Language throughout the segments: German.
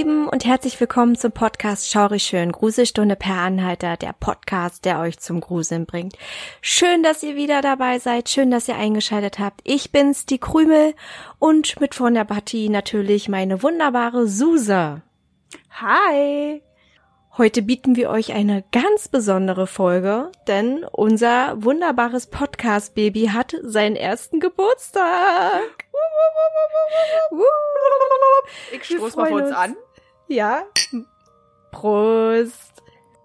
Lieben und herzlich willkommen zum Podcast Schaurig Schön, Gruselstunde per Anhalter, der Podcast, der euch zum Gruseln bringt. Schön, dass ihr wieder dabei seid, schön, dass ihr eingeschaltet habt. Ich bin's, die Krümel und mit von der Partie natürlich meine wunderbare Suse. Hi! Heute bieten wir euch eine ganz besondere Folge, denn unser wunderbares Podcast-Baby hat seinen ersten Geburtstag. Ich stoß mal vor uns an. Ja. Prost.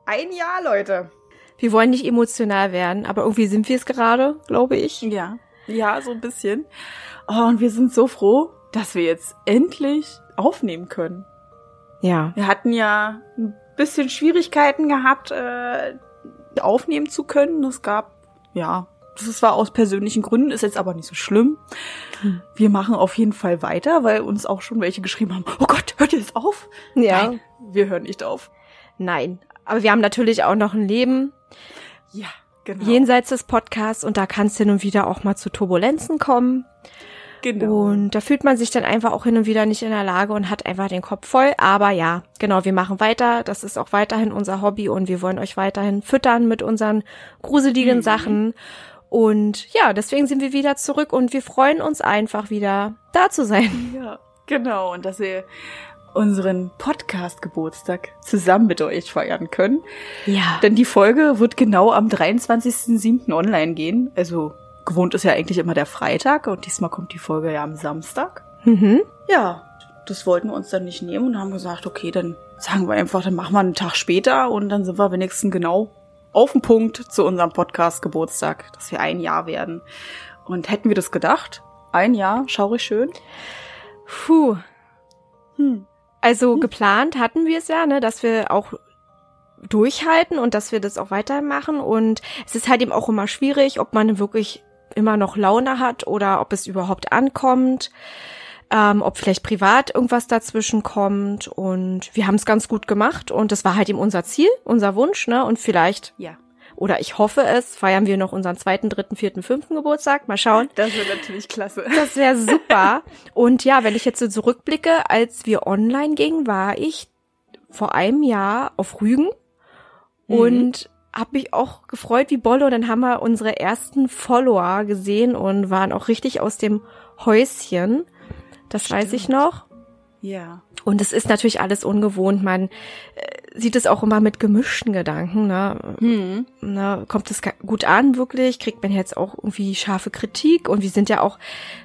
Ein Jahr, Leute. Wir wollen nicht emotional werden, aber irgendwie sind wir es gerade, glaube ich. Ja. Ja, so ein bisschen. Oh, und wir sind so froh, dass wir jetzt endlich aufnehmen können. Ja. Wir hatten ja ein bisschen Schwierigkeiten gehabt, äh, aufnehmen zu können. Es gab, ja, das war aus persönlichen Gründen, ist jetzt aber nicht so schlimm. Hm. Wir machen auf jeden Fall weiter, weil uns auch schon welche geschrieben haben, oh Gott, hört ihr jetzt auf? Ja. Nein, wir hören nicht auf. Nein. Aber wir haben natürlich auch noch ein Leben Ja, genau. jenseits des Podcasts und da kann es hin und wieder auch mal zu Turbulenzen kommen. genau. Und da fühlt man sich dann einfach auch hin und wieder nicht in der Lage und hat einfach den Kopf voll. Aber ja, genau, wir machen weiter. Das ist auch weiterhin unser Hobby und wir wollen euch weiterhin füttern mit unseren gruseligen Mhm. Sachen. Und ja, deswegen sind wir wieder zurück und wir freuen uns einfach wieder da zu sein. Ja, genau. Und dass wir unseren Podcast-Geburtstag zusammen mit euch feiern können. Ja. Denn die Folge wird genau am 23.07. online gehen. Also gewohnt ist ja eigentlich immer der Freitag und diesmal kommt die Folge ja am Samstag. Mhm. Ja, das wollten wir uns dann nicht nehmen und haben gesagt, okay, dann sagen wir einfach, dann machen wir einen Tag später und dann sind wir wenigstens genau auf den Punkt zu unserem Podcast-Geburtstag, dass wir ein Jahr werden. Und hätten wir das gedacht? Ein Jahr, schaurig schön. Puh. Hm. Also geplant hatten wir es ja, ne, dass wir auch durchhalten und dass wir das auch weitermachen. Und es ist halt eben auch immer schwierig, ob man wirklich immer noch Laune hat oder ob es überhaupt ankommt, ähm, ob vielleicht privat irgendwas dazwischen kommt. Und wir haben es ganz gut gemacht und das war halt eben unser Ziel, unser Wunsch, ne? Und vielleicht, Ja. oder ich hoffe es, feiern wir noch unseren zweiten, dritten, vierten, fünften Geburtstag. Mal schauen. Das wäre natürlich klasse. Das wäre super. Und ja, wenn ich jetzt so zurückblicke, als wir online gingen, war ich vor einem Jahr auf Rügen Mhm. und habe mich auch gefreut wie Bolle. Und dann haben wir unsere ersten Follower gesehen und waren auch richtig aus dem Häuschen. Das weiß ich Stimmt. noch. Ja. Und es ist natürlich alles ungewohnt. Man äh, sieht es auch immer mit gemischten Gedanken. Ne? Hm. Na, kommt es gut an, wirklich? Kriegt man jetzt auch irgendwie scharfe Kritik? Und wir sind ja auch,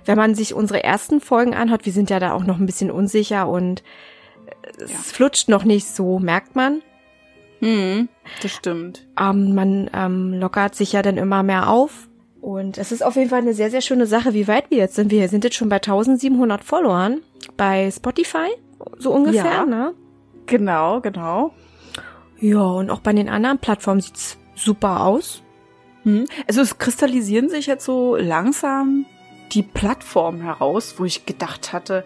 wenn man sich unsere ersten Folgen anhört, wir sind ja da auch noch ein bisschen unsicher und es Ja. flutscht noch nicht so, merkt man. Hm. Das stimmt. Ähm, man ähm, lockert sich ja dann immer mehr auf. Und es ist auf jeden Fall eine sehr, sehr schöne Sache, wie weit wir jetzt sind. Wir sind jetzt schon bei 1700 Followern bei Spotify, so ungefähr, Ja. ne? Genau, genau. Ja, und auch bei den anderen Plattformen sieht's super aus. Hm. Also es kristallisieren sich jetzt so langsam die Plattformen heraus, wo ich gedacht hatte,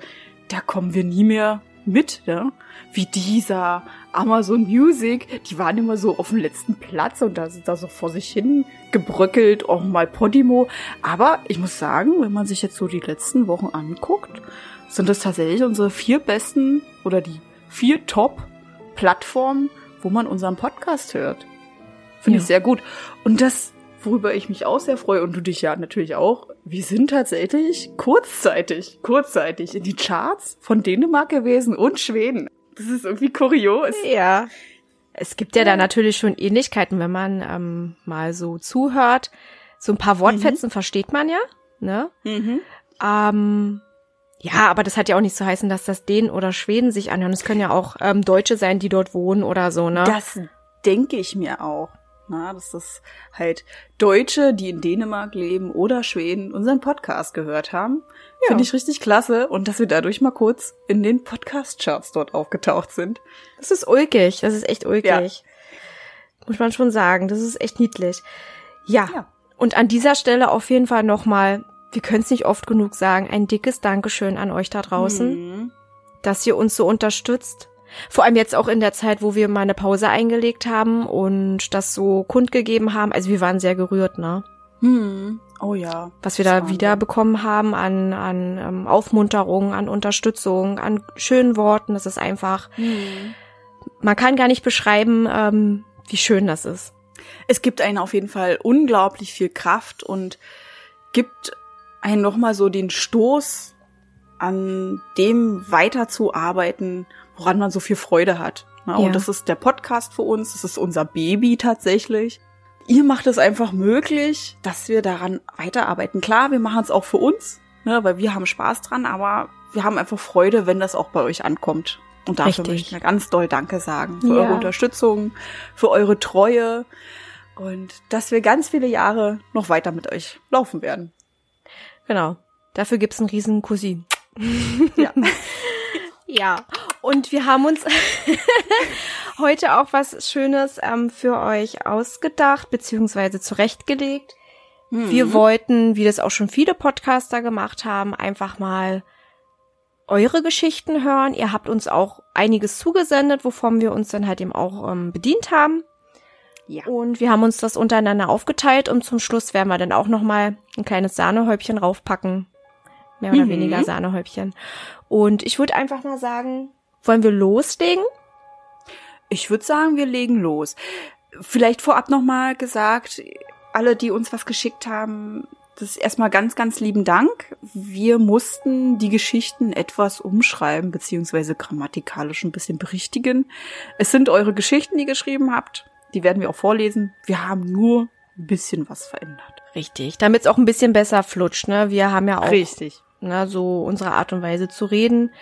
da kommen wir nie mehr mit, ne? Wie dieser Amazon Music, die waren immer so auf dem letzten Platz und da sind da so vor sich hin gebröckelt, auch mal Podimo. Aber ich muss sagen, wenn man sich jetzt so die letzten Wochen anguckt, sind das tatsächlich unsere vier besten oder die vier Top-Plattformen, wo man unseren Podcast hört. Finde Ja. ich sehr gut. Und das, worüber ich mich auch sehr freue und du dich ja natürlich auch, wir sind tatsächlich kurzzeitig, kurzzeitig in die Charts von Dänemark gewesen und Schweden. Das ist irgendwie kurios. Ja. Es gibt ja da natürlich schon Ähnlichkeiten, wenn man ähm, mal so zuhört. So ein paar Wortfetzen versteht man ja, ne? Mhm. Ähm, Ja, aber das hat ja auch nicht zu heißen, dass das Dänen oder Schweden sich anhören. Es können ja auch ähm, Deutsche sein, die dort wohnen oder so, ne? Das denke ich mir auch. Na, dass das halt Deutsche, die in Dänemark leben oder Schweden, unseren Podcast gehört haben. Ja. Finde ich richtig klasse. Und dass wir dadurch mal kurz in den Podcast-Charts dort aufgetaucht sind. Das ist ulkig. Das ist echt ulkig. Ja. Muss man schon sagen. Das ist echt niedlich. Ja. ja. Und an dieser Stelle auf jeden Fall nochmal wir können es nicht oft genug sagen, ein dickes Dankeschön an euch da draußen, mhm. dass ihr uns so unterstützt. Vor allem jetzt auch in der Zeit, wo wir mal eine Pause eingelegt haben und das so kundgegeben haben. Also wir waren sehr gerührt, ne? Hm. Oh ja. Was wir da wieder bekommen haben an, an ähm, Aufmunterung, an Unterstützung, an schönen Worten. Das ist einfach, hm. man kann gar nicht beschreiben, ähm, wie schön das ist. Es gibt einen auf jeden Fall unglaublich viel Kraft und gibt einen nochmal so den Stoß an dem weiterzuarbeiten, woran man so viel Freude hat. Ja. Und das ist der Podcast für uns, das ist unser Baby tatsächlich. Ihr macht es einfach möglich, dass wir daran weiterarbeiten. Klar, wir machen es auch für uns, ne, weil wir haben Spaß dran, aber wir haben einfach Freude, wenn das auch bei euch ankommt. Und dafür Richtig. möchte ich mir ganz doll Danke sagen für ja. eure Unterstützung, für eure Treue und dass wir ganz viele Jahre noch weiter mit euch laufen werden. Genau. Dafür gibt's einen riesen Cousin. Ja. ja. Und wir haben uns heute auch was Schönes ähm, für euch ausgedacht, beziehungsweise zurechtgelegt. Mhm. Wir wollten, wie das auch schon viele Podcaster gemacht haben, einfach mal eure Geschichten hören. Ihr habt uns auch einiges zugesendet, wovon wir uns dann halt eben auch ähm, bedient haben. Ja. Und wir haben uns das untereinander aufgeteilt und zum Schluss werden wir dann auch noch mal ein kleines Sahnehäubchen raufpacken. Mehr oder mhm. weniger Sahnehäubchen. Und ich würde einfach mal sagen, wollen wir loslegen? Ich würde sagen, wir legen los. Vielleicht vorab noch mal gesagt, alle, die uns was geschickt haben, das ist erstmal ganz, ganz lieben Dank. Wir mussten die Geschichten etwas umschreiben, beziehungsweise grammatikalisch ein bisschen berichtigen. Es sind eure Geschichten, die ihr geschrieben habt. Die werden wir auch vorlesen. Wir haben nur ein bisschen was verändert. Richtig, damit es auch ein bisschen besser flutscht. Ne? Wir haben ja auch Richtig. Ne, so unsere Art und Weise zu reden.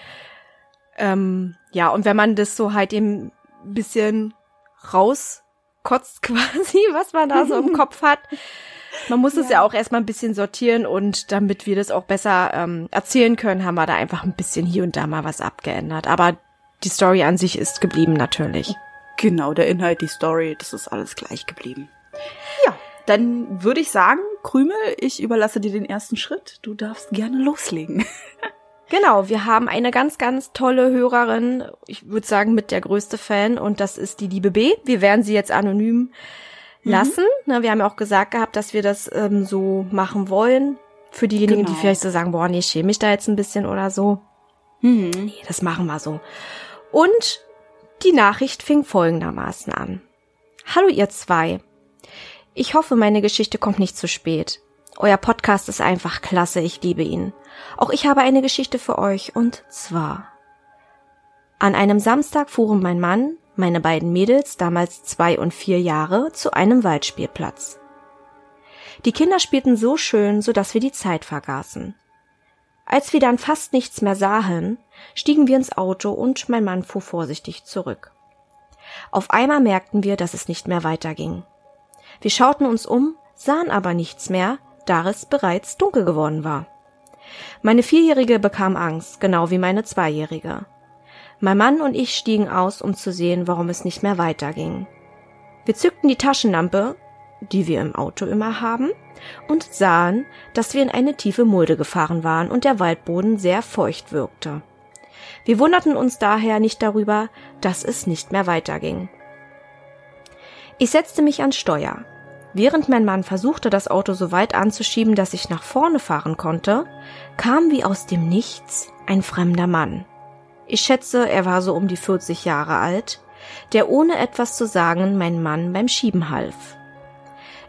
Ähm, ja, und wenn man das so halt eben ein bisschen rauskotzt quasi, was man da so im Kopf hat, man muss es ja. ja auch erstmal ein bisschen sortieren und damit wir das auch besser ähm, erzählen können, haben wir da einfach ein bisschen hier und da mal was abgeändert. Aber die Story an sich ist geblieben natürlich. Genau, der Inhalt, die Story, das ist alles gleich geblieben. Ja, dann würde ich sagen, Krümel, ich überlasse dir den ersten Schritt. Du darfst gerne loslegen. Genau, wir haben eine ganz, ganz tolle Hörerin, ich würde sagen mit der größte Fan und das ist die liebe B. Wir werden sie jetzt anonym mhm. lassen. Mhm. wir haben ja auch gesagt gehabt, dass wir das ähm, so machen wollen. Für diejenigen, genau. die vielleicht so sagen, boah, nee, ich schäme mich da jetzt ein bisschen oder so. Mhm. Nee, das machen wir so. Und die Nachricht fing folgendermaßen an. Hallo ihr zwei. Ich hoffe, meine Geschichte kommt nicht zu spät. Euer Podcast ist einfach klasse, ich liebe ihn. Auch ich habe eine Geschichte für euch und zwar. An einem Samstag fuhren mein Mann, meine beiden Mädels, damals zwei und vier Jahre, zu einem Waldspielplatz. Die Kinder spielten so schön, so dass wir die Zeit vergaßen. Als wir dann fast nichts mehr sahen, stiegen wir ins Auto und mein Mann fuhr vorsichtig zurück. Auf einmal merkten wir, dass es nicht mehr weiterging. Wir schauten uns um, sahen aber nichts mehr, da es bereits dunkel geworden war. Meine Vierjährige bekam Angst, genau wie meine Zweijährige. Mein Mann und ich stiegen aus, um zu sehen, warum es nicht mehr weiterging. Wir zückten die Taschenlampe, die wir im Auto immer haben, und sahen, dass wir in eine tiefe Mulde gefahren waren und der Waldboden sehr feucht wirkte. Wir wunderten uns daher nicht darüber, dass es nicht mehr weiterging. Ich setzte mich ans Steuer. Während mein Mann versuchte, das Auto so weit anzuschieben, dass ich nach vorne fahren konnte, kam wie aus dem Nichts ein fremder Mann. Ich schätze, er war so um die 40 Jahre alt, der ohne etwas zu sagen mein Mann beim Schieben half.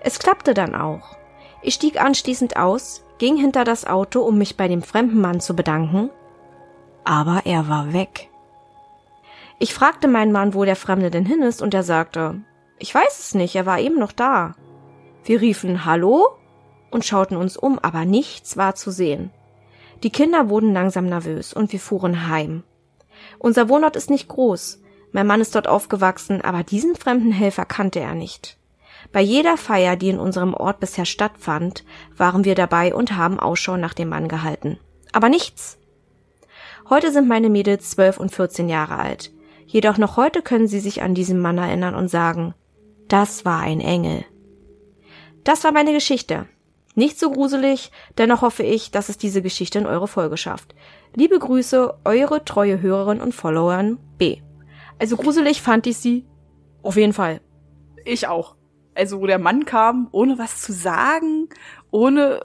Es klappte dann auch. Ich stieg anschließend aus, ging hinter das Auto, um mich bei dem fremden Mann zu bedanken, aber er war weg. Ich fragte meinen Mann, wo der Fremde denn hin ist, und er sagte, ich weiß es nicht, er war eben noch da. Wir riefen Hallo und schauten uns um, aber nichts war zu sehen. Die Kinder wurden langsam nervös und wir fuhren heim. Unser Wohnort ist nicht groß. Mein Mann ist dort aufgewachsen, aber diesen fremden Helfer kannte er nicht. Bei jeder Feier, die in unserem Ort bisher stattfand, waren wir dabei und haben Ausschau nach dem Mann gehalten. Aber nichts. Heute sind meine Mädels zwölf und vierzehn Jahre alt. Jedoch noch heute können sie sich an diesen Mann erinnern und sagen, das war ein Engel. Das war meine Geschichte. Nicht so gruselig, dennoch hoffe ich, dass es diese Geschichte in eure Folge schafft. Liebe Grüße, eure treue Hörerin und Followerin B. Also gruselig fand ich sie auf jeden Fall. Ich auch. Also wo der Mann kam, ohne was zu sagen, ohne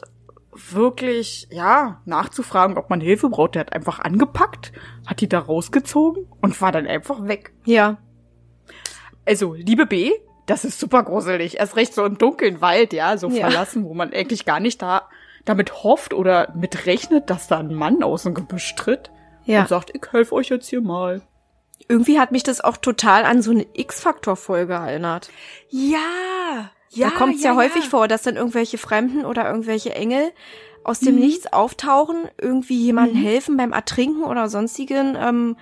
wirklich, ja, nachzufragen, ob man Hilfe braucht. Der hat einfach angepackt, hat die da rausgezogen und war dann einfach weg. Ja. Also, liebe B, das ist super gruselig. Erst recht so im dunklen Wald, ja, so Ja. verlassen, wo man eigentlich gar nicht da damit hofft oder mit rechnet, dass da ein Mann aus dem Gebüsch tritt Ja. und sagt, ich helfe euch jetzt hier mal. Irgendwie hat mich das auch total an so eine X-Faktor-Folge erinnert. Ja, da kommt es ja, häufig vor, dass dann irgendwelche Fremden oder irgendwelche Engel aus dem Nichts auftauchen, irgendwie jemandem helfen beim Ertrinken oder sonstigen ähm,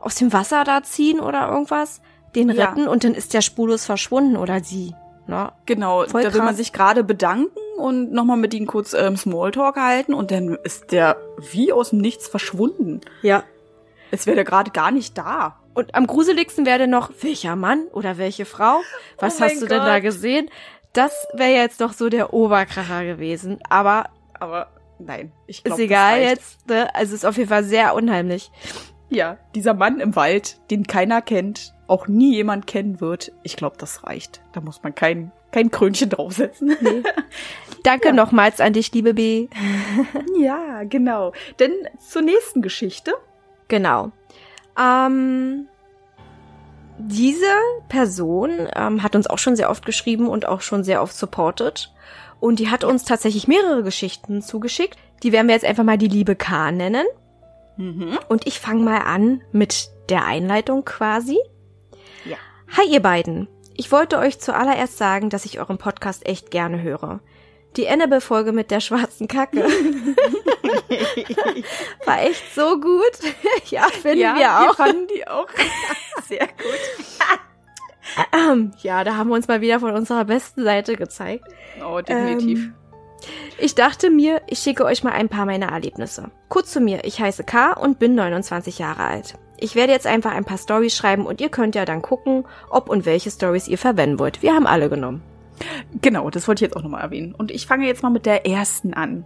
aus dem Wasser da ziehen oder irgendwas, den Ja. retten und dann ist der spurlos verschwunden oder sie. Ne? Genau, Voll da will man krass. sich gerade bedanken und nochmal mit ihnen kurz ähm, Smalltalk halten und dann ist der wie aus dem Nichts verschwunden. Ja. Es wäre gerade gar nicht da. Und am gruseligsten wäre noch, welcher Mann oder welche Frau? Was Oh hast du denn da Gott. gesehen? Das wäre jetzt doch so der Oberkracher gewesen. Aber Aber nein, ich ist glaube, egal jetzt. Ne? Also ist auf jeden Fall sehr unheimlich. Ja, dieser Mann im Wald, den keiner kennt, auch nie jemand kennen wird. Ich glaube, das reicht. Da muss man kein, kein Krönchen draufsetzen. Danke Ja. nochmals an dich, liebe B. ja, genau. Denn zur nächsten Geschichte. Genau. Ähm, diese Person ähm, hat uns auch schon sehr oft geschrieben und auch schon sehr oft supported. Und die hat uns tatsächlich mehrere Geschichten zugeschickt. Die werden wir jetzt einfach mal die liebe K nennen. Mhm. Und ich fange mal an mit der Einleitung quasi. Ja. Hi ihr beiden. Ich wollte euch zuallererst sagen, dass ich euren Podcast echt gerne höre. Die Annabelle-Folge mit der schwarzen Kacke war echt so gut. ja, finden ja, wir auch. fanden die auch sehr gut. Ähm, ja, da haben wir uns mal wieder von unserer besten Seite gezeigt. Oh, definitiv. Ähm, Ich dachte mir, ich schicke euch mal ein paar meiner Erlebnisse. Kurz zu mir, ich heiße K und bin 29 Jahre alt. Ich werde jetzt einfach ein paar Stories schreiben und ihr könnt ja dann gucken, ob und welche Stories ihr verwenden wollt. Wir haben alle genommen. Genau, das wollte ich jetzt auch nochmal erwähnen. Und ich fange jetzt mal mit der ersten an.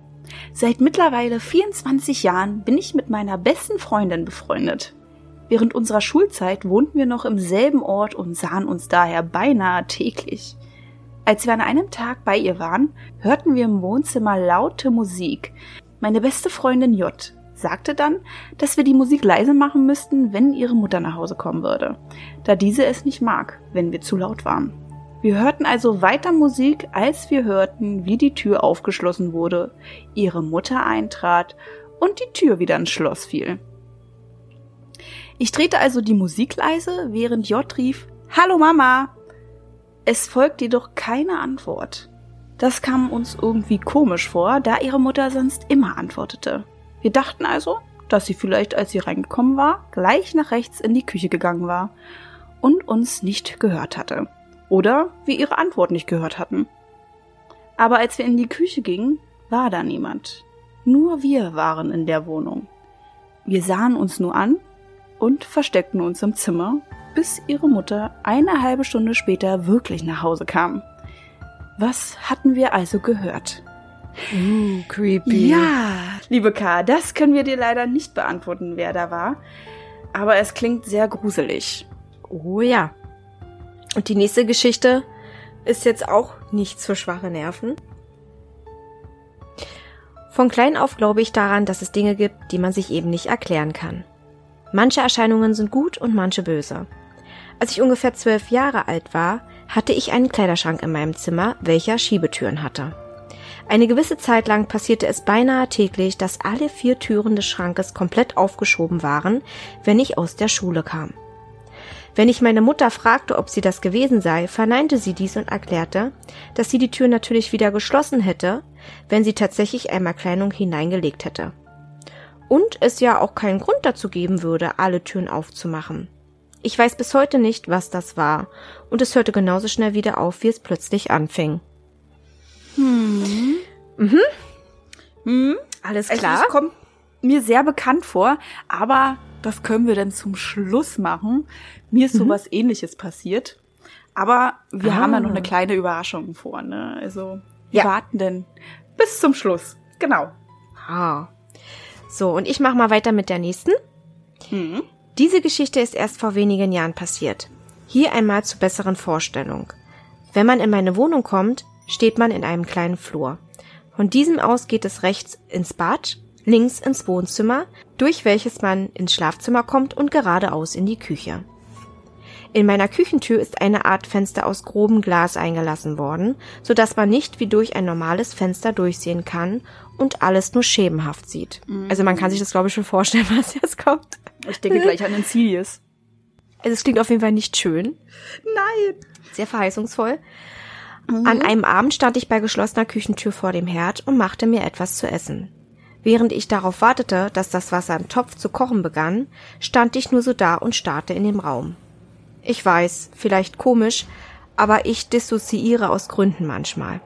Seit mittlerweile 24 Jahren bin ich mit meiner besten Freundin befreundet. Während unserer Schulzeit wohnten wir noch im selben Ort und sahen uns daher beinahe täglich. Als wir an einem Tag bei ihr waren, hörten wir im Wohnzimmer laute Musik. Meine beste Freundin J sagte dann, dass wir die Musik leise machen müssten, wenn ihre Mutter nach Hause kommen würde, da diese es nicht mag, wenn wir zu laut waren. Wir hörten also weiter Musik, als wir hörten, wie die Tür aufgeschlossen wurde, ihre Mutter eintrat und die Tür wieder ins Schloss fiel. Ich drehte also die Musik leise, während J rief, Hallo Mama! Es folgte jedoch keine Antwort. Das kam uns irgendwie komisch vor, da ihre Mutter sonst immer antwortete. Wir dachten also, dass sie vielleicht, als sie reingekommen war, gleich nach rechts in die Küche gegangen war und uns nicht gehört hatte. Oder wir ihre Antwort nicht gehört hatten. Aber als wir in die Küche gingen, war da niemand. Nur wir waren in der Wohnung. Wir sahen uns nur an und versteckten uns im Zimmer, bis ihre Mutter eine halbe Stunde später wirklich nach Hause kam. Was hatten wir also gehört? Uh, creepy. Ja, liebe K, das können wir dir leider nicht beantworten, wer da war. Aber es klingt sehr gruselig. Oh ja. Und die nächste Geschichte ist jetzt auch nichts für schwache Nerven. Von klein auf glaube ich daran, dass es Dinge gibt, die man sich eben nicht erklären kann. Manche Erscheinungen sind gut und manche böse. Als ich ungefähr zwölf Jahre alt war, hatte ich einen Kleiderschrank in meinem Zimmer, welcher Schiebetüren hatte. Eine gewisse Zeit lang passierte es beinahe täglich, dass alle vier Türen des Schrankes komplett aufgeschoben waren, wenn ich aus der Schule kam. Wenn ich meine Mutter fragte, ob sie das gewesen sei, verneinte sie dies und erklärte, dass sie die Tür natürlich wieder geschlossen hätte, wenn sie tatsächlich einmal Kleidung hineingelegt hätte. Und es ja auch keinen Grund dazu geben würde, alle Türen aufzumachen. Ich weiß bis heute nicht, was das war, und es hörte genauso schnell wieder auf, wie es plötzlich anfing. Hm. Mhm. Hm. Alles Also klar. es kommt mir sehr bekannt vor, aber das können wir dann zum Schluss machen. Mir ist sowas ähnliches passiert. Aber wir Ah. haben ja noch eine kleine Überraschung vor, ne? Also wir Ja. warten denn bis zum Schluss. Genau. Ah. So, und ich mache mal weiter mit der nächsten. Hm. Diese Geschichte ist erst vor wenigen Jahren passiert. Hier einmal zur besseren Vorstellung. Wenn man in meine Wohnung kommt, steht man in einem kleinen Flur. Von diesem aus geht es rechts ins Bad, links ins Wohnzimmer, durch welches man ins Schlafzimmer kommt und geradeaus in die Küche. In meiner Küchentür ist eine Art Fenster aus grobem Glas eingelassen worden, so dass man nicht wie durch ein normales Fenster durchsehen kann und alles nur schemenhaft sieht. Also man kann sich das glaube ich schon vorstellen, was jetzt kommt. Ich denke gleich an den Sirius. Also es klingt auf jeden Fall nicht schön, Nein. sehr verheißungsvoll. An einem Abend stand ich bei geschlossener Küchentür vor dem Herd und machte mir etwas zu essen. Während ich darauf wartete, dass das Wasser im Topf zu kochen begann, stand ich nur so da und starrte in den Raum. Ich weiß, vielleicht komisch, aber ich dissoziiere aus Gründen manchmal.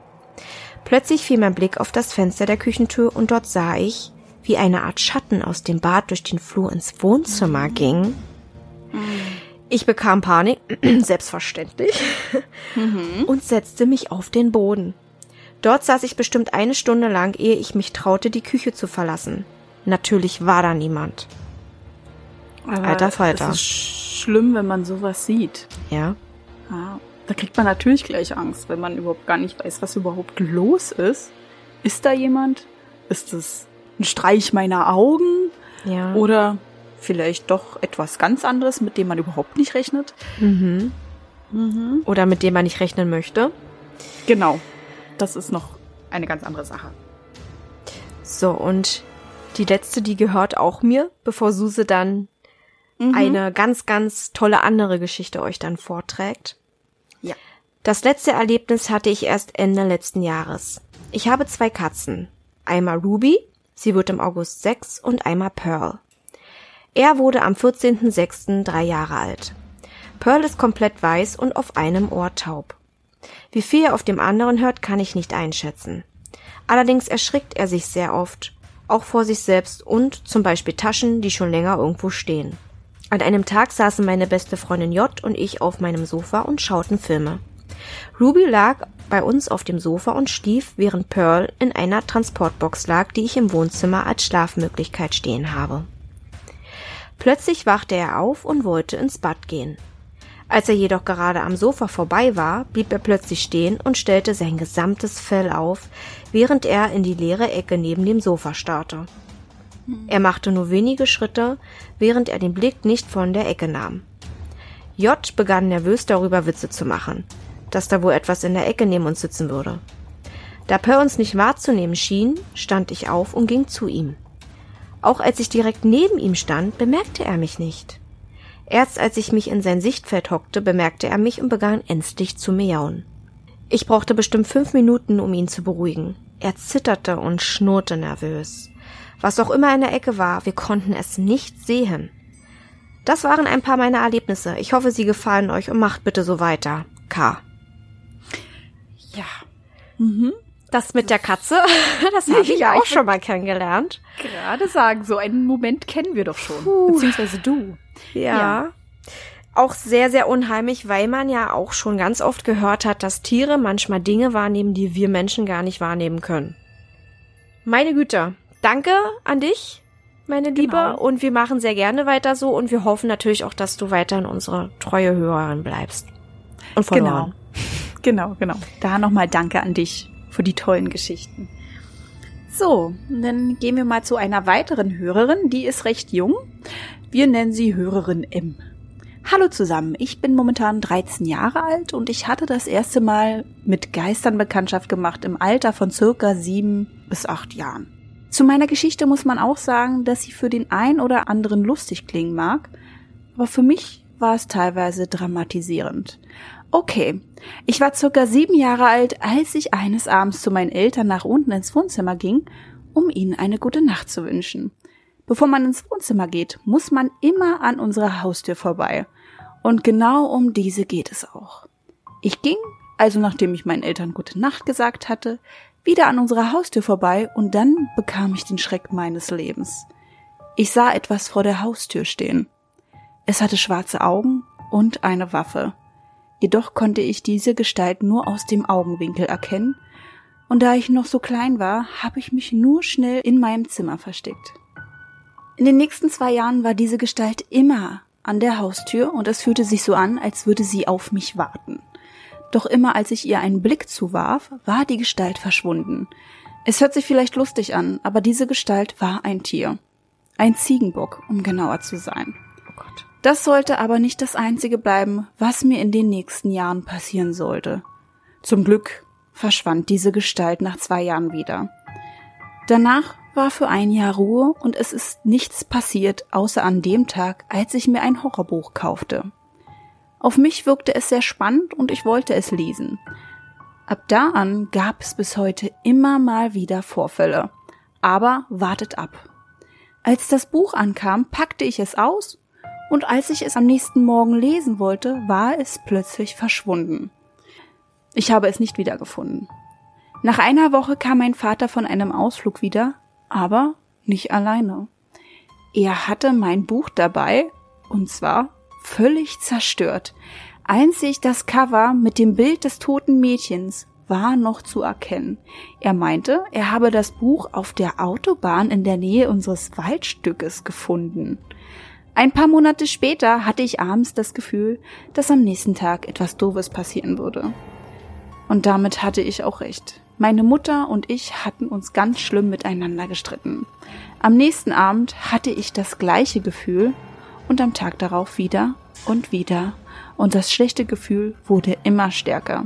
Plötzlich fiel mein Blick auf das Fenster der Küchentür und dort sah ich, wie eine Art Schatten aus dem Bad durch den Flur ins Wohnzimmer ging. Ich bekam Panik, selbstverständlich, und setzte mich auf den Boden. Dort saß ich bestimmt eine Stunde lang, ehe ich mich traute, die Küche zu verlassen. Natürlich war da niemand. Aber Alter Falter. Es ist schlimm, wenn man sowas sieht. Ja. Ja, da kriegt man natürlich gleich Angst, wenn man überhaupt gar nicht weiß, was überhaupt los ist. Ist da jemand? Ist es ein Streich meiner Augen? Ja. Oder vielleicht doch etwas ganz anderes, mit dem man überhaupt nicht rechnet? Mhm. Mhm. Oder mit dem man nicht rechnen möchte. Genau. Das ist noch eine ganz andere Sache. So, und die letzte, die gehört auch mir, bevor Suse dann Mhm. eine ganz, ganz tolle andere Geschichte euch dann vorträgt. Ja. Das letzte Erlebnis hatte ich erst Ende letzten Jahres. Ich habe zwei Katzen. Einmal Ruby, sie wird im August sechs, und einmal Pearl. Er wurde am 14.06. drei Jahre alt. Pearl ist komplett weiß und auf einem Ohr taub. Wie viel er auf dem anderen hört, kann ich nicht einschätzen. Allerdings erschrickt er sich sehr oft, auch vor sich selbst und zum Beispiel Taschen, die schon länger irgendwo stehen. An einem Tag saßen meine beste Freundin J und ich auf meinem Sofa und schauten Filme. Ruby lag bei uns auf dem Sofa und schlief, während Pearl in einer Transportbox lag, die ich im Wohnzimmer als Schlafmöglichkeit stehen habe. Plötzlich wachte er auf und wollte ins Bad gehen. Als er jedoch gerade am Sofa vorbei war, blieb er plötzlich stehen und stellte sein gesamtes Fell auf, während er in die leere Ecke neben dem Sofa starrte. Er machte nur wenige Schritte, während er den Blick nicht von der Ecke nahm. J begann nervös darüber Witze zu machen, dass da wohl etwas in der Ecke neben uns sitzen würde. Da Per uns nicht wahrzunehmen schien, stand ich auf und ging zu ihm. Auch als ich direkt neben ihm stand, bemerkte er mich nicht. Erst als ich mich in sein Sichtfeld hockte, bemerkte er mich und begann ängstlich zu miauen. Ich brauchte bestimmt fünf Minuten, um ihn zu beruhigen. Er zitterte und schnurrte nervös. Was auch immer in der Ecke war, wir konnten es nicht sehen. Das waren ein paar meiner Erlebnisse. Ich hoffe, sie gefallen euch und macht bitte so weiter. K. Ja. Mhm. Das mit der Katze, das habe ich Ja, auch ich schon mal kennengelernt. Gerade sagen, so einen Moment kennen wir doch schon. Puh. Beziehungsweise du. Ja. Ja. Auch sehr, sehr unheimlich, weil man ja auch schon ganz oft gehört hat, dass Tiere manchmal Dinge wahrnehmen, die wir Menschen gar nicht wahrnehmen können. Meine Güte, danke an dich, meine Liebe, Genau. und wir machen sehr gerne weiter so und wir hoffen natürlich auch, dass du weiterhin unsere treue Hörerin bleibst. Und von Genau. Genau, genau. Da nochmal Danke an dich für die tollen Geschichten. So, dann gehen wir mal zu einer weiteren Hörerin, die ist recht jung. Wir nennen sie Hörerin M. Hallo zusammen, ich bin momentan 13 Jahre alt und ich hatte das erste Mal mit Geistern Bekanntschaft gemacht im Alter von circa sieben bis acht Jahren. Zu meiner Geschichte muss man auch sagen, dass sie für den einen oder anderen lustig klingen mag, aber für mich war es teilweise dramatisierend. Okay, ich war circa sieben Jahre alt, als ich eines Abends zu meinen Eltern nach unten ins Wohnzimmer ging, um ihnen eine gute Nacht zu wünschen. Bevor man ins Wohnzimmer geht, muss man immer an unserer Haustür vorbei. Und genau um diese geht es auch. Ich ging, also nachdem ich meinen Eltern gute Nacht gesagt hatte, wieder an unserer Haustür vorbei und dann bekam ich den Schreck meines Lebens. Ich sah etwas vor der Haustür stehen. Es hatte schwarze Augen und eine Waffe. Jedoch konnte ich diese Gestalt nur aus dem Augenwinkel erkennen, und da ich noch so klein war, habe ich mich nur schnell in meinem Zimmer versteckt. In den nächsten zwei Jahren war diese Gestalt immer an der Haustür und es fühlte sich so an, als würde sie auf mich warten. Doch immer als ich ihr einen Blick zuwarf, war die Gestalt verschwunden. Es hört sich vielleicht lustig an, aber diese Gestalt war ein Tier. Ein Ziegenbock, um genauer zu sein. Oh Gott. Das sollte aber nicht das einzige bleiben, was mir in den nächsten Jahren passieren sollte. Zum Glück verschwand diese Gestalt nach zwei Jahren wieder. Danach war für ein Jahr Ruhe und es ist nichts passiert, außer an dem Tag, als ich mir ein Horrorbuch kaufte. Auf mich wirkte es sehr spannend und ich wollte es lesen. Ab da an gab es bis heute immer mal wieder Vorfälle. Aber wartet ab. Als das Buch ankam, packte ich es aus und als ich es am nächsten Morgen lesen wollte, war es plötzlich verschwunden. Ich habe es nicht wiedergefunden. Nach einer Woche kam mein Vater von einem Ausflug wieder, aber nicht alleine. Er hatte mein Buch dabei, und zwar völlig zerstört. Einzig das Cover mit dem Bild des toten Mädchens war noch zu erkennen. Er meinte, er habe das Buch auf der Autobahn in der Nähe unseres Waldstückes gefunden. Ein paar Monate später hatte ich abends das Gefühl, dass am nächsten Tag etwas Doofes passieren würde. Und damit hatte ich auch recht. Meine Mutter und ich hatten uns ganz schlimm miteinander gestritten. Am nächsten Abend hatte ich das gleiche Gefühl und am Tag darauf wieder und wieder und das schlechte Gefühl wurde immer stärker.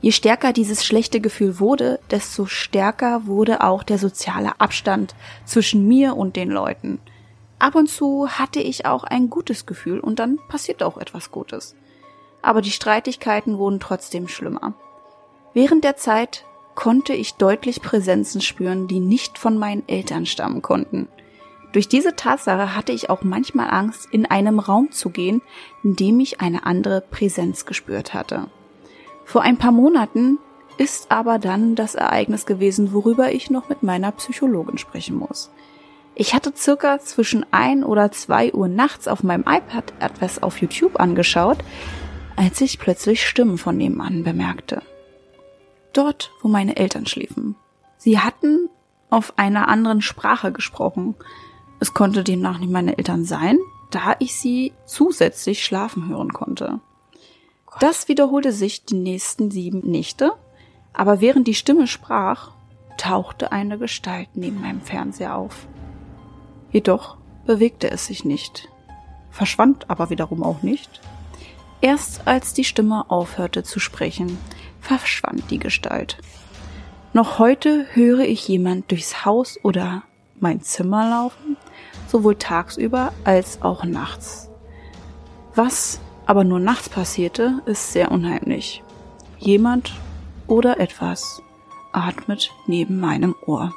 Je stärker dieses schlechte Gefühl wurde, desto stärker wurde auch der soziale Abstand zwischen mir und den Leuten. Ab und zu hatte ich auch ein gutes Gefühl und dann passiert auch etwas Gutes. Aber die Streitigkeiten wurden trotzdem schlimmer. Während der Zeit konnte ich deutlich Präsenzen spüren, die nicht von meinen Eltern stammen konnten. Durch diese Tatsache hatte ich auch manchmal Angst, in einem Raum zu gehen, in dem ich eine andere Präsenz gespürt hatte. Vor ein paar Monaten ist aber dann das Ereignis gewesen, worüber ich noch mit meiner Psychologin sprechen muss. Ich hatte circa zwischen ein oder zwei Uhr nachts auf meinem iPad etwas auf YouTube angeschaut, als ich plötzlich Stimmen von nebenan bemerkte. Dort, wo meine Eltern schliefen. Sie hatten auf einer anderen Sprache gesprochen. Es konnte demnach nicht meine Eltern sein, da ich sie zusätzlich schlafen hören konnte. Das wiederholte sich die nächsten sieben Nächte, aber während die Stimme sprach, tauchte eine Gestalt neben meinem Fernseher auf. Jedoch bewegte es sich nicht, verschwand aber wiederum auch nicht. Erst als die Stimme aufhörte zu sprechen, verschwand die Gestalt. Noch heute höre ich jemand durchs Haus oder mein Zimmer laufen, sowohl tagsüber als auch nachts. Was aber nur nachts passierte, ist sehr unheimlich. Jemand oder etwas atmet neben meinem Ohr.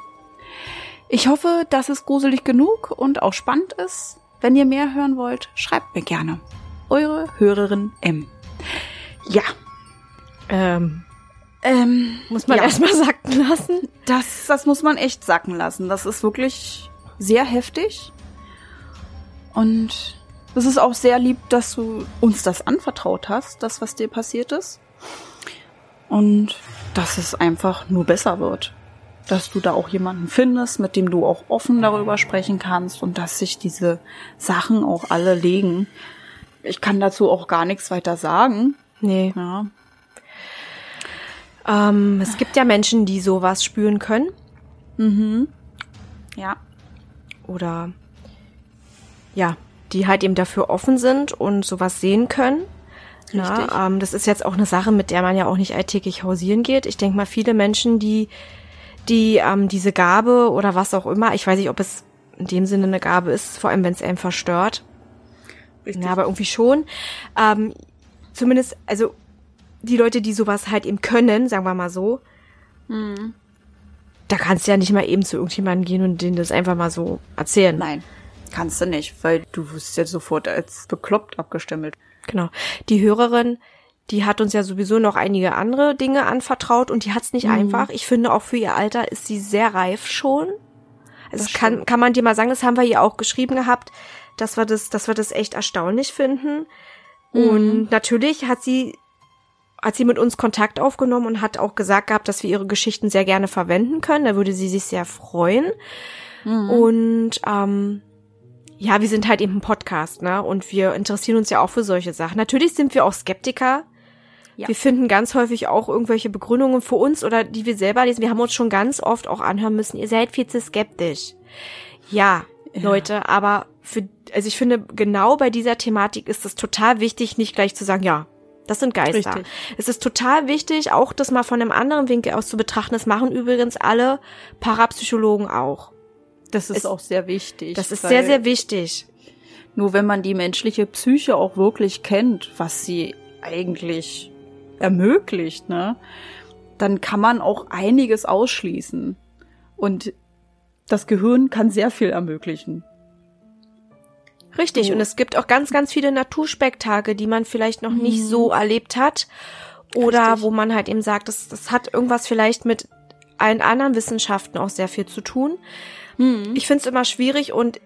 Ich hoffe, dass es gruselig genug und auch spannend ist. Wenn ihr mehr hören wollt, schreibt mir gerne. Eure Hörerin M. Ja. Ähm, ähm, muss man ja. erstmal sacken lassen? Das, das muss man echt sacken lassen. Das ist wirklich sehr heftig. Und es ist auch sehr lieb, dass du uns das anvertraut hast, das, was dir passiert ist. Und dass es einfach nur besser wird. Dass du da auch jemanden findest, mit dem du auch offen darüber sprechen kannst und dass sich diese Sachen auch alle legen. Ich kann dazu auch gar nichts weiter sagen. Nee. Ja. Ähm, es gibt ja Menschen, die sowas spüren können. Mhm. Ja. Oder ja, die halt eben dafür offen sind und sowas sehen können. Richtig. Na, ähm, das ist jetzt auch eine Sache, mit der man ja auch nicht alltäglich hausieren geht. Ich denke mal, viele Menschen, die, die ähm, diese Gabe oder was auch immer, ich weiß nicht, ob es in dem Sinne eine Gabe ist, vor allem wenn es einem verstört. Richtig. Ja, aber irgendwie schon. Ähm, zumindest, also die Leute, die sowas halt eben können, sagen wir mal so, mhm. da kannst du ja nicht mal eben zu irgendjemandem gehen und denen das einfach mal so erzählen. Nein, kannst du nicht, weil du wirst ja sofort als bekloppt abgestempelt. Genau. Die Hörerin, die hat uns ja sowieso noch einige andere Dinge anvertraut und die hat's nicht Mhm. einfach. Ich finde auch für ihr Alter ist sie sehr reif schon. Also kann, kann man dir mal sagen, das haben wir ihr auch geschrieben gehabt, dass wir das, dass wir das echt erstaunlich finden. Mhm. Und natürlich hat sie, hat sie mit uns Kontakt aufgenommen und hat auch gesagt gehabt, dass wir ihre Geschichten sehr gerne verwenden können. Da würde sie sich sehr freuen. Mhm. Und ähm, ja, wir sind halt eben ein Podcast, ne? Und wir interessieren uns ja auch für solche Sachen. Natürlich sind wir auch Skeptiker. Ja. Wir finden ganz häufig auch irgendwelche Begründungen für uns oder die wir selber lesen. Wir haben uns schon ganz oft auch anhören müssen, ihr seid viel zu skeptisch. Ja, Ja. Leute, aber für, also ich finde, genau bei dieser Thematik ist es total wichtig, nicht gleich zu sagen, ja, das sind Geister. Richtig. Es ist total wichtig, auch das mal von einem anderen Winkel aus zu betrachten. Das machen übrigens alle Parapsychologen auch. Das ist es- auch sehr wichtig. Das ist sehr, sehr wichtig. Nur wenn man die menschliche Psyche auch wirklich kennt, was sie eigentlich ermöglicht, ne, dann kann man auch einiges ausschließen. Und das Gehirn kann sehr viel ermöglichen. Richtig. So. Und es gibt auch ganz, ganz viele Naturspektakel, die man vielleicht noch nicht so erlebt hat. Oder Mhm. Richtig. wo man halt eben sagt, das, das hat irgendwas vielleicht mit allen anderen Wissenschaften auch sehr viel zu tun. Mhm. Ich finde es immer schwierig und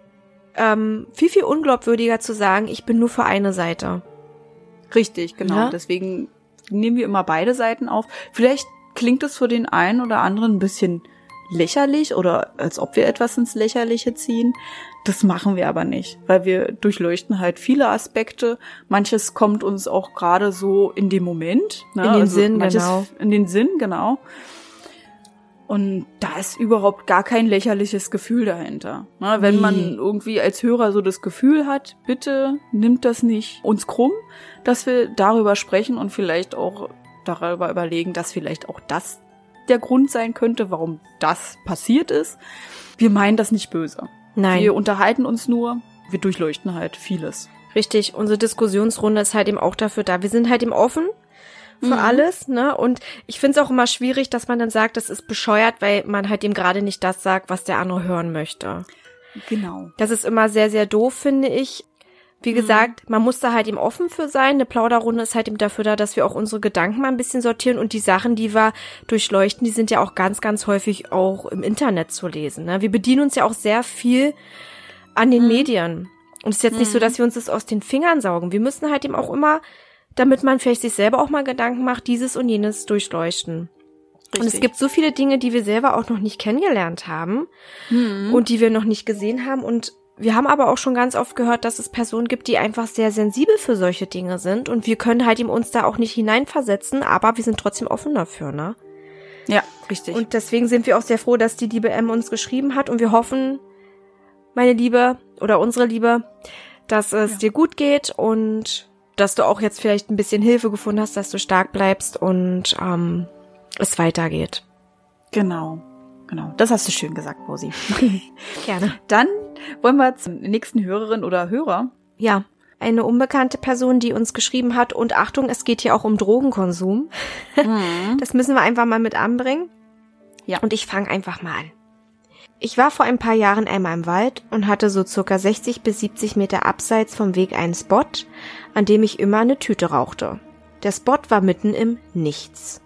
ähm, viel, viel unglaubwürdiger zu sagen, ich bin nur für eine Seite. Richtig, genau. Ja. Deswegen nehmen wir immer beide Seiten auf. Vielleicht klingt es für den einen oder anderen ein bisschen lächerlich oder als ob wir etwas ins Lächerliche ziehen. Das machen wir aber nicht, weil wir durchleuchten halt viele Aspekte. Manches kommt uns auch gerade so in dem Moment. Ne? In den Sinn, manches genau. In den Sinn, genau. Und da ist überhaupt gar kein lächerliches Gefühl dahinter. Ne? Wenn Nee. man irgendwie als Hörer so das Gefühl hat, bitte nimmt das nicht uns krumm, dass wir darüber sprechen und vielleicht auch darüber überlegen, dass vielleicht auch das der Grund sein könnte, warum das passiert ist. Wir meinen das nicht böse. Nein. Wir unterhalten uns nur, wir durchleuchten halt vieles. Richtig, unsere Diskussionsrunde ist halt eben auch dafür da. Wir sind halt eben offen für Mhm. alles, ne? Und ich finde es auch immer schwierig, dass man dann sagt, das ist bescheuert, weil man halt eben gerade nicht das sagt, was der andere hören möchte. Genau. Das ist immer sehr, sehr doof, finde ich. Wie gesagt, man muss da halt eben offen für sein. Eine Plauderrunde ist halt eben dafür da, dass wir auch unsere Gedanken mal ein bisschen sortieren und die Sachen, die wir durchleuchten, die sind ja auch ganz, ganz häufig auch im Internet zu lesen. Ne? Wir bedienen uns ja auch sehr viel an den Medien. Und es ist jetzt nicht so, dass wir uns das aus den Fingern saugen. Wir müssen halt eben auch immer, damit man vielleicht sich selber auch mal Gedanken macht, dieses und jenes durchleuchten. Und es Richtig. gibt so viele Dinge, die wir selber auch noch nicht kennengelernt haben Mhm. und die wir noch nicht gesehen haben. Und wir haben aber auch schon ganz oft gehört, dass es Personen gibt, die einfach sehr sensibel für solche Dinge sind. Und wir können halt eben uns da auch nicht hineinversetzen, aber wir sind trotzdem offen dafür, ne? ja, richtig. Und deswegen sind wir auch sehr froh, dass die liebe M uns geschrieben hat. Und wir hoffen, meine Liebe oder unsere Liebe, dass es Ja. dir gut geht und dass du auch jetzt vielleicht ein bisschen Hilfe gefunden hast, dass du stark bleibst und ähm, es weitergeht. genau. Genau. Das hast du schön gesagt, Rosi. Gerne. Dann wollen wir zur nächsten Hörerin oder Hörer. Ja, eine unbekannte Person, die uns geschrieben hat. Und Achtung, es geht hier auch um Drogenkonsum. Das müssen wir einfach mal mit anbringen. Ja. Und ich fange einfach mal an. Ich war vor ein paar Jahren einmal im Wald und hatte so circa 60 bis 70 Meter abseits vom Weg einen Spot, an dem ich immer eine Tüte rauchte. Der Spot war mitten im Nichts.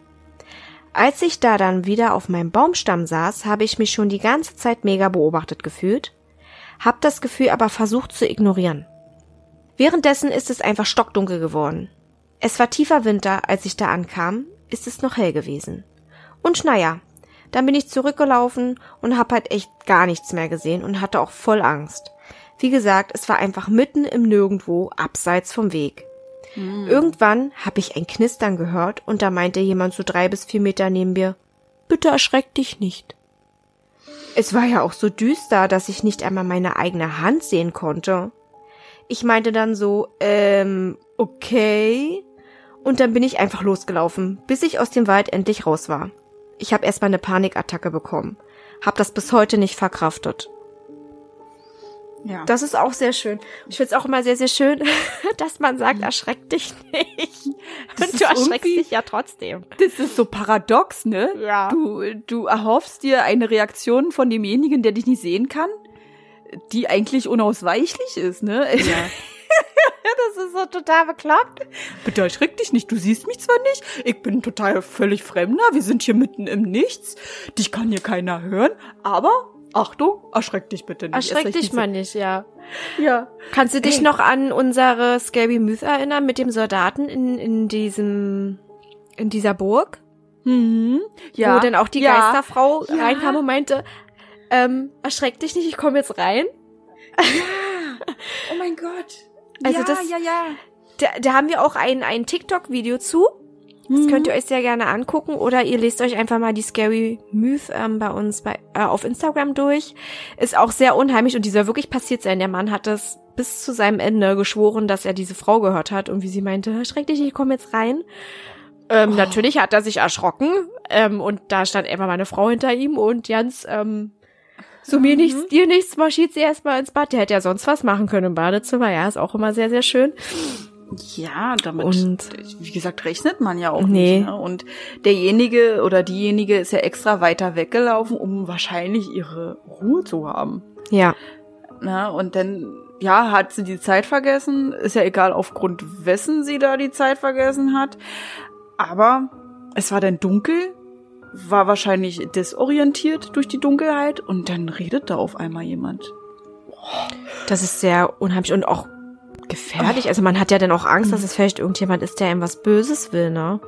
Als ich da dann wieder auf meinem Baumstamm saß, habe ich mich schon die ganze Zeit mega beobachtet gefühlt, hab das Gefühl aber versucht zu ignorieren. Währenddessen ist es einfach stockdunkel geworden. Es war tiefer Winter, als ich da ankam, ist es noch hell gewesen. Und naja, dann bin ich zurückgelaufen und hab halt echt gar nichts mehr gesehen und hatte auch voll Angst. Wie gesagt, es war einfach mitten im Nirgendwo, abseits vom Weg. Irgendwann hab ich ein Knistern gehört und da meinte jemand so drei bis vier Meter neben mir, bitte erschreck dich nicht. Es war ja auch so düster, dass ich nicht einmal meine eigene Hand sehen konnte. Ich meinte dann so, ähm, okay. Und dann bin ich einfach losgelaufen, bis ich aus dem Wald endlich raus war. Ich habe erstmal eine Panikattacke bekommen. Hab das bis heute nicht verkraftet. Ja. Das ist auch sehr schön. Ich finde es auch immer sehr, sehr schön, dass man sagt, erschreck dich nicht. Das Und du erschreckst dich ja trotzdem. Das ist so paradox, ne? Ja. Du, du erhoffst dir eine Reaktion von demjenigen, der dich nicht sehen kann, die eigentlich unausweichlich ist, ne? Das ist so total bekloppt. Bitte erschreck dich nicht, du siehst mich zwar nicht, ich bin total völlig Fremder, wir sind hier mitten im Nichts, dich kann hier keiner hören, aber Achtung, erschreck dich bitte nicht. Erschreck dich mal nicht, ja. Ja. Kannst du dich Ey. noch an unsere Scary Myth erinnern mit dem Soldaten in, in diesem, in dieser Burg? Mhm. Ja. Wo dann auch die ja. Geisterfrau Ja. reinkam und meinte, ähm, erschreck dich nicht, ich komme jetzt rein. Oh mein Gott. Also ja, das- ja, ja. Da, da haben wir auch ein, ein TikTok-Video zu. Das Mhm. könnt ihr euch sehr gerne angucken oder ihr lest euch einfach mal die Scary Myth ähm, bei uns bei, äh, auf Instagram durch. Ist auch sehr unheimlich und die soll wirklich passiert sein. Der Mann hat das bis zu seinem Ende geschworen, dass er diese Frau gehört hat und wie sie meinte, schreck dich, ich komme jetzt rein. Ähm, Oh. Natürlich hat er sich erschrocken ähm, und da stand einfach meine Frau hinter ihm und Jans, ähm, so mir Mhm. nichts, dir nichts, marschiert sie erstmal ins Bad. Der hätte ja sonst was machen können im Badezimmer. Ja, ist auch immer sehr, sehr schön. Ja, damit, Und- wie gesagt, rechnet man ja auch Nee. nicht. Ne? Und derjenige oder diejenige ist ja extra weiter weggelaufen, um wahrscheinlich ihre Ruhe zu haben. Ja. Ne? Und dann, ja, hat sie die Zeit vergessen. Ist ja egal, aufgrund wessen sie da die Zeit vergessen hat. Aber es war dann dunkel, war wahrscheinlich desorientiert durch die Dunkelheit und dann redet da auf einmal jemand. Das ist sehr unheimlich und auch gefährlich. Also man hat ja dann auch Angst, dass es vielleicht irgendjemand ist, der ihm was Böses will, ne?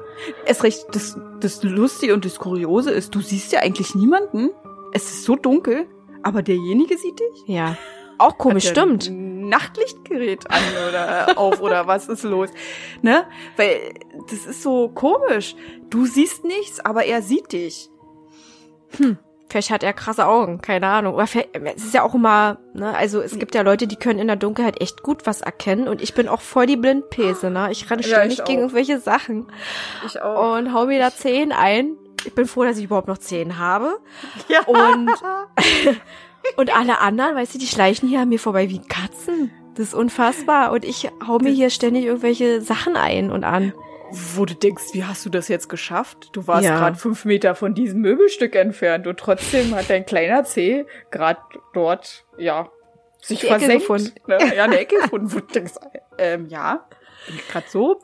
Es recht, das, das Lustige und das Kuriose ist, du siehst ja eigentlich niemanden. Es ist so dunkel, aber derjenige sieht dich. Ja. Auch komisch, stimmt. Nachtlichtgerät an oder auf oder was ist los? Ne? Weil das ist so komisch. Du siehst nichts, aber er sieht dich. Vielleicht hat er krasse Augen, keine Ahnung. Oder vielleicht, es ist ja auch immer, ne, also es gibt ja Leute, die können in der Dunkelheit echt gut was erkennen und ich bin auch voll die Blindpese, ne? Ich renne Ja, ständig ich gegen irgendwelche Sachen Ich auch. und hau mir da Zehen ein. Ich bin froh, dass ich überhaupt noch Zehen habe. ja. Und, und alle anderen, weißt du, die schleichen hier an mir vorbei wie Katzen. Das ist unfassbar. Und ich hau mir hier ständig irgendwelche Sachen ein und an. Wo du denkst, wie hast du das jetzt geschafft? Du warst Ja. gerade fünf Meter von diesem Möbelstück entfernt und trotzdem hat dein kleiner Zeh gerade dort, ja, sich Die Ecke versenkt. gefunden. Ne? Ja, eine Ecke gefunden, wo du denkst, ähm, ja, bin ich gerade so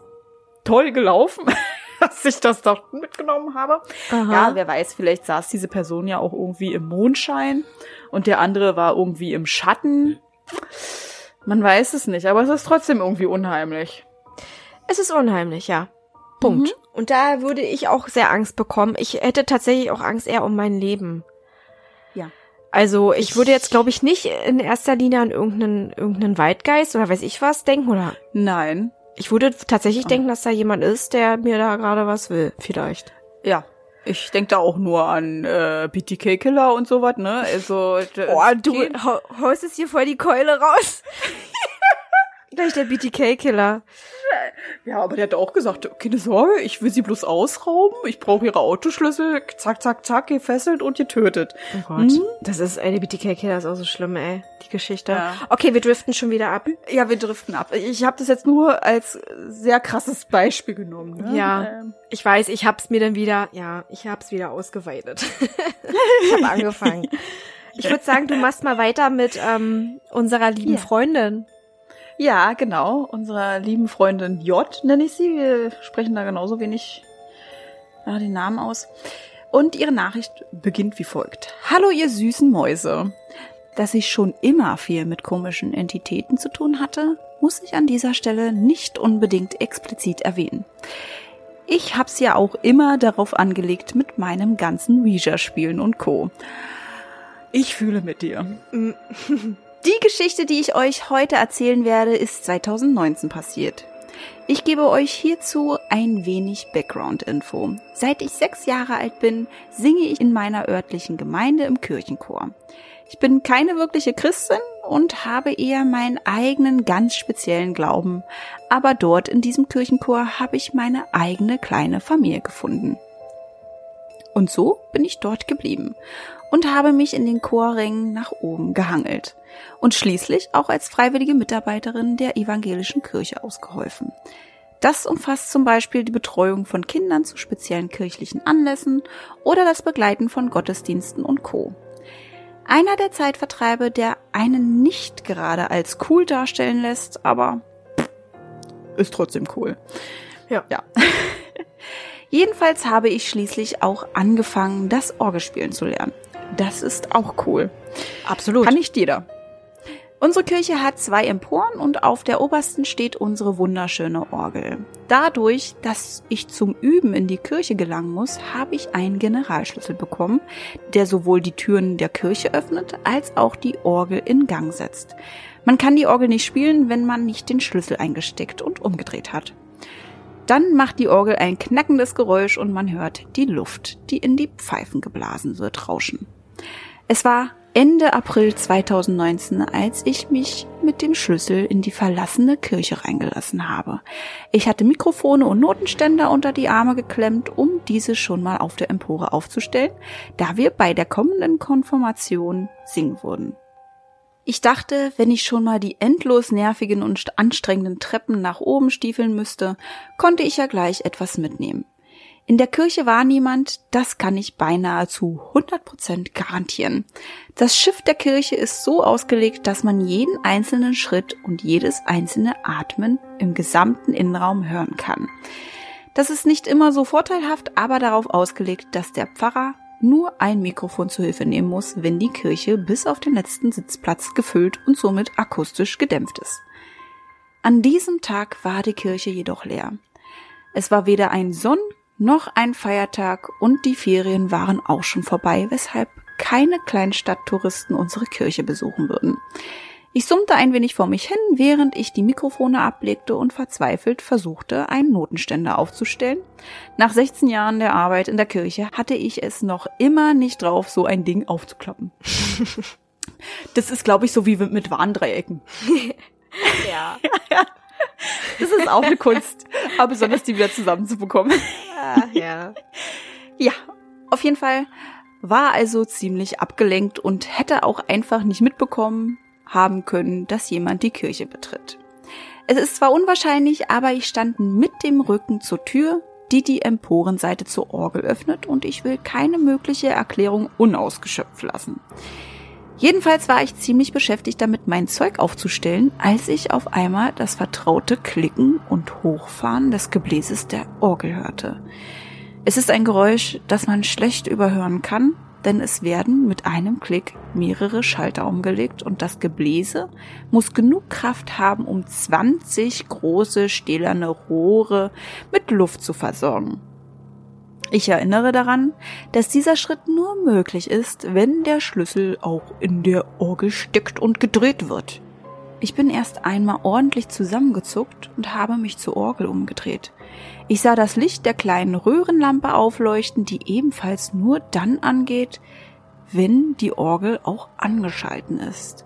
toll gelaufen, dass ich das doch mitgenommen habe. Ja, wer weiß, vielleicht saß diese Person ja auch irgendwie im Mondschein und der andere war irgendwie im Schatten. Man weiß es nicht, aber es ist trotzdem irgendwie unheimlich. Es ist unheimlich, ja. Punkt. Mhm. Und da würde ich auch sehr Angst bekommen. Ich hätte tatsächlich auch Angst eher um mein Leben. Ja. Also ich, Ich- würde jetzt, glaube ich, nicht in erster Linie an irgendeinen, irgendeinen Waldgeist oder weiß ich was denken. Oder Nein. ich würde tatsächlich Ah. denken, dass da jemand ist, der mir da gerade was will. Vielleicht. Ja. Ich denke da auch nur an äh, BTK-Killer und sowas, ne? Also, Oh, du haust es hier voll die Keule raus. Gleich der BTK-Killer. Ja, aber der hat auch gesagt, keine Sorge, ich will sie bloß ausrauben, ich brauche ihre Autoschlüssel, zack, zack, zack, gefesselt und getötet. Oh Gott. Mhm. Das ist, ey, der BTK-Killer ist auch so schlimm, ey. Die Geschichte. Ja. Okay, wir driften schon wieder ab. Ja, wir driften ab. Ich habe das jetzt nur als sehr krasses Beispiel genommen. Ne? Ja. Ähm, Ich weiß, ich hab's mir dann wieder, ja, ich hab's wieder ausgeweitet. ich hab angefangen. Ich würde sagen, du machst mal weiter mit ähm, unserer lieben Ja. Freundin. Ja, genau. Unserer lieben Freundin J nenne ich sie. Wir sprechen da genauso wenig ja, den Namen aus. Und ihre Nachricht beginnt wie folgt. Hallo, ihr süßen Mäuse. Dass ich schon immer viel mit komischen Entitäten zu tun hatte, muss ich an dieser Stelle nicht unbedingt explizit erwähnen. Ich hab's ja auch immer darauf angelegt mit meinem ganzen Ouija-Spielen und Co. Ich fühle mit dir. Die Geschichte, die ich euch heute erzählen werde, ist 2019 passiert. Ich gebe euch hierzu ein wenig Background-Info. Seit ich sechs Jahre alt bin, singe ich in meiner örtlichen Gemeinde im Kirchenchor. Ich bin keine wirkliche Christin und habe eher meinen eigenen ganz speziellen Glauben, aber dort in diesem Kirchenchor habe ich meine eigene kleine Familie gefunden. Und so bin ich dort geblieben. und habe mich in den Chorrängen nach oben gehangelt und schließlich auch als freiwillige Mitarbeiterin der evangelischen Kirche ausgeholfen. Das umfasst zum Beispiel die Betreuung von Kindern zu speziellen kirchlichen Anlässen oder das Begleiten von Gottesdiensten und Co. Einer der Zeitvertreibe, der einen nicht gerade als cool darstellen lässt, aber ist trotzdem cool. Ja. ja. Jedenfalls habe ich schließlich auch angefangen, das Orgelspielen zu lernen. Das ist auch cool. Absolut. Kann nicht jeder. Unsere Kirche hat zwei Emporen und auf der obersten steht unsere wunderschöne Orgel. Dadurch, dass ich zum Üben in die Kirche gelangen muss, habe ich einen Generalschlüssel bekommen, der sowohl die Türen der Kirche öffnet, als auch die Orgel in Gang setzt. Man kann die Orgel nicht spielen, wenn man nicht den Schlüssel eingesteckt und umgedreht hat. Dann macht die Orgel ein knackendes Geräusch und man hört die Luft, die in die Pfeifen geblasen wird, rauschen. Es war Ende April 2019, als ich mich mit dem Schlüssel in die verlassene Kirche reingelassen habe. Ich hatte Mikrofone und Notenständer unter die Arme geklemmt, um diese schon mal auf der Empore aufzustellen, da wir bei der kommenden Konfirmation singen würden. Ich dachte, wenn ich schon mal die endlos nervigen und anstrengenden Treppen nach oben stiefeln müsste, konnte ich ja gleich etwas mitnehmen. In der Kirche war niemand, das kann ich beinahe zu 100 Prozent garantieren. Das Schiff der Kirche ist so ausgelegt, dass man jeden einzelnen Schritt und jedes einzelne Atmen im gesamten Innenraum hören kann. Das ist nicht immer so vorteilhaft, aber darauf ausgelegt, dass der Pfarrer nur ein Mikrofon zur Hilfe nehmen muss, wenn die Kirche bis auf den letzten Sitzplatz gefüllt und somit akustisch gedämpft ist. An diesem Tag war die Kirche jedoch leer. Es war weder ein Sonn- noch ein Feiertag und die Ferien waren auch schon vorbei, weshalb keine Kleinstadttouristen unsere Kirche besuchen würden. Ich summte ein wenig vor mich hin, während ich die Mikrofone ablegte und verzweifelt versuchte, einen Notenständer aufzustellen. Nach 16 Jahren der Arbeit in der Kirche hatte ich es noch immer nicht drauf, so ein Ding aufzuklappen. das ist, glaube ich, so wie mit Warndreiecken. ja. ja. Das ist auch eine Kunst, aber besonders die wieder zusammenzubekommen. Ah, ja. Ja, auf jeden Fall war also ziemlich abgelenkt und hätte auch einfach nicht mitbekommen haben können, dass jemand die Kirche betritt. Es ist zwar unwahrscheinlich, aber ich stand mit dem Rücken zur Tür, die die Emporenseite zur Orgel öffnet und ich will keine mögliche Erklärung unausgeschöpft lassen. Jedenfalls war ich ziemlich beschäftigt damit, mein Zeug aufzustellen, als ich auf einmal das vertraute Klicken und Hochfahren des Gebläses der Orgel hörte. Es ist ein Geräusch, das man schlecht überhören kann, denn es werden mit einem Klick mehrere Schalter umgelegt und das Gebläse muss genug Kraft haben, um 20 große stählerne Rohre mit Luft zu versorgen. Ich erinnere daran, dass dieser Schritt nur möglich ist, wenn der Schlüssel auch in der Orgel steckt und gedreht wird. Ich bin erst einmal ordentlich zusammengezuckt und habe mich zur Orgel umgedreht. Ich sah das Licht der kleinen Röhrenlampe aufleuchten, die ebenfalls nur dann angeht, wenn die Orgel auch angeschalten ist.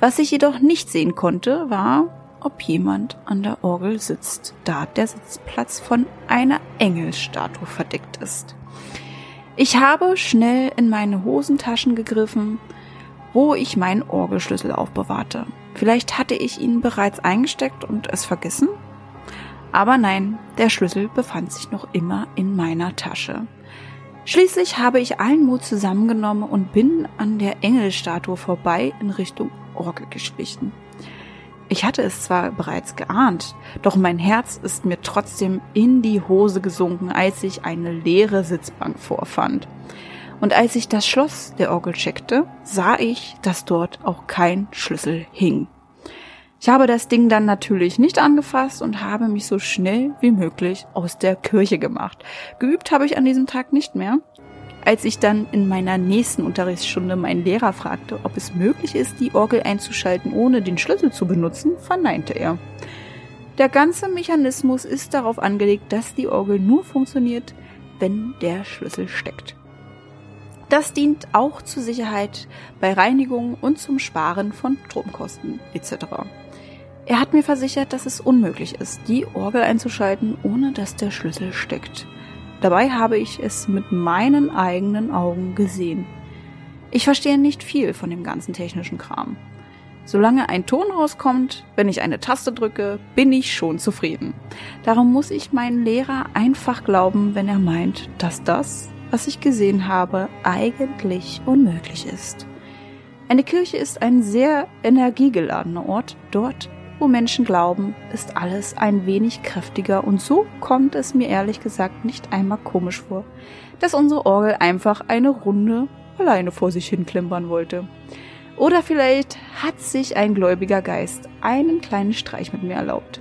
Was ich jedoch nicht sehen konnte, war, ob jemand an der Orgel sitzt, da der Sitzplatz von einer Engelsstatue verdeckt ist. Ich habe schnell in meine Hosentaschen gegriffen, wo ich meinen Orgelschlüssel aufbewahrte. Vielleicht hatte ich ihn bereits eingesteckt und es vergessen? Aber nein, der Schlüssel befand sich noch immer in meiner Tasche. Schließlich habe ich allen Mut zusammengenommen und bin an der Engelstatue vorbei in Richtung Orgel geschlichen. Ich hatte es zwar bereits geahnt, doch mein Herz ist mir trotzdem in die Hose gesunken, als ich eine leere Sitzbank vorfand. Und als ich das Schloss der Orgel checkte, sah ich, dass dort auch kein Schlüssel hing. Ich habe das Ding dann natürlich nicht angefasst und habe mich so schnell wie möglich aus der Kirche gemacht. Geübt habe ich an diesem Tag nicht mehr, als ich dann in meiner nächsten Unterrichtsstunde meinen Lehrer fragte, ob es möglich ist, die Orgel einzuschalten, ohne den Schlüssel zu benutzen, verneinte er. Der ganze Mechanismus ist darauf angelegt, dass die Orgel nur funktioniert, wenn der Schlüssel steckt. Das dient auch zur Sicherheit bei Reinigung und zum Sparen von Stromkosten etc. Er hat mir versichert, dass es unmöglich ist, die Orgel einzuschalten, ohne dass der Schlüssel steckt. Dabei habe ich es mit meinen eigenen Augen gesehen. Ich verstehe nicht viel von dem ganzen technischen Kram. Solange ein Ton rauskommt, wenn ich eine Taste drücke, bin ich schon zufrieden. Darum muss ich meinen Lehrer einfach glauben, wenn er meint, dass das, was ich gesehen habe, eigentlich unmöglich ist. Eine Kirche ist ein sehr energiegeladener Ort. Dort, wo Menschen glauben, ist alles ein wenig kräftiger und so kommt es mir ehrlich gesagt nicht einmal komisch vor, dass unsere Orgel einfach eine Runde alleine vor sich hin klimpern wollte. Oder vielleicht hat sich ein gläubiger Geist einen kleinen Streich mit mir erlaubt.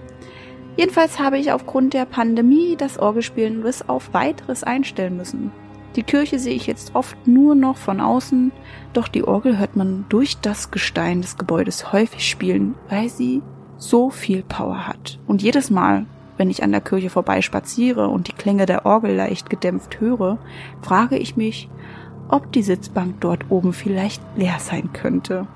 Jedenfalls habe ich aufgrund der Pandemie das Orgelspielen bis auf weiteres einstellen müssen. Die Kirche sehe ich jetzt oft nur noch von außen, doch die Orgel hört man durch das Gestein des Gebäudes häufig spielen, weil sie so viel Power hat. Und jedes Mal, wenn ich an der Kirche vorbeispaziere und die Klänge der Orgel leicht gedämpft höre, frage ich mich, ob die Sitzbank dort oben vielleicht leer sein könnte.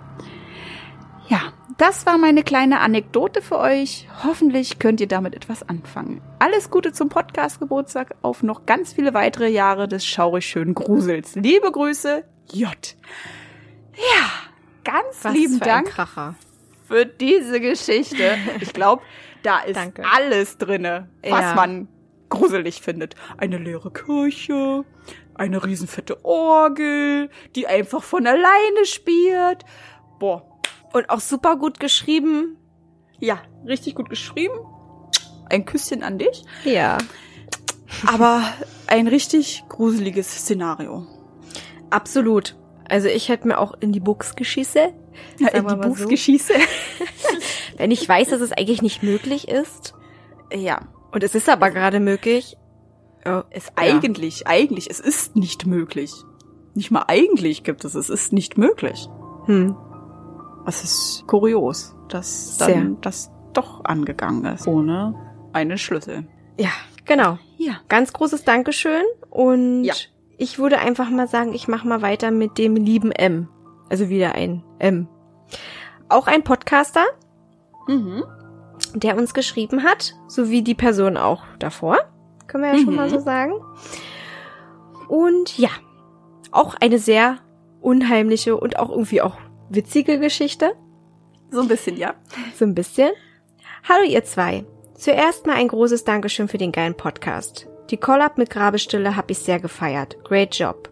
Ja, das war meine kleine Anekdote für euch. Hoffentlich könnt ihr damit etwas anfangen. Alles Gute zum Podcast-Geburtstag auf noch ganz viele weitere Jahre des schaurig schönen Grusels. Liebe Grüße, J. Ja, ganz Was lieben für Dank Kracher. Für diese Geschichte. Ich glaube, da ist Danke. alles drinne, was Ja. man gruselig findet. Eine leere Kirche, eine riesenfette Orgel, die einfach von alleine spielt. Boah, Und auch super gut geschrieben. ja, richtig gut geschrieben. Ein Küsschen an dich. Ja. Aber ein richtig gruseliges Szenario. Absolut. Also ich hätte mir auch in die Buchs geschissen. Ja, Sagen in die mal so. Buchsgeschieße. Wenn ich weiß, dass es eigentlich nicht möglich ist. Ja, Und es ist aber gerade möglich. Oh, es eigentlich, eigentlich, es ist nicht möglich. Nicht mal eigentlich gibt es, es ist nicht möglich. Hm. Es ist kurios, dass dann Sehr. das doch angegangen ist. Ohne einen Schlüssel. Ja, genau. Ja. Ganz großes Dankeschön. Und Ja. ich würde einfach mal sagen, ich mache mal weiter mit dem lieben M. Also wieder ein M. Auch ein Podcaster, Mhm. der uns geschrieben hat, sowie die Person auch davor. Können wir ja schon Mhm. mal so sagen. Und ja, auch eine sehr unheimliche und auch irgendwie auch witzige Geschichte. So ein bisschen, ja. So ein bisschen. Hallo ihr zwei. Zuerst mal ein großes Dankeschön für den geilen Podcast. Die Collab mit Grabestille habe ich sehr gefeiert. Great Job.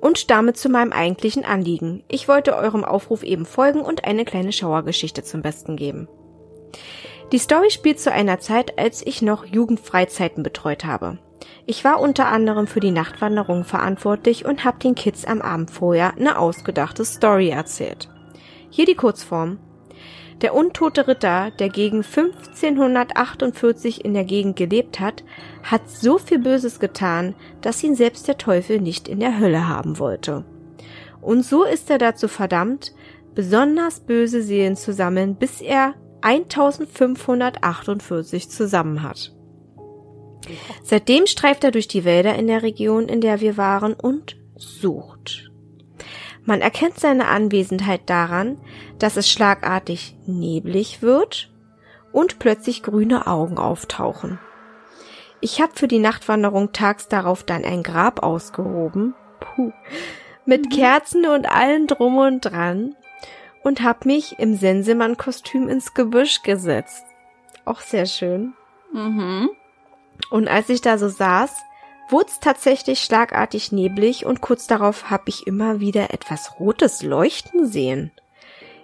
Und damit zu meinem eigentlichen Anliegen. Ich wollte eurem Aufruf eben folgen und eine kleine Schauergeschichte zum Besten geben. Die Story spielt zu einer Zeit, als ich noch Jugendfreizeiten betreut habe. Ich war unter anderem für die Nachtwanderung verantwortlich und habe den Kids am Abend vorher eine ausgedachte Story erzählt. Hier die Kurzform. Der untote Ritter, der gegen 1548 in der Gegend gelebt hat, hat so viel Böses getan, dass ihn selbst der Teufel nicht in der Hölle haben wollte. Und so ist er dazu verdammt, besonders böse Seelen zu sammeln, bis er 1548 zusammen hat. Seitdem streift er durch die Wälder in der Region, in der wir waren, und sucht. Man erkennt seine Anwesenheit daran, dass es schlagartig neblig wird und plötzlich grüne Augen auftauchen. Ich habe für die Nachtwanderung tags darauf dann ein Grab ausgehoben, puh, mit Kerzen und allem drum und dran und hab mich im Sensemann-Kostüm ins Gebüsch gesetzt. Auch sehr schön. Mhm. Und als ich da so saß, wurde es tatsächlich schlagartig neblig und kurz darauf habe ich immer wieder etwas Rotes leuchten sehen.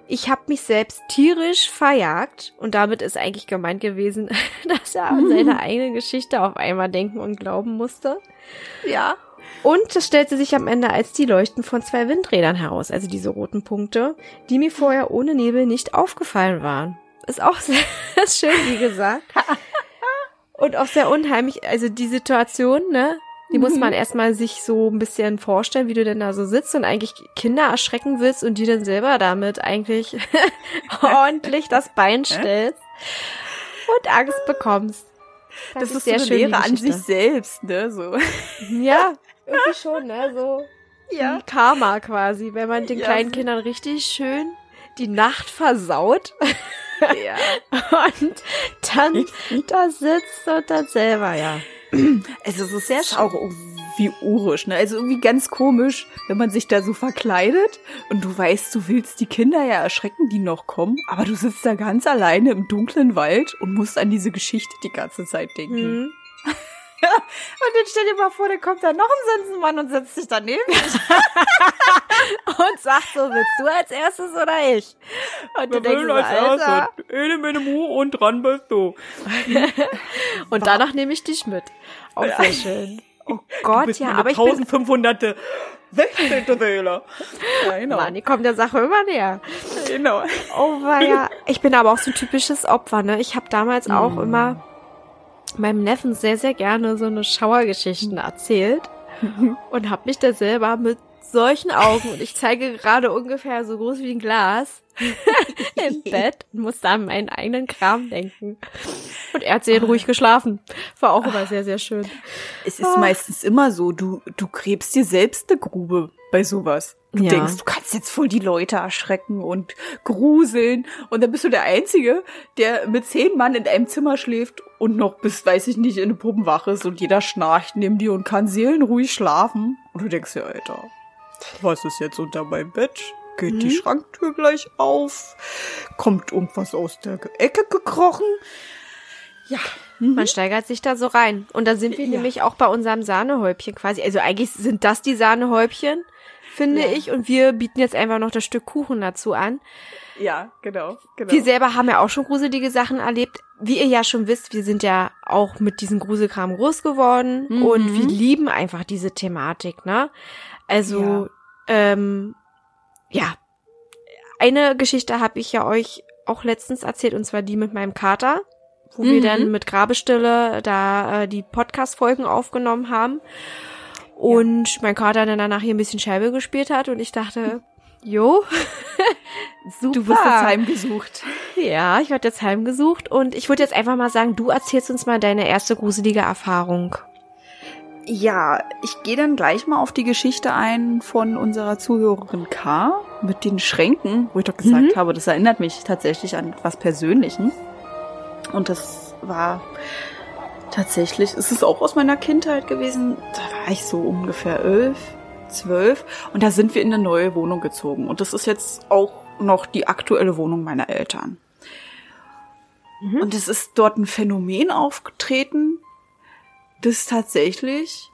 Ich habe mich selbst tierisch verjagt und damit ist eigentlich gemeint gewesen, dass er an seine eigene Geschichte auf einmal denken und glauben musste. Ja. Und es stellte sich am Ende als die Leuchten von zwei Windrädern heraus, also diese roten Punkte, die mir vorher ohne Nebel nicht aufgefallen waren. Ist auch sehr schön, wie gesagt. Und auch sehr unheimlich, also die Situation, ne? Die muss man erstmal sich so ein bisschen vorstellen, wie du denn da so sitzt und eigentlich Kinder erschrecken willst und die dann selber damit eigentlich ordentlich das Bein stellst und Angst bekommst. Fand Das ich ist so eine Lehre an sich selbst, ne? So. Ja, irgendwie schon, ne? So Ja. Karma quasi, wenn man den Ja, kleinen so- Kindern richtig schön die Nacht versaut ja. und dann da sitzt und dann selber, ja. Also es ist Sehr sehr auch wie urisch, ne? Also irgendwie ganz komisch, wenn man sich da so verkleidet und du weißt, du willst die Kinder ja erschrecken, die noch kommen, aber du sitzt da ganz alleine im dunklen Wald und musst an diese Geschichte die ganze Zeit denken. Mhm. Und dann stell dir mal vor, da kommt da noch ein Sensenmann und setzt sich daneben. Und sagt so, willst du als erstes oder ich? Und du denkst so, Alter. Eine mit dem und dran bist du. Und danach nehme ich dich mit. Auch sehr schön. Oh Gott, ja, aber ich bin, 1500. 16. Wähler. Ja, genau. Mann, die kommt der Sache immer näher. genau. Oh, war ja. Ich bin aber auch so ein typisches Opfer, ne? Ich habe damals auch immer meinem Neffen sehr, sehr gerne so eine Schauergeschichten erzählt und habe mich da selber mit solchen Augen und ich zeige gerade ungefähr so groß wie ein Glas im Bett und musste an meinen eigenen Kram denken. Und er hat sehr ruhig geschlafen. War auch immer sehr, sehr schön. Es ist meistens immer so, du, du gräbst dir selbst eine Grube bei sowas. Du Ja. denkst, du kannst jetzt voll die Leute erschrecken und gruseln. Und dann bist du der Einzige, der mit zehn Mann in einem Zimmer schläft und noch bis, weiß ich nicht, in eine Puppenwache ist und jeder schnarcht neben dir und kann seelenruhig schlafen. Und du denkst dir, Alter, was ist jetzt unter meinem Bett? Geht die Schranktür gleich auf? Kommt irgendwas aus der Ecke gekrochen? Ja. Man steigert sich da so rein. Und da sind wir Ja. nämlich auch bei unserem Sahnehäubchen quasi. Also eigentlich sind das die Sahnehäubchen, finde Ja. ich. Und wir bieten jetzt einfach noch das Stück Kuchen dazu an. Ja, genau, genau. Wir selber haben ja auch schon gruselige Sachen erlebt. Wie ihr ja schon wisst, wir sind ja auch mit diesem Gruselkram groß geworden Mhm. und wir lieben einfach diese Thematik, ne? Also, ähm, ja. Eine Geschichte habe ich ja euch auch letztens erzählt, und zwar die mit meinem Kater, wo wir Mhm. dann mit Grabestille da äh, die Podcast-Folgen aufgenommen haben. Und mein Kater dann danach hier ein bisschen Scheibe gespielt hat und ich dachte, jo, super. Du wirst jetzt heimgesucht. Ja, ich werde jetzt heimgesucht und ich würde jetzt einfach mal sagen, du erzählst uns mal deine erste gruselige Erfahrung. Ja, ich gehe dann gleich mal auf die Geschichte ein von unserer Zuhörerin K. mit den Schränken, wo ich doch gesagt habe, das erinnert mich tatsächlich an was Persönlichen. Und das war tatsächlich, es ist auch aus meiner Kindheit gewesen. Da war ich so ungefähr elf, zwölf. Und da sind wir in eine neue Wohnung gezogen. Und das ist jetzt auch noch die aktuelle Wohnung meiner Eltern. Und es ist dort ein Phänomen aufgetreten, das tatsächlich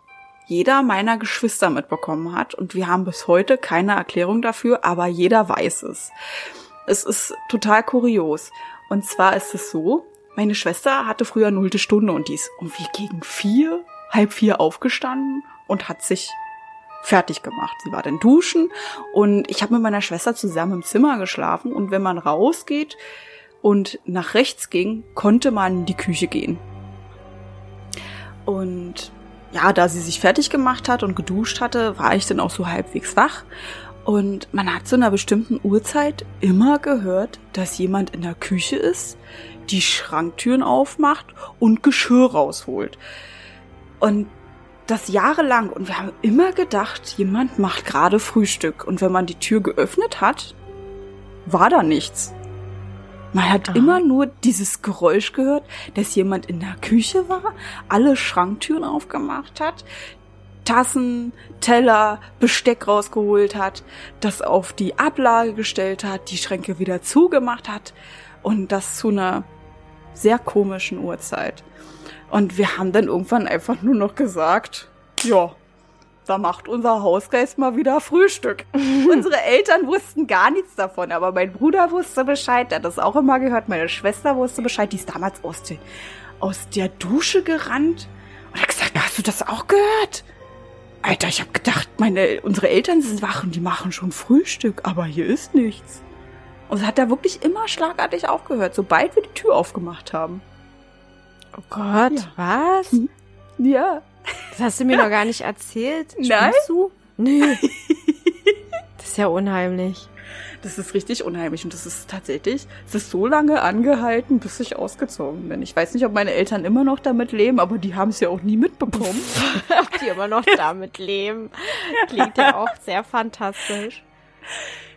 jeder meiner Geschwister mitbekommen hat. Und wir haben bis heute keine Erklärung dafür, aber jeder weiß es. Es ist total kurios. Und zwar ist es so, meine Schwester hatte früher nullte Stunde und die ist irgendwie gegen vier, halb vier aufgestanden und hat sich fertig gemacht. Sie war dann duschen und ich habe mit meiner Schwester zusammen im Zimmer geschlafen und wenn man rausgeht und nach rechts ging, konnte man in die Küche gehen. Und ja, da sie sich fertig gemacht hat und geduscht hatte, war ich dann auch so halbwegs wach. Und man hat zu einer bestimmten Uhrzeit immer gehört, dass jemand in der Küche ist, die Schranktüren aufmacht und Geschirr rausholt. Und das jahrelang. Und wir haben immer gedacht, jemand macht gerade Frühstück. Und wenn man die Tür geöffnet hat, war da nichts. Man hat Aha. immer nur dieses Geräusch gehört, dass jemand in der Küche war, alle Schranktüren aufgemacht hat, Tassen, Teller, Besteck rausgeholt hat, das auf die Ablage gestellt hat, die Schränke wieder zugemacht hat und das zu einer sehr komischen Uhrzeit. Und wir haben dann irgendwann einfach nur noch gesagt, ja, da macht unser Hausgeist mal wieder Frühstück. Unsere Eltern wussten gar nichts davon, aber mein Bruder wusste Bescheid, der hat das auch immer gehört, meine Schwester wusste Bescheid, die ist damals aus, den, aus der Dusche gerannt und hat gesagt, hast du das auch gehört? Alter, ich hab gedacht, meine, unsere Eltern sind wach und die machen schon Frühstück, aber hier ist nichts. Und es hat da wirklich immer schlagartig aufgehört, sobald wir die Tür aufgemacht haben. Oh Gott, Ja. was? Ja. Das hast du mir noch gar nicht erzählt. Nein? Spinnst du? Nö. Das ist ja unheimlich. Das ist richtig unheimlich und das ist tatsächlich, es ist so lange angehalten, bis ich ausgezogen bin. Ich weiß nicht, ob meine Eltern immer noch damit leben, aber die haben es ja auch nie mitbekommen. Ob die immer noch damit leben. Klingt ja auch sehr fantastisch.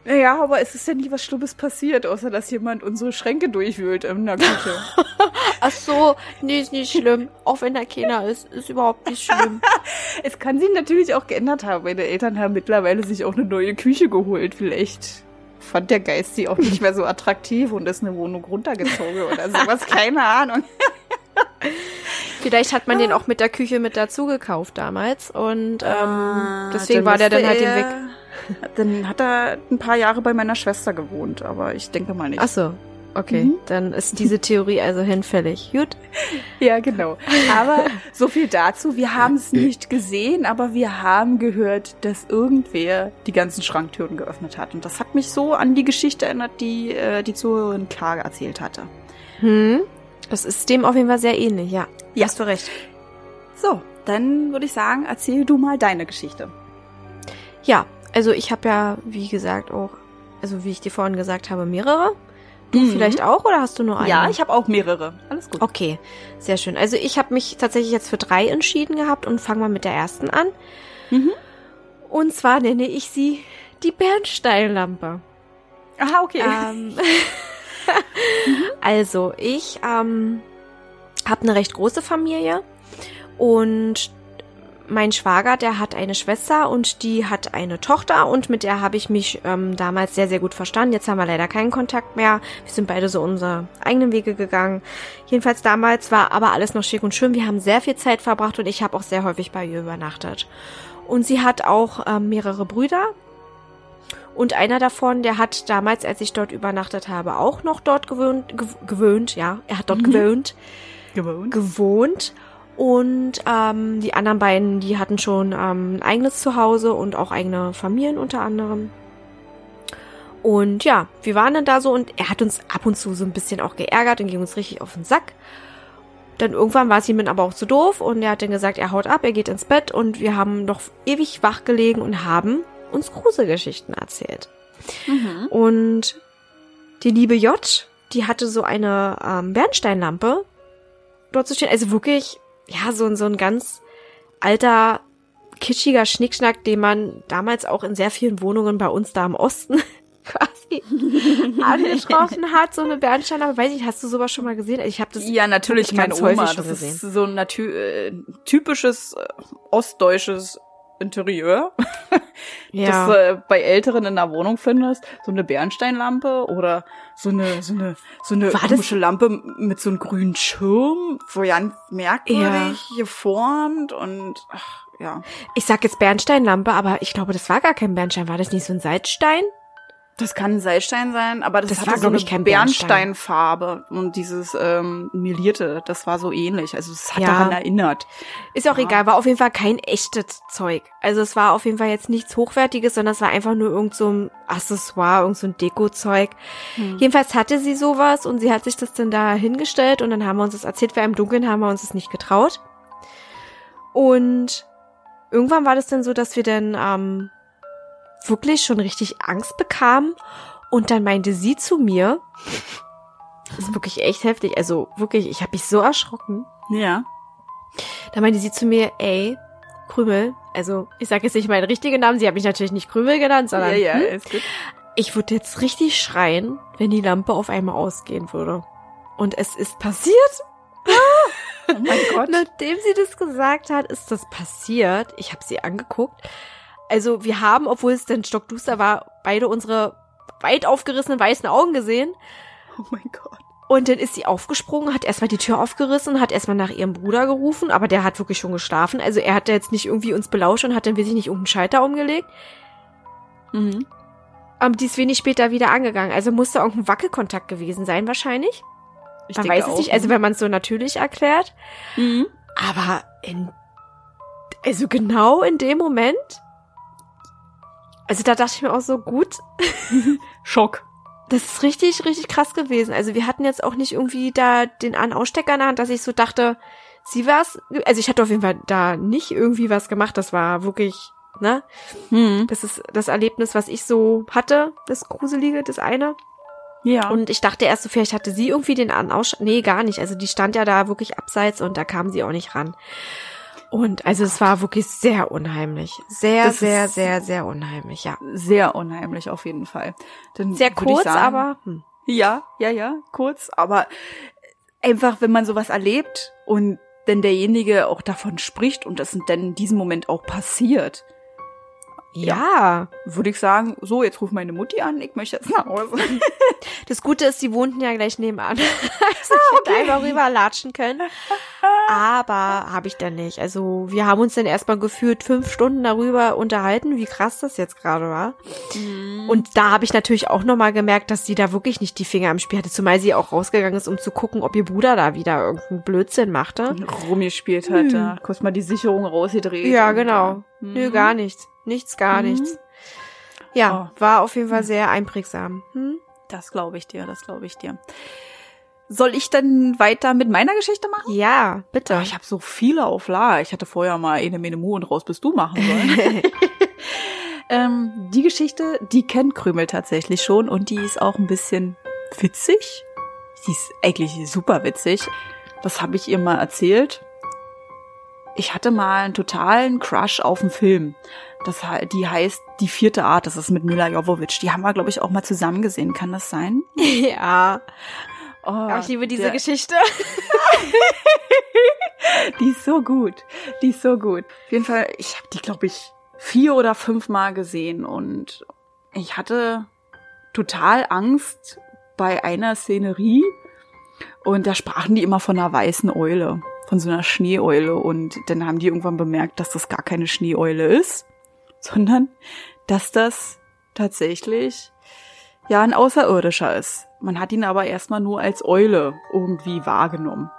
Naja, aber es ist ja nie was Schlimmes passiert, außer dass jemand unsere Schränke durchwühlt in der Küche. Ach so, nee, ist nicht schlimm. Auch wenn da keiner ist, ist überhaupt nicht schlimm. es kann sich natürlich auch geändert haben. Meine Eltern haben mittlerweile sich auch eine neue Küche geholt. Vielleicht fand der Geist sie auch nicht mehr so attraktiv und ist eine Wohnung runtergezogen oder sowas. Keine Ahnung. Vielleicht hat man den auch mit der Küche mit dazu gekauft damals und ähm, ah, deswegen war der dann halt den weg. Dann hat er ein paar Jahre bei meiner Schwester gewohnt, aber ich denke mal nicht. Ach so. Okay, mhm. dann ist diese Theorie also hinfällig. Gut. Ja, genau. Aber so viel dazu. Wir haben es nicht gesehen, aber wir haben gehört, dass irgendwer die ganzen Schranktüren geöffnet hat. Und das hat mich so an die Geschichte erinnert, die äh, die Zuhörerin Klage erzählt hatte. Hm. Das ist dem auf jeden Fall sehr ähnlich, ja. ja. Hast du recht. So, dann würde ich sagen, erzähl du mal deine Geschichte. Ja, also ich habe ja, wie gesagt, auch, also wie ich dir vorhin gesagt habe, mehrere. Du mhm. vielleicht auch oder hast du nur eine? Ja, ich habe auch mehrere. Alles gut. Okay, sehr schön. Also ich habe mich tatsächlich jetzt für drei entschieden gehabt und fange mal mit der ersten an. Mhm. Und zwar nenne ich sie die Bernsteinlampe. Aha, okay. Ähm, also ich ähm, habe eine recht große Familie und mein Schwager, der hat eine Schwester und die hat eine Tochter und mit der habe ich mich ähm, damals sehr, sehr gut verstanden. Jetzt haben wir leider keinen Kontakt mehr. Wir sind beide so unsere eigenen Wege gegangen. Jedenfalls damals war aber alles noch schick und schön. Wir haben sehr viel Zeit verbracht und ich habe auch sehr häufig bei ihr übernachtet. Und sie hat auch ähm, mehrere Brüder. Und einer davon, der hat damals, als ich dort übernachtet habe, auch noch dort gewöhnt, gewöhnt, ja, er hat dort mhm. gewöhnt. Gewohnt. Gewohnt. Und ähm, die anderen beiden, die hatten schon ähm, ein eigenes Zuhause und auch eigene Familien unter anderem. Und ja, wir waren dann da so und er hat uns ab und zu so ein bisschen auch geärgert und ging uns richtig auf den Sack. Dann irgendwann war es ihm aber auch zu doof und er hat dann gesagt, er haut ab, er geht ins Bett und wir haben noch ewig wach gelegen und haben uns Gruselgeschichten erzählt. Mhm. Und die liebe J, die hatte so eine ähm, Bernsteinlampe dort zu stehen. Also wirklich ja, so, so ein ganz alter, kitschiger Schnickschnack, den man damals auch in sehr vielen Wohnungen bei uns da im Osten quasi angetroffen hat, so eine Bernstein, aber weiß ich, hast du sowas schon mal gesehen? Ich habe das Ja, natürlich meine Oma, das gesehen. ist so ein äh, typisches äh, ostdeutsches Interieur, ja. das äh, bei Älteren in der Wohnung findest, so eine Bernsteinlampe oder so eine so eine so eine War komische Lampe mit so einem grünen Schirm, so ganz merkwürdig ja. geformt und ach, ja. Ich sag jetzt Bernsteinlampe, aber ich glaube, das war gar kein Bernstein. War das nicht so ein Salzstein? Das kann ein Seilstein sein, aber das, das war, so eine Bernsteinfarbe und dieses ähm, melierte, das war so ähnlich. Also es hat ja. daran erinnert. Ist auch ja. egal, war auf jeden Fall kein echtes Zeug. Also es war auf jeden Fall jetzt nichts Hochwertiges, sondern es war einfach nur irgend so ein Accessoire, irgend so ein Deko-Zeug. Hm. Jedenfalls hatte sie sowas und sie hat sich das dann da hingestellt und dann haben wir uns das erzählt, weil im Dunkeln haben wir uns das nicht getraut. Und irgendwann war das dann so, dass wir dann ähm, wirklich schon richtig Angst bekam. Und dann meinte sie zu mir, das ist wirklich echt heftig, also wirklich, ich habe mich so erschrocken. Ja. Da meinte sie zu mir, ey, Krümel, also ich sage jetzt nicht meinen richtigen Namen, sie hat mich natürlich nicht Krümel genannt, sondern ja, ja, hm, ich würde jetzt richtig schreien, wenn die Lampe auf einmal ausgehen würde. Und es ist passiert. Oh mein Gott. Nachdem sie das gesagt hat, ist das passiert. Ich habe sie angeguckt also wir haben, obwohl es dann stockduster war, beide unsere weit aufgerissenen weißen Augen gesehen. Oh mein Gott. Und dann ist sie aufgesprungen, hat erstmal die Tür aufgerissen, hat erstmal nach ihrem Bruder gerufen, aber der hat wirklich schon geschlafen. Also er hat jetzt nicht irgendwie uns belauscht und hat dann wirklich nicht irgendeinen Schalter umgelegt. Mhm. Aber die ist wenig später wieder angegangen. Also musste irgendein Wackelkontakt gewesen sein, wahrscheinlich. Ich Man weiß es nicht, also wenn man es so natürlich erklärt. Mhm. Aber in, also genau in dem Moment also da dachte ich mir auch so, gut. Schock. Das ist richtig, richtig krass gewesen. Also wir hatten jetzt auch nicht irgendwie da den An-Ausstecker in der Hand, dass ich so dachte, sie war's. Also ich hatte auf jeden Fall da nicht irgendwie was gemacht. Das war wirklich, ne? Hm. Das ist das Erlebnis, was ich so hatte, das Gruselige, das eine. Ja. Und ich dachte erst so, vielleicht hatte sie irgendwie den An-Ausstecker. Nee, gar nicht. Also die stand ja da wirklich abseits und da kam sie auch nicht ran. Und also es war wirklich sehr unheimlich. Sehr, Das sehr, sehr, sehr unheimlich, ja. Sehr unheimlich auf jeden Fall. Dann Sehr kurz, sagen- aber hm. Ja, ja, ja, kurz, aber einfach, wenn man sowas erlebt und wenn derjenige auch davon spricht und das dann in diesem Moment auch passiert, ja. würde ich sagen, so, jetzt ruf meine Mutti an, ich möchte jetzt nach Hause. Das Gute ist, sie wohnten ja gleich nebenan. Also ich hätte einfach rüberlatschen können. Aber habe ich dann nicht. Also wir haben uns dann erstmal gefühlt fünf Stunden darüber unterhalten, wie krass das jetzt gerade war. Und da habe ich natürlich auch nochmal gemerkt, dass sie da wirklich nicht die Finger im Spiel hatte, zumal sie auch rausgegangen ist, um zu gucken, ob ihr Bruder da wieder irgendeinen Blödsinn machte. rumgespielt hat, da kurz mal die Sicherung rausgedreht. Ja, genau. äh, Nö, mhm. gar nichts. Nichts, gar Mhm. nichts. Ja, war auf jeden Fall sehr einprägsam. Hm? Das glaube ich dir, das glaube ich dir. Soll ich dann weiter mit meiner Geschichte machen? Ja, bitte. Oh, ich habe so viele auf Lager. Ich hatte vorher mal eine Mene Mu und raus bist du machen sollen. ähm, die Geschichte, die kennt Krümel tatsächlich schon und die ist auch ein bisschen witzig. Die ist eigentlich super witzig. Das habe ich ihr mal erzählt. Ich hatte mal einen totalen Crush auf einen Film. Das, die heißt Die vierte Art. Das ist mit Mila Jovovich. Die haben wir, glaube ich, auch mal zusammen gesehen. Kann das sein? ja. Oh, Aber ich liebe diese der- Geschichte. Die ist so gut. Die ist so gut. Auf jeden Fall, ich habe die, glaube ich, vier oder fünf Mal gesehen und ich hatte total Angst bei einer Szenerie und da sprachen die immer von einer weißen Eule, von so einer Schneeeule und dann haben die irgendwann bemerkt, dass das gar keine Schneeeule ist, sondern dass das tatsächlich ja ein Außerirdischer ist. Man hat ihn aber erstmal nur als Eule irgendwie wahrgenommen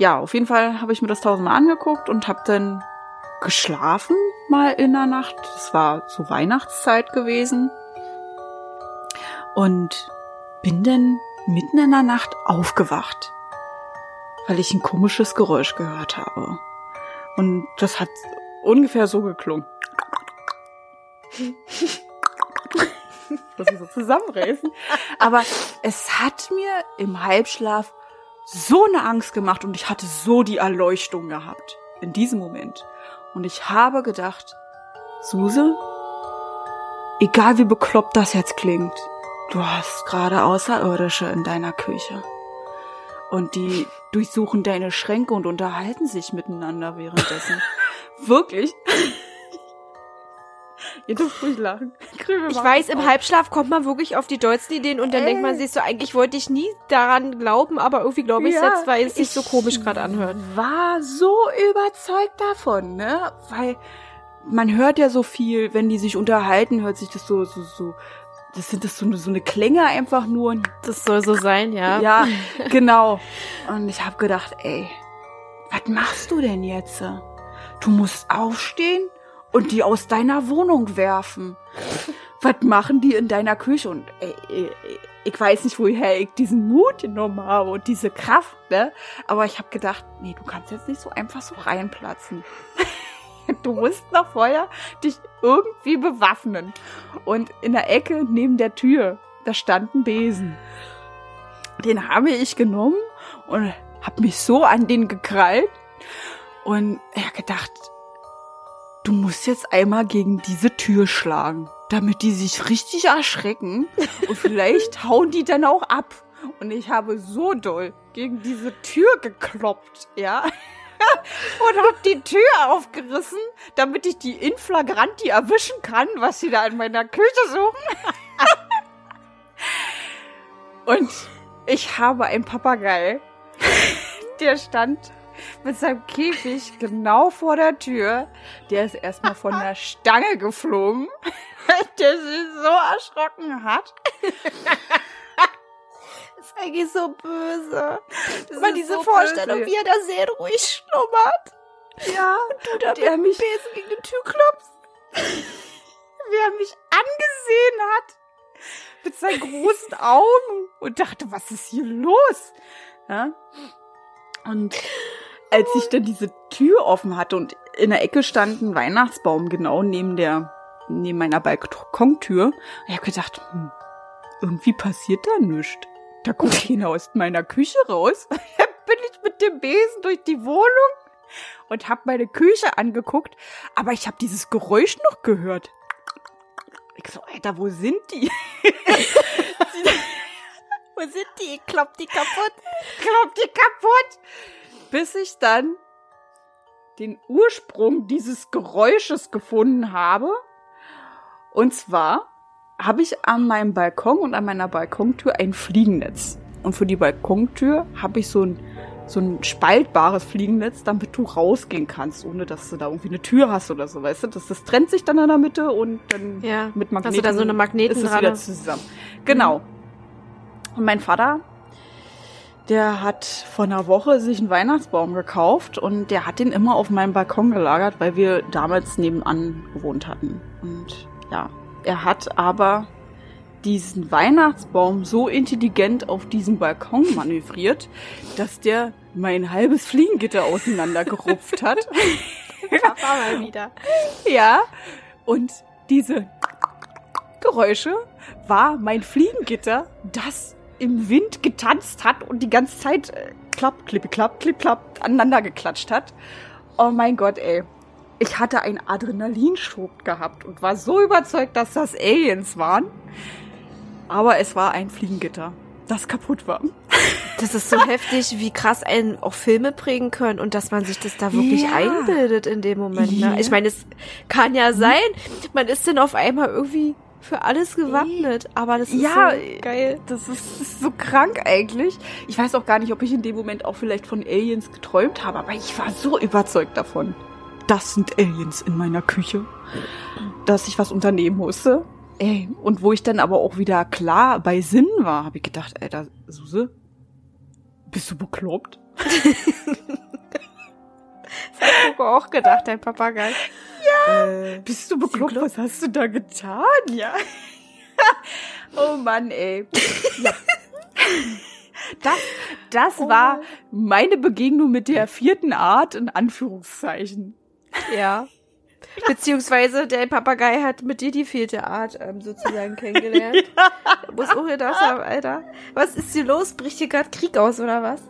ja, auf jeden Fall habe ich mir das tausendmal angeguckt und habe dann geschlafen mal in der Nacht. Es war zur Weihnachtszeit gewesen. Und bin dann mitten in der Nacht aufgewacht, weil ich ein komisches Geräusch gehört habe. Und das hat ungefähr so geklungen. Muss ich so zusammenreißen. Aber es hat mir im Halbschlaf so eine Angst gemacht und ich hatte so die Erleuchtung gehabt in diesem Moment. Und ich habe gedacht, Suse, egal wie bekloppt das jetzt klingt, du hast gerade Außerirdische in deiner Küche. Und die durchsuchen deine Schränke und unterhalten sich miteinander währenddessen. Wirklich? Ihr dürft ruhig lachen. Krümel Ich weiß, im. Halbschlaf kommt man wirklich auf die dollsten Ideen und dann Ey. denkt man sich so, eigentlich wollte ich nie daran glauben, aber irgendwie glaube ich Ja, jetzt, weil es sich so komisch gerade anhört. war so überzeugt davon, ne? Weil man hört ja so viel, wenn die sich unterhalten, hört sich das so, so, so, das sind das so, eine- so eine Klänge einfach nur. Das soll so sein, ja. ja, genau. Und ich habe gedacht, ey, was machst du denn jetzt? Du musst aufstehen und die aus deiner Wohnung werfen. Was machen die in deiner Küche? Und ey, ey, ey, ich weiß nicht, woher ich diesen Mut genommen habe und diese Kraft, ne? Aber ich habe gedacht, nee, du kannst jetzt nicht so einfach so reinplatzen. Du musst noch vorher dich irgendwie bewaffnen. Und in der Ecke neben der Tür, da stand ein Besen. Den habe ich genommen und habe mich so an den gekrallt und er hat gedacht, du musst jetzt einmal gegen diese Tür schlagen, damit die sich richtig erschrecken und vielleicht hauen die dann auch ab. Und ich habe so doll gegen diese Tür gekloppt, ja. Und hab die Tür aufgerissen, damit ich die in flagranti erwischen kann, was sie da in meiner Küche suchen. Und ich habe einen Papagei, der stand mit seinem Käfig genau vor der Tür. Der ist erstmal von der Stange geflogen, der sich so erschrocken hat. Das ist eigentlich so böse. Das Aber ist diese so Vorstellung, böse. wie er da sehr ruhig schlummert. Ja, Du da und er mich, Besen gegen die Tür klopfst. wie er mich angesehen hat mit seinen großen Augen und dachte, was ist hier los? Ja? Und als ich dann diese Tür offen hatte und in der Ecke stand ein Weihnachtsbaum genau neben der neben meiner Balkontür, ich habe gedacht, hm, irgendwie passiert da nichts. Da kommt keiner aus meiner Küche raus. Bin ich mit dem Besen durch die Wohnung und habe meine Küche angeguckt, aber ich habe dieses Geräusch noch gehört. Ich so, Alter, wo sind die? wo sind die? Ich klopp die kaputt. Klopp die kaputt. Bis ich dann den Ursprung dieses Geräusches gefunden habe. Und zwar habe ich an meinem Balkon und an meiner Balkontür ein Fliegennetz. Und für die Balkontür habe ich so ein, so ein spaltbares Fliegennetz, damit du rausgehen kannst, ohne dass du da irgendwie eine Tür hast oder so, weißt du? Das, das trennt sich dann in der Mitte und dann Ja. mit Hast Magneten du da so eine Magneten ist es wieder zusammen. Genau. Und mein Vater, der hat vor einer Woche sich einen Weihnachtsbaum gekauft und der hat den immer auf meinem Balkon gelagert, weil wir damals nebenan gewohnt hatten. Und ja, er hat aber diesen Weihnachtsbaum so intelligent auf diesem Balkon manövriert, dass der mein halbes Fliegengitter auseinandergerupft hat. Papa mal wieder. Ja, und diese Geräusche war mein Fliegengitter, das im Wind getanzt hat und die ganze Zeit äh, klapp, klippi, klapp, klipp, klapp aneinander geklatscht hat. Oh mein Gott, ey. Ich hatte einen Adrenalinschub gehabt und war so überzeugt, dass das Aliens waren. Aber es war ein Fliegengitter, das kaputt war. Das ist so heftig, wie krass einen auch Filme prägen können und dass man sich das da wirklich Ja. einbildet in dem Moment. Ne? Ich meine, es kann ja sein, man ist dann auf einmal irgendwie für alles gewappnet, aber das ist Ja, so geil. Das ist, ist so krank eigentlich. Ich weiß auch gar nicht, ob ich in dem Moment auch vielleicht von Aliens geträumt habe, aber ich war so überzeugt davon. Das sind Aliens in meiner Küche, dass ich was unternehmen musste. Ey, und wo ich dann aber auch wieder klar bei Sinn war, habe ich gedacht, Alter, Suse, bist du bekloppt? Das hat Hugo auch gedacht, dein Papagei. Ja. Äh, Bist du bekloppt? Was hast du da getan? Ja. oh Mann, ey. Ja. Das, das Oh. war meine Begegnung mit der vierten Art in Anführungszeichen. ja. Beziehungsweise dein Papagei hat mit dir die vierte Art ähm, sozusagen kennengelernt. Muss auch gedacht haben, Alter. Was ist hier los? Bricht hier gerade Krieg aus oder was?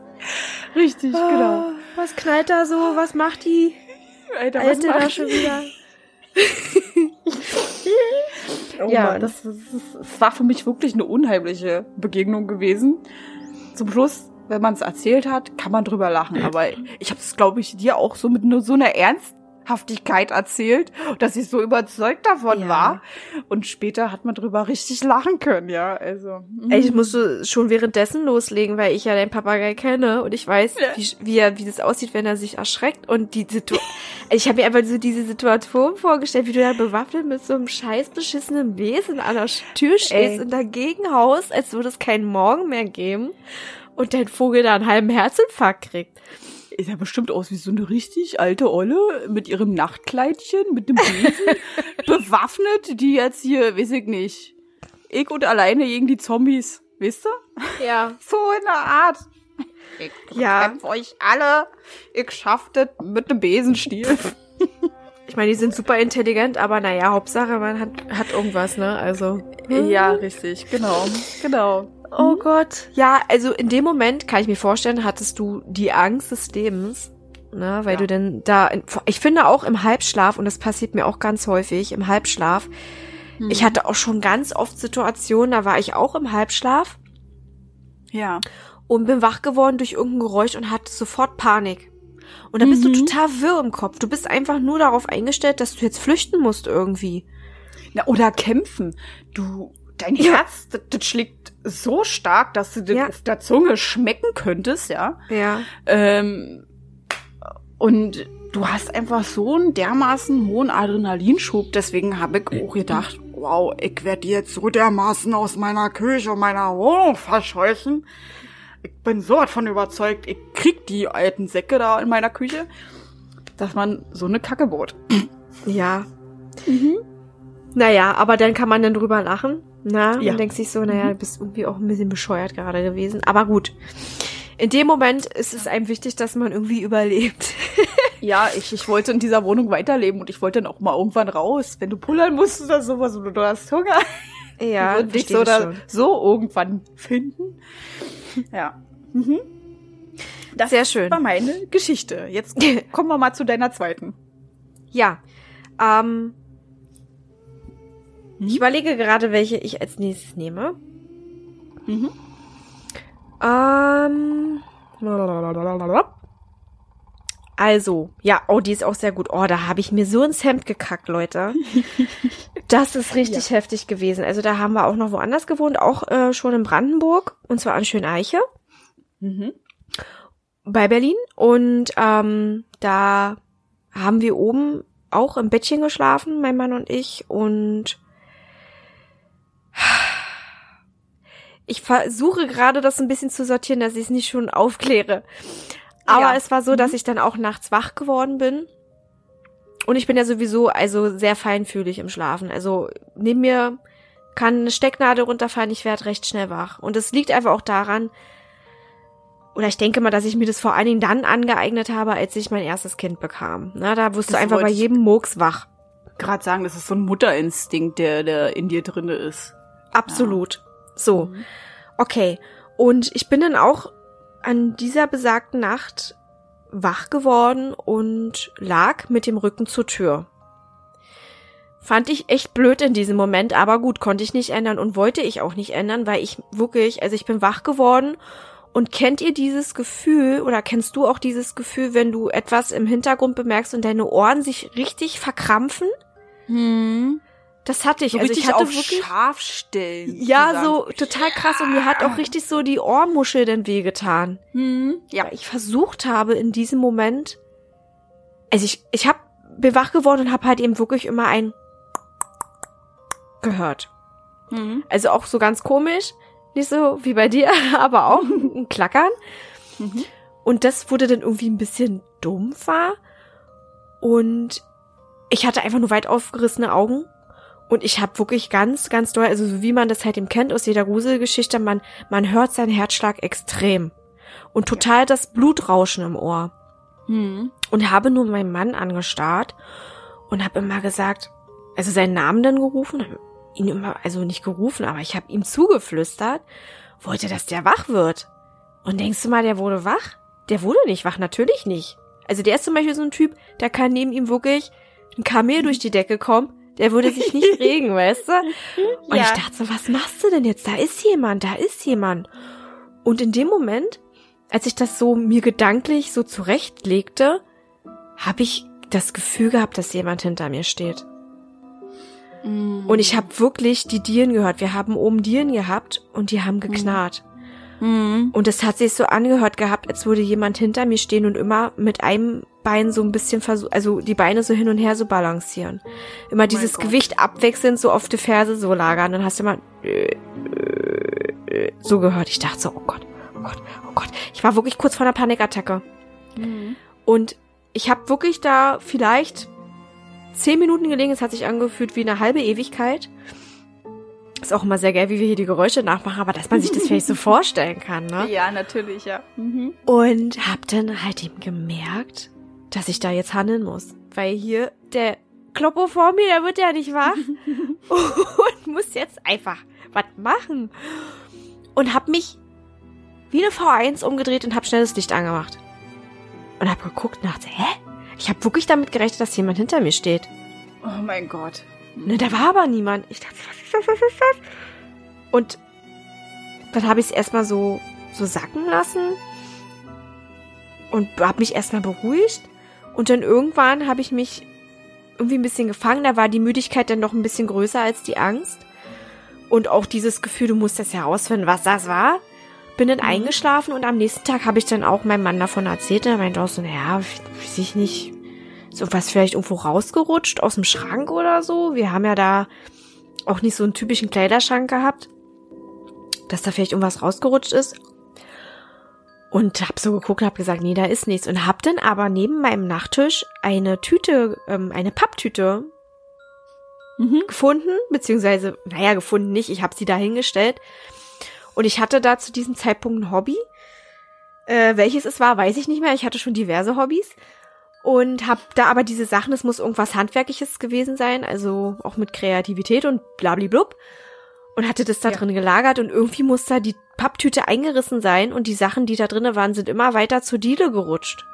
Richtig, genau. Ah, Was knallt da so? Was macht die Alter, Alte da macht schon wieder? Oh Ja. Das, das, das war für mich wirklich eine unheimliche Begegnung gewesen. Zum Schluss, wenn man es erzählt hat, kann man drüber lachen. Aber ich habe es, glaube ich, dir auch so mit nur so einer Ernsthaftigkeit erzählt, dass ich so überzeugt davon Ja. war. Und später hat man drüber richtig lachen können, ja. Also. mm. Ey, ich musste schon währenddessen loslegen, weil ich ja den Papagei kenne und ich weiß, Ja. wie, wie, er, wie das aussieht, wenn er sich erschreckt. Und die Situation. ich habe mir einfach so diese Situation vorgestellt, wie du da bewaffnet mit so einem scheiß beschissenen Besen an der Tür stehst Ey. und dagegen haust, als würde es keinen Morgen mehr geben und dein Vogel da einen halben Herzinfarkt kriegt. Ist ja bestimmt aus wie so eine richtig alte Olle mit ihrem Nachtkleidchen, mit dem Besen, bewaffnet, die jetzt hier, weiß ich nicht, ich und alleine gegen die Zombies, wisst ihr? Ja. So in der Art. Ich Ja. euch alle. Ich schaff das mit dem Besenstiel. Ich meine, die sind super intelligent, aber naja, Hauptsache, man hat, hat irgendwas, ne? Also. ja, richtig, genau, genau. Oh Gott. Ja, also in dem Moment kann ich mir vorstellen, hattest du die Angst des Lebens. Ne, weil Ja. du denn da, ich finde auch im Halbschlaf, und das passiert mir auch ganz häufig, im Halbschlaf, Hm. ich hatte auch schon ganz oft Situationen, da war ich auch im Halbschlaf Ja. und bin wach geworden durch irgendein Geräusch und hatte sofort Panik. Und dann bist du Mhm. total wirr im Kopf. Du bist einfach nur darauf eingestellt, dass du jetzt flüchten musst irgendwie. Na, oder kämpfen. Du, dein Ja. Herz, das, das schlägt so stark, dass du Ja. auf der Zunge schmecken könntest, ja. Ja. Ähm, und du hast einfach so einen dermaßen hohen Adrenalinschub. Deswegen habe ich auch gedacht, wow, ich werde jetzt so dermaßen aus meiner Küche und meiner Wohnung verscheuchen. Ich bin so davon überzeugt, ich krieg die alten Säcke da in meiner Küche, dass man so eine Kacke baut. Ja. Naja, aber dann kann man dann drüber lachen. Na, Ja. und denkt sich so, naja, du bist irgendwie auch ein bisschen bescheuert gerade gewesen. Aber gut. In dem Moment ist es einem wichtig, dass man irgendwie überlebt. Ja, ich, ich wollte in dieser Wohnung weiterleben und ich wollte dann auch mal irgendwann raus. Wenn du pullern musst oder sowas oder du hast Hunger, Ja, wird dich so oder so irgendwann finden. Ja. Mhm. Das Sehr schön. war meine Geschichte. Jetzt kommen wir mal zu deiner zweiten. Ja. Ähm, Hm? Ich überlege gerade, welche ich als nächstes nehme. Mhm. Ähm. Also, ja, oh, die ist auch sehr gut. Oh, da habe ich mir so ins Hemd gekackt, Leute. Das ist richtig heftig gewesen. Also da haben wir auch noch woanders gewohnt, auch äh, schon in Brandenburg, und zwar an Schöneiche Mhm. bei Berlin. Und ähm, da haben wir oben auch im Bettchen geschlafen, mein Mann und ich. Und ich versuche gerade das ein bisschen zu sortieren, dass ich es nicht schon aufkläre. Aber Ja. es war so, dass ich dann auch nachts wach geworden bin. Und ich bin ja sowieso also sehr feinfühlig im Schlafen. Also neben mir kann eine Stecknadel runterfallen, ich werde recht schnell wach. Und es liegt einfach auch daran, oder ich denke mal, dass ich mir das vor allen Dingen dann angeeignet habe, als ich mein erstes Kind bekam. Na, da wirst du einfach bei jedem Murks wach. Gerade sagen, das ist so ein Mutterinstinkt, der, der in dir drinne ist. Absolut. So. Okay. Und ich bin dann auch an dieser besagten Nacht wach geworden und lag mit dem Rücken zur Tür. Fand ich echt blöd in diesem Moment, aber gut, konnte ich nicht ändern und wollte ich auch nicht ändern, weil ich wirklich, also ich bin wach geworden und kennt ihr dieses Gefühl oder kennst du auch dieses Gefühl, wenn du etwas im Hintergrund bemerkst und deine Ohren sich richtig verkrampfen? Hm. Das hatte ich. So also ich hatte auf wirklich scharf stellen. ja, so total krass und mir hat auch richtig so die Ohrmuschel denn wehgetan. Hm. Ja. Weil ich versucht habe in diesem Moment, also ich ich hab bin wach geworden und habe halt eben wirklich immer ein gehört. Hm. Also auch so ganz komisch, nicht so wie bei dir, aber auch ein Klackern. Mhm. Und das wurde dann irgendwie ein bisschen dumpfer und ich hatte einfach nur weit aufgerissene Augen und ich habe wirklich ganz, ganz doll, also so wie man das halt eben kennt aus jeder Gruselgeschichte, man, man hört seinen Herzschlag extrem und total das Blutrauschen im Ohr Hm. und habe nur meinen Mann angestarrt und habe immer gesagt, also seinen Namen dann gerufen, ihn immer, also nicht gerufen, aber ich habe ihm zugeflüstert, wollte, dass der wach wird. Und denkst du mal, der wurde wach? Der wurde nicht wach, natürlich nicht. Also der ist zum Beispiel so ein Typ, der kann neben ihm wirklich ein Kamel durch die Decke kommen, der würde sich nicht regen, weißt du? Und Ja. ich dachte so, was machst du denn jetzt? Da ist jemand, da ist jemand. Und in dem Moment, als ich das so mir gedanklich so zurechtlegte, habe ich das Gefühl gehabt, dass jemand hinter mir steht. Hm. Und ich habe wirklich die Dielen gehört. Wir haben oben Dielen gehabt und die haben geknarrt. Hm. Und es hat sich so angehört gehabt, als würde jemand hinter mir stehen und immer mit einem Bein so ein bisschen versuchen, also die Beine so hin und her so balancieren. Immer dieses Gott. Gewicht abwechselnd so auf die Ferse so lagern. Dann hast du immer äh, so gehört. Ich dachte so, oh Gott, oh Gott, oh Gott. Ich war wirklich kurz vor einer Panikattacke. Hm. Und ich habe wirklich da vielleicht zehn Minuten gelegen. Es hat sich angefühlt wie eine halbe Ewigkeit. Ist auch immer sehr geil, wie wir hier die Geräusche nachmachen, aber dass man sich das vielleicht so vorstellen kann, ne? Ja, natürlich, ja. Mhm. Und hab dann halt eben gemerkt, dass ich da jetzt handeln muss. Weil hier der Kloppo vor mir, der wird ja nicht wach. und muss jetzt einfach was machen. Und hab mich wie eine V1 umgedreht und hab schnell das Licht angemacht. Und hab geguckt und dachte, hä? Ich hab wirklich damit gerechnet, dass jemand hinter mir steht. Oh mein Gott. Ne, da war aber niemand. Ich dachte, was ist das, was ist das? Und dann habe ich es erstmal so, so sacken lassen und habe mich erstmal beruhigt. Und dann irgendwann habe ich mich irgendwie ein bisschen gefangen. Da war die Müdigkeit dann noch ein bisschen größer als die Angst. Und auch dieses Gefühl, du musst das herausfinden, was das war. Bin dann Mhm. eingeschlafen und am nächsten Tag habe ich dann auch meinem Mann davon erzählt. Und er meinte auch so, naja, weiß ich nicht, so was vielleicht irgendwo rausgerutscht aus dem Schrank oder so. Wir haben ja da auch nicht so einen typischen Kleiderschrank gehabt, dass da vielleicht irgendwas rausgerutscht ist. Und hab so geguckt und hab gesagt, nee, da ist nichts. Und hab dann aber neben meinem Nachttisch eine Tüte, ähm, eine Papptüte Mhm. gefunden, beziehungsweise, naja, gefunden nicht, ich habe sie da hingestellt. Und ich hatte da zu diesem Zeitpunkt ein Hobby. Äh, welches es war, weiß ich nicht mehr. Ich hatte schon diverse Hobbys. Und habe da aber diese Sachen, es muss irgendwas Handwerkliches gewesen sein, also auch mit Kreativität und blablablub. und hatte das da Ja. drin gelagert und irgendwie muss da die Papptüte eingerissen sein und die Sachen, die da drinne waren, sind immer weiter zur Diele gerutscht.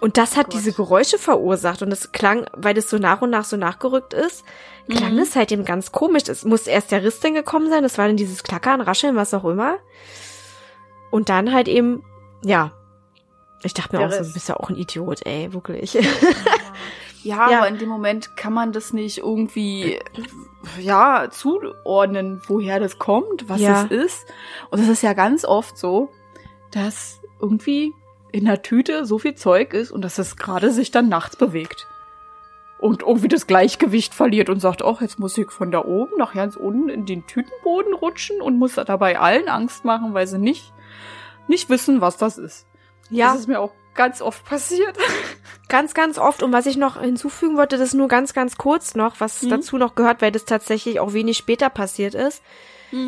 Und das hat Gott. diese Geräusche verursacht und es klang, weil das so nach und nach so nachgerückt ist, klang Mhm. es halt eben ganz komisch. Es muss erst der Riss dann gekommen sein, das war dann dieses Klackern, Rascheln, was auch immer. Und dann halt eben, ja. Ich dachte mir Der auch so, du bist ja auch ein Idiot, ey, wirklich. Ja, Ja. aber in dem Moment kann man das nicht irgendwie, ja, zuordnen, woher das kommt, was Ja. es ist. Und es ist ja ganz oft so, dass irgendwie in der Tüte so viel Zeug ist und dass es gerade sich dann nachts bewegt. Und irgendwie das Gleichgewicht verliert und sagt, ach, jetzt muss ich von da oben nach ganz unten in den Tütenboden rutschen und muss dabei allen Angst machen, weil sie nicht, nicht wissen, was das ist. Ja. Das ist mir auch ganz oft passiert. Ganz, ganz oft. Und was ich noch hinzufügen wollte, das nur ganz, ganz kurz noch, was Mhm. dazu noch gehört, weil das tatsächlich auch wenig später passiert ist.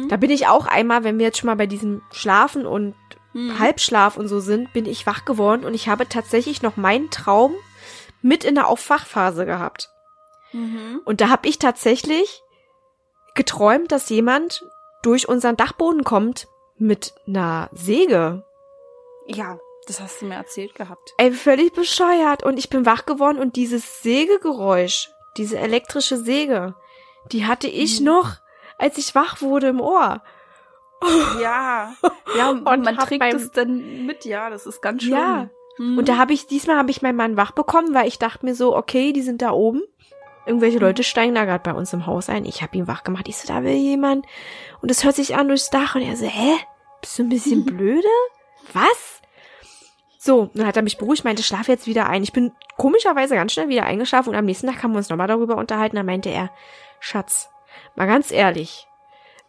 Da bin ich auch einmal, wenn wir jetzt schon mal bei diesem Schlafen und Mhm. Halbschlaf und so sind, bin ich wach geworden und ich habe tatsächlich noch meinen Traum mit in der Aufwachphase gehabt. Mhm. Und da habe ich tatsächlich geträumt, dass jemand durch unseren Dachboden kommt mit einer Säge. Ja, das hast du mir erzählt gehabt. Ey, völlig bescheuert. Und ich bin wach geworden und dieses Sägegeräusch, diese elektrische Säge, die hatte ich Mhm. noch, als ich wach wurde im Ohr. Ja, ja, Und man trägt es dann mit, ja, das ist ganz schlimm. Ja. Mhm. Und da habe ich, diesmal habe ich meinen Mann wach bekommen, weil ich dachte mir so, okay, die sind da oben. Irgendwelche Mhm. Leute steigen da gerade bei uns im Haus ein. Ich habe ihn wach gemacht. Ich so, da will jemand. Und es hört sich an durchs Dach. Und er so, hä? Bist du ein bisschen blöde? Was? So, dann hat er mich beruhigt, meinte, schlaf jetzt wieder ein. Ich bin komischerweise ganz schnell wieder eingeschlafen und am nächsten Tag haben wir uns nochmal darüber unterhalten. Da meinte er, Schatz, mal ganz ehrlich,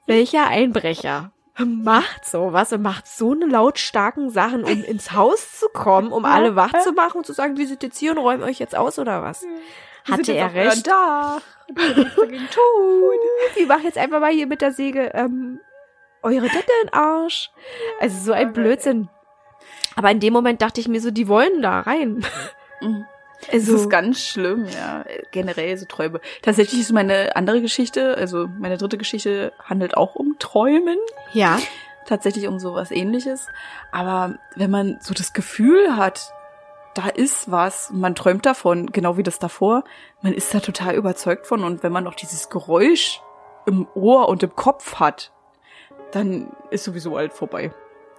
welcher Einbrecher macht sowas und macht so eine lautstarken Sachen, um ins Haus zu kommen, um alle wach zu machen und zu sagen, wir sind jetzt hier und räumen euch jetzt aus oder was? Wir Hatte er recht? Dach. Und ihr geht's dagegen tun. Ich mach jetzt einfach mal hier mit der Säge ähm, eure Dette in Arsch. Also so ein Blödsinn. Aber in dem Moment dachte ich mir so, die wollen da rein. Mhm. Das Also, ist ganz schlimm, ja. Generell so Träume. Tatsächlich ist meine andere Geschichte, also meine dritte Geschichte handelt auch um Träumen. ja, Tatsächlich um sowas ähnliches. Aber wenn man so das Gefühl hat, da ist was, man träumt davon, genau wie das davor, man ist da total überzeugt von. Und wenn man noch dieses Geräusch im Ohr und im Kopf hat, dann ist sowieso alt vorbei.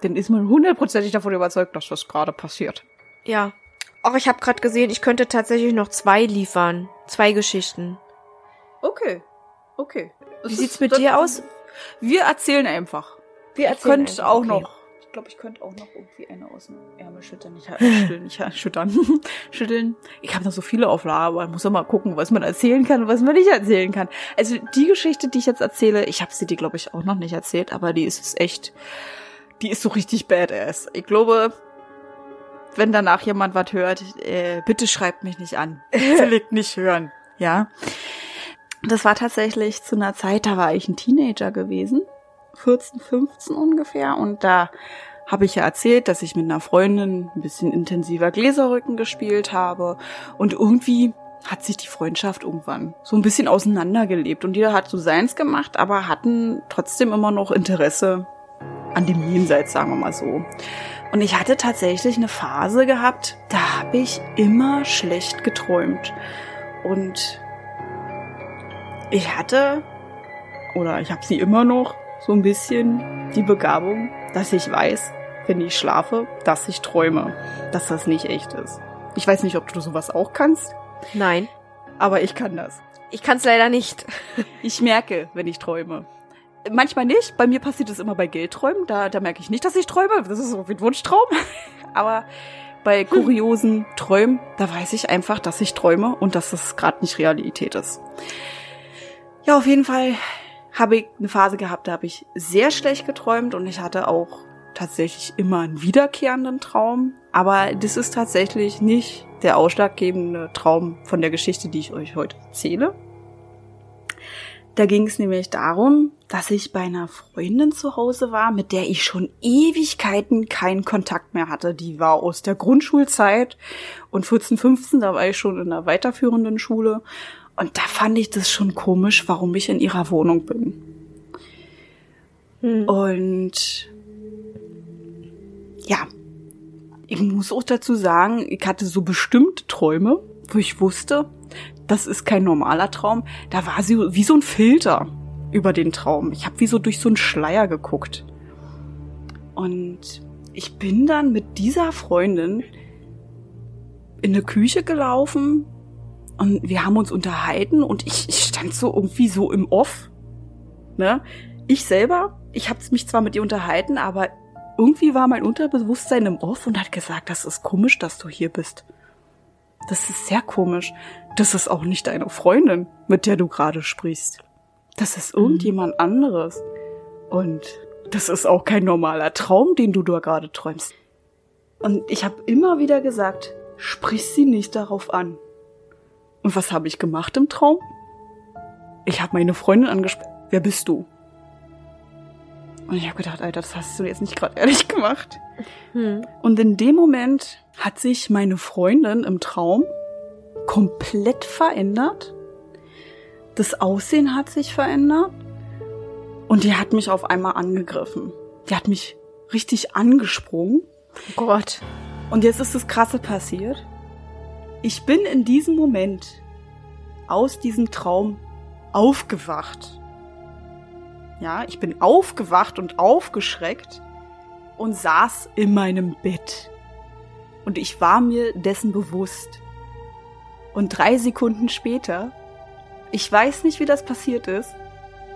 Dann ist man hundertprozentig davon überzeugt, dass das gerade passiert. ja. Auch ich habe gerade gesehen, ich könnte tatsächlich noch zwei liefern. Zwei Geschichten. Okay, okay. Wie sieht's mit dir aus? Wir erzählen einfach. Wir Ich könnte einfach, auch okay. noch. Ich glaube, ich könnte auch noch irgendwie eine aus dem Ärmel schüttern. Nicht schütteln, nicht schüttern. schütteln. Ich habe noch so viele auf Lager, aber man muss mal gucken, was man erzählen kann und was man nicht erzählen kann. Also die Geschichte, die ich jetzt erzähle, ich habe sie dir, glaube ich, auch noch nicht erzählt, aber die ist echt, die ist so richtig badass. Ich glaube, wenn danach jemand was hört, äh, bitte schreibt mich nicht an. Will ich nicht hören. Ja. Das war tatsächlich zu einer Zeit, da war ich ein Teenager gewesen. 14, 15 ungefähr. Und da habe ich ja erzählt, dass ich mit einer Freundin ein bisschen intensiver Gläserrücken gespielt habe. Und irgendwie hat sich die Freundschaft irgendwann so ein bisschen auseinandergelebt. Und jeder hat so seins gemacht, aber hatten trotzdem immer noch Interesse an dem Jenseits, sagen wir mal so. Und ich hatte tatsächlich eine Phase gehabt, da habe ich immer schlecht geträumt. Und ich hatte, oder ich habe sie immer noch, so ein bisschen die Begabung, dass ich weiß, wenn ich schlafe, dass ich träume, dass das nicht echt ist. Ich weiß nicht, ob du sowas auch kannst, Nein, aber ich kann das. ich kann es leider nicht. Ich merke, wenn ich träume. Manchmal nicht. Bei mir passiert es immer bei Geldträumen. Da, da merke ich nicht, dass ich träume. Das ist so wie ein Wunschtraum. Aber bei kuriosen Träumen, da weiß ich einfach, dass ich träume und dass das gerade nicht Realität ist. Ja, auf jeden Fall habe ich eine Phase gehabt, da habe ich sehr schlecht geträumt und ich hatte auch tatsächlich immer einen wiederkehrenden Traum. Aber das ist tatsächlich nicht der ausschlaggebende Traum von der Geschichte, die ich euch heute erzähle. Da ging es nämlich darum, dass ich bei einer Freundin zu Hause war, mit der ich schon Ewigkeiten keinen Kontakt mehr hatte. Die war aus der Grundschulzeit und 14, 15, da war ich schon in einer weiterführenden Schule. Und da fand ich das schon komisch, warum ich in ihrer Wohnung bin. Hm. Und ja, ich muss auch dazu sagen, ich hatte so bestimmte Träume, wo ich wusste, das ist kein normaler Traum. Da war sie wie so ein Filter über den Traum. Ich habe wie so durch so einen Schleier geguckt. Und ich bin dann mit dieser Freundin in eine Küche gelaufen und wir haben uns unterhalten und ich, ich stand so irgendwie so im Off. Ne? Ich selber, ich habe mich zwar mit ihr unterhalten, aber irgendwie war mein Unterbewusstsein im Off und hat gesagt, das ist komisch, dass du hier bist. Das ist sehr komisch. Das ist auch nicht deine Freundin, mit der du gerade sprichst. Das ist irgendjemand mhm. anderes. Und das ist auch kein normaler Traum, den du da gerade träumst. Und ich habe immer wieder gesagt, sprich sie nicht darauf an. Und was habe ich gemacht im Traum? Ich habe meine Freundin angesprochen. Wer bist du? Und ich habe gedacht, Alter, das hast du jetzt nicht gerade ehrlich gemacht. Hm. Und in dem Moment hat sich meine Freundin im Traum komplett verändert. Das Aussehen hat sich verändert. Und die hat mich auf einmal angegriffen. Die hat mich richtig angesprungen. Oh Gott. Und jetzt ist das Krasse passiert. Ich bin in diesem Moment aus diesem Traum aufgewacht. Ja, ich bin aufgewacht und aufgeschreckt und saß in meinem Bett. Und ich war mir dessen bewusst. Und drei Sekunden später, ich weiß nicht, wie das passiert ist,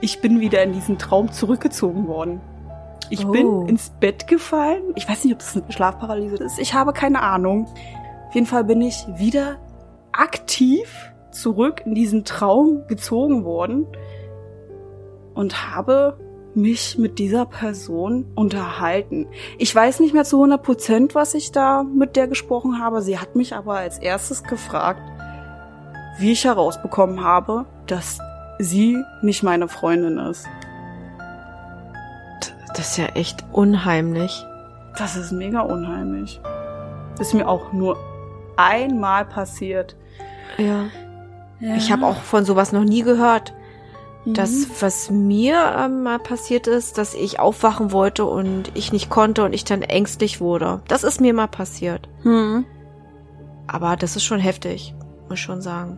ich bin wieder in diesen Traum zurückgezogen worden. Ich oh. bin ins Bett gefallen. Ich weiß nicht, ob es eine Schlafparalyse ist. Ich habe keine Ahnung. Auf jeden Fall bin ich wieder aktiv zurück in diesen Traum gezogen worden und habe mich mit dieser Person unterhalten. Ich weiß nicht mehr zu 100 Prozent, was ich da mit der gesprochen habe. Sie hat mich aber als erstes gefragt, wie ich herausbekommen habe, dass sie nicht meine Freundin ist. Das ist ja echt unheimlich. Das ist mega unheimlich. Ist mir auch nur einmal passiert. Ja. ja. Ich habe auch von sowas noch nie gehört. Das, mhm. was mir ähm, mal passiert ist, dass ich aufwachen wollte und ich nicht konnte und ich dann ängstlich wurde. Das ist mir mal passiert. Mhm. Aber das ist schon heftig, muss ich schon sagen.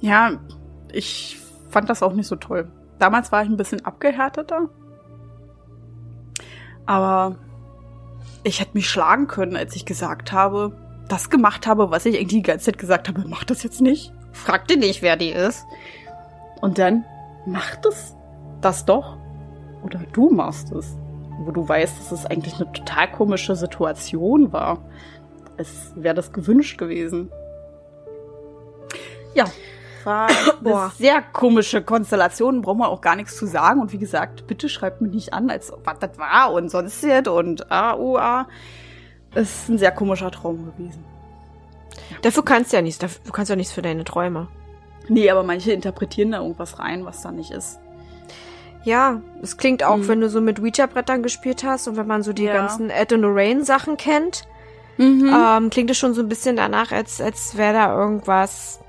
Ja, ich fand das auch nicht so toll. Damals war ich ein bisschen abgehärteter. Aber ich hätte mich schlagen können, als ich gesagt habe, das gemacht habe, was ich irgendwie die ganze Zeit gesagt habe, mach das jetzt nicht. Frag dir nicht, wer die ist. Und dann macht es das doch. Oder du machst es. Wo du weißt, dass es eigentlich eine total komische Situation war. Es wäre das gewünscht gewesen. Ja, war eine sehr komische Konstellation, braucht man auch gar nichts zu sagen. Und wie gesagt, bitte schreibt mich nicht an, als was das war und sonst jetzt und A, U, A. Es ist ein sehr komischer Traum gewesen. Dafür kannst du ja nichts, du kannst ja nichts für deine Träume. Nee, aber manche interpretieren da irgendwas rein, was da nicht ist. Ja, es klingt auch, mhm. wenn du so mit Ouija-Brettern gespielt hast und wenn man so die ja. ganzen Ed und Lorraine-Sachen kennt, mhm. ähm, klingt es schon so ein bisschen danach, als, als wäre da irgendwas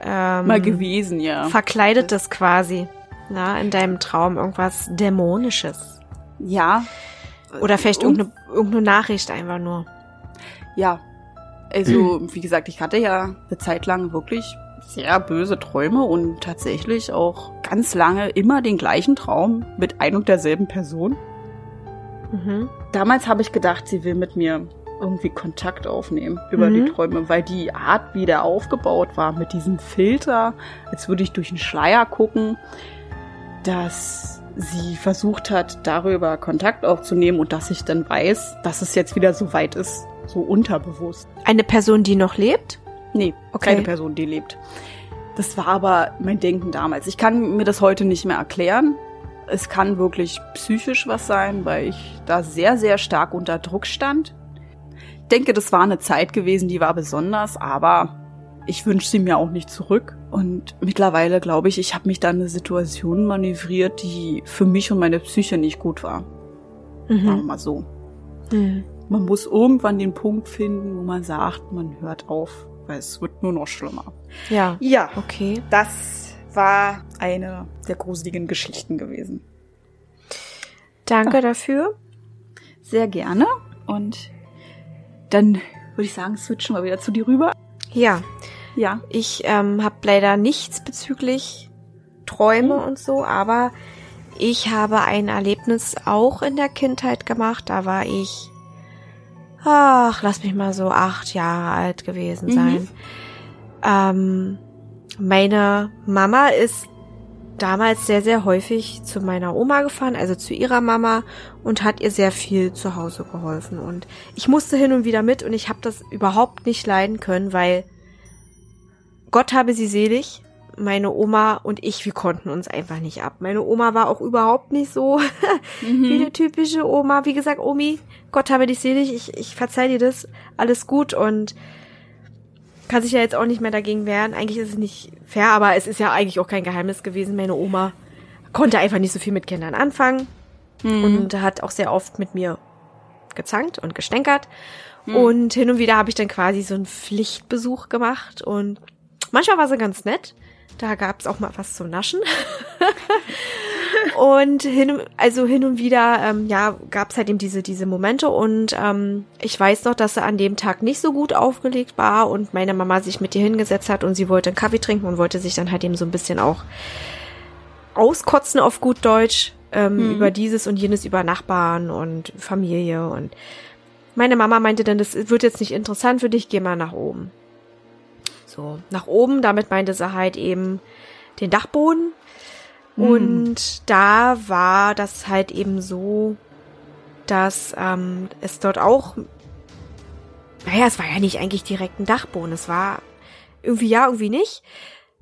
ähm, mal gewesen, ja. Verkleidetes quasi. Na, in deinem Traum irgendwas Dämonisches. Ja. Oder vielleicht irgendeine, irgendeine Nachricht einfach nur. Ja. Also, wie gesagt, ich hatte ja eine Zeit lang wirklich sehr böse Träume und tatsächlich auch ganz lange immer den gleichen Traum mit ein und derselben Person. Mhm. Damals habe ich gedacht, sie will mit mir irgendwie Kontakt aufnehmen über mhm. die Träume, weil die Art, wie der aufgebaut war, mit diesem Filter, als würde ich durch einen Schleier gucken, dass sie versucht hat, darüber Kontakt aufzunehmen und dass ich dann weiß, dass es jetzt wieder so weit ist, so unterbewusst. Eine Person, die noch lebt? Nee, okay. keine Person, die lebt. Das war aber mein Denken damals. Ich kann mir das heute nicht mehr erklären. Es kann wirklich psychisch was sein, weil ich da sehr, sehr stark unter Druck stand denke, das war eine Zeit gewesen, die war besonders, aber ich wünsche sie mir auch nicht zurück. Und mittlerweile glaube ich, ich habe mich da in eine Situation manövriert, die für mich und meine Psyche nicht gut war. Mhm. Sagen wir mal so. Mhm. Man muss irgendwann den Punkt finden, wo man sagt, man hört auf, weil es wird nur noch schlimmer. Ja. Ja. Okay. Das war eine der gruseligen Geschichten gewesen. Danke dafür. Sehr gerne. Und dann würde ich sagen, switchen wir wieder zu dir rüber. Ja, Ja. ich ähm, habe leider nichts bezüglich Träume und so, aber ich habe ein Erlebnis auch in der Kindheit gemacht. Da war ich, ach, lass mich mal so acht Jahre alt gewesen Mhm. sein. Ähm, meine Mama ist damals sehr, sehr häufig zu meiner Oma gefahren, also zu ihrer Mama und hat ihr sehr viel zu Hause geholfen. Und ich musste hin und wieder mit und ich habe das überhaupt nicht leiden können, weil Gott habe sie selig. Meine Oma und ich, wir konnten uns einfach nicht ab. Meine Oma war auch überhaupt nicht so wie eine typische Oma. Wie gesagt, Omi, Gott habe dich selig. Ich, ich verzeih dir das. Alles gut und kann sich ja jetzt auch nicht mehr dagegen wehren. Eigentlich ist es nicht fair, aber es ist ja eigentlich auch kein Geheimnis gewesen. Meine Oma konnte einfach nicht so viel mit Kindern anfangen und hat auch sehr oft mit mir gezankt und gestänkert. Und hin und wieder habe ich dann quasi so einen Pflichtbesuch gemacht und manchmal war sie ganz nett. Da gab es auch mal was zum Naschen. und hin, also hin und wieder, ähm, ja, gab es halt eben diese, diese Momente und ähm, ich weiß noch, dass sie an dem Tag nicht so gut aufgelegt war und meine Mama sich mit ihr hingesetzt hat und sie wollte einen Kaffee trinken und wollte sich dann halt eben so ein bisschen auch auskotzen auf gut Deutsch ähm, über dieses und jenes, über Nachbarn und Familie und meine Mama meinte dann, das wird jetzt nicht interessant für dich, geh mal nach oben. So, nach oben, damit meinte sie halt eben den Dachboden. Und da war das halt eben so, dass ähm, es dort auch, naja, es war ja nicht eigentlich direkt ein Dachboden, es war irgendwie ja, irgendwie nicht.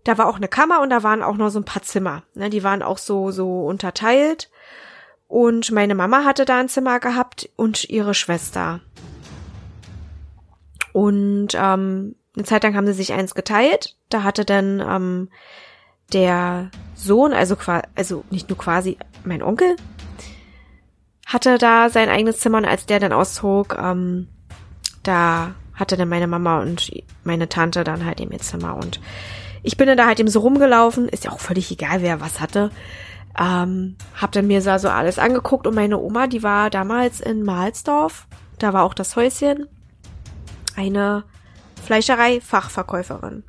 Da war auch eine Kammer und da waren auch noch so ein paar Zimmer. Ne, die waren auch so, so unterteilt. Und meine Mama hatte da ein Zimmer gehabt und ihre Schwester. Und ähm, eine Zeit lang haben sie sich eins geteilt. Da hatte dann ähm, der Sohn, also quasi, also nicht nur quasi mein Onkel, hatte da sein eigenes Zimmer und als der dann auszog, ähm, da hatte dann meine Mama und meine Tante dann halt eben ihr Zimmer und ich bin dann da halt eben so rumgelaufen, ist ja auch völlig egal, wer was hatte. Ähm, hab dann mir so alles angeguckt und meine Oma, die war damals in Mahlsdorf, da war auch das Häuschen, eine Fleischerei-Fachverkäuferin.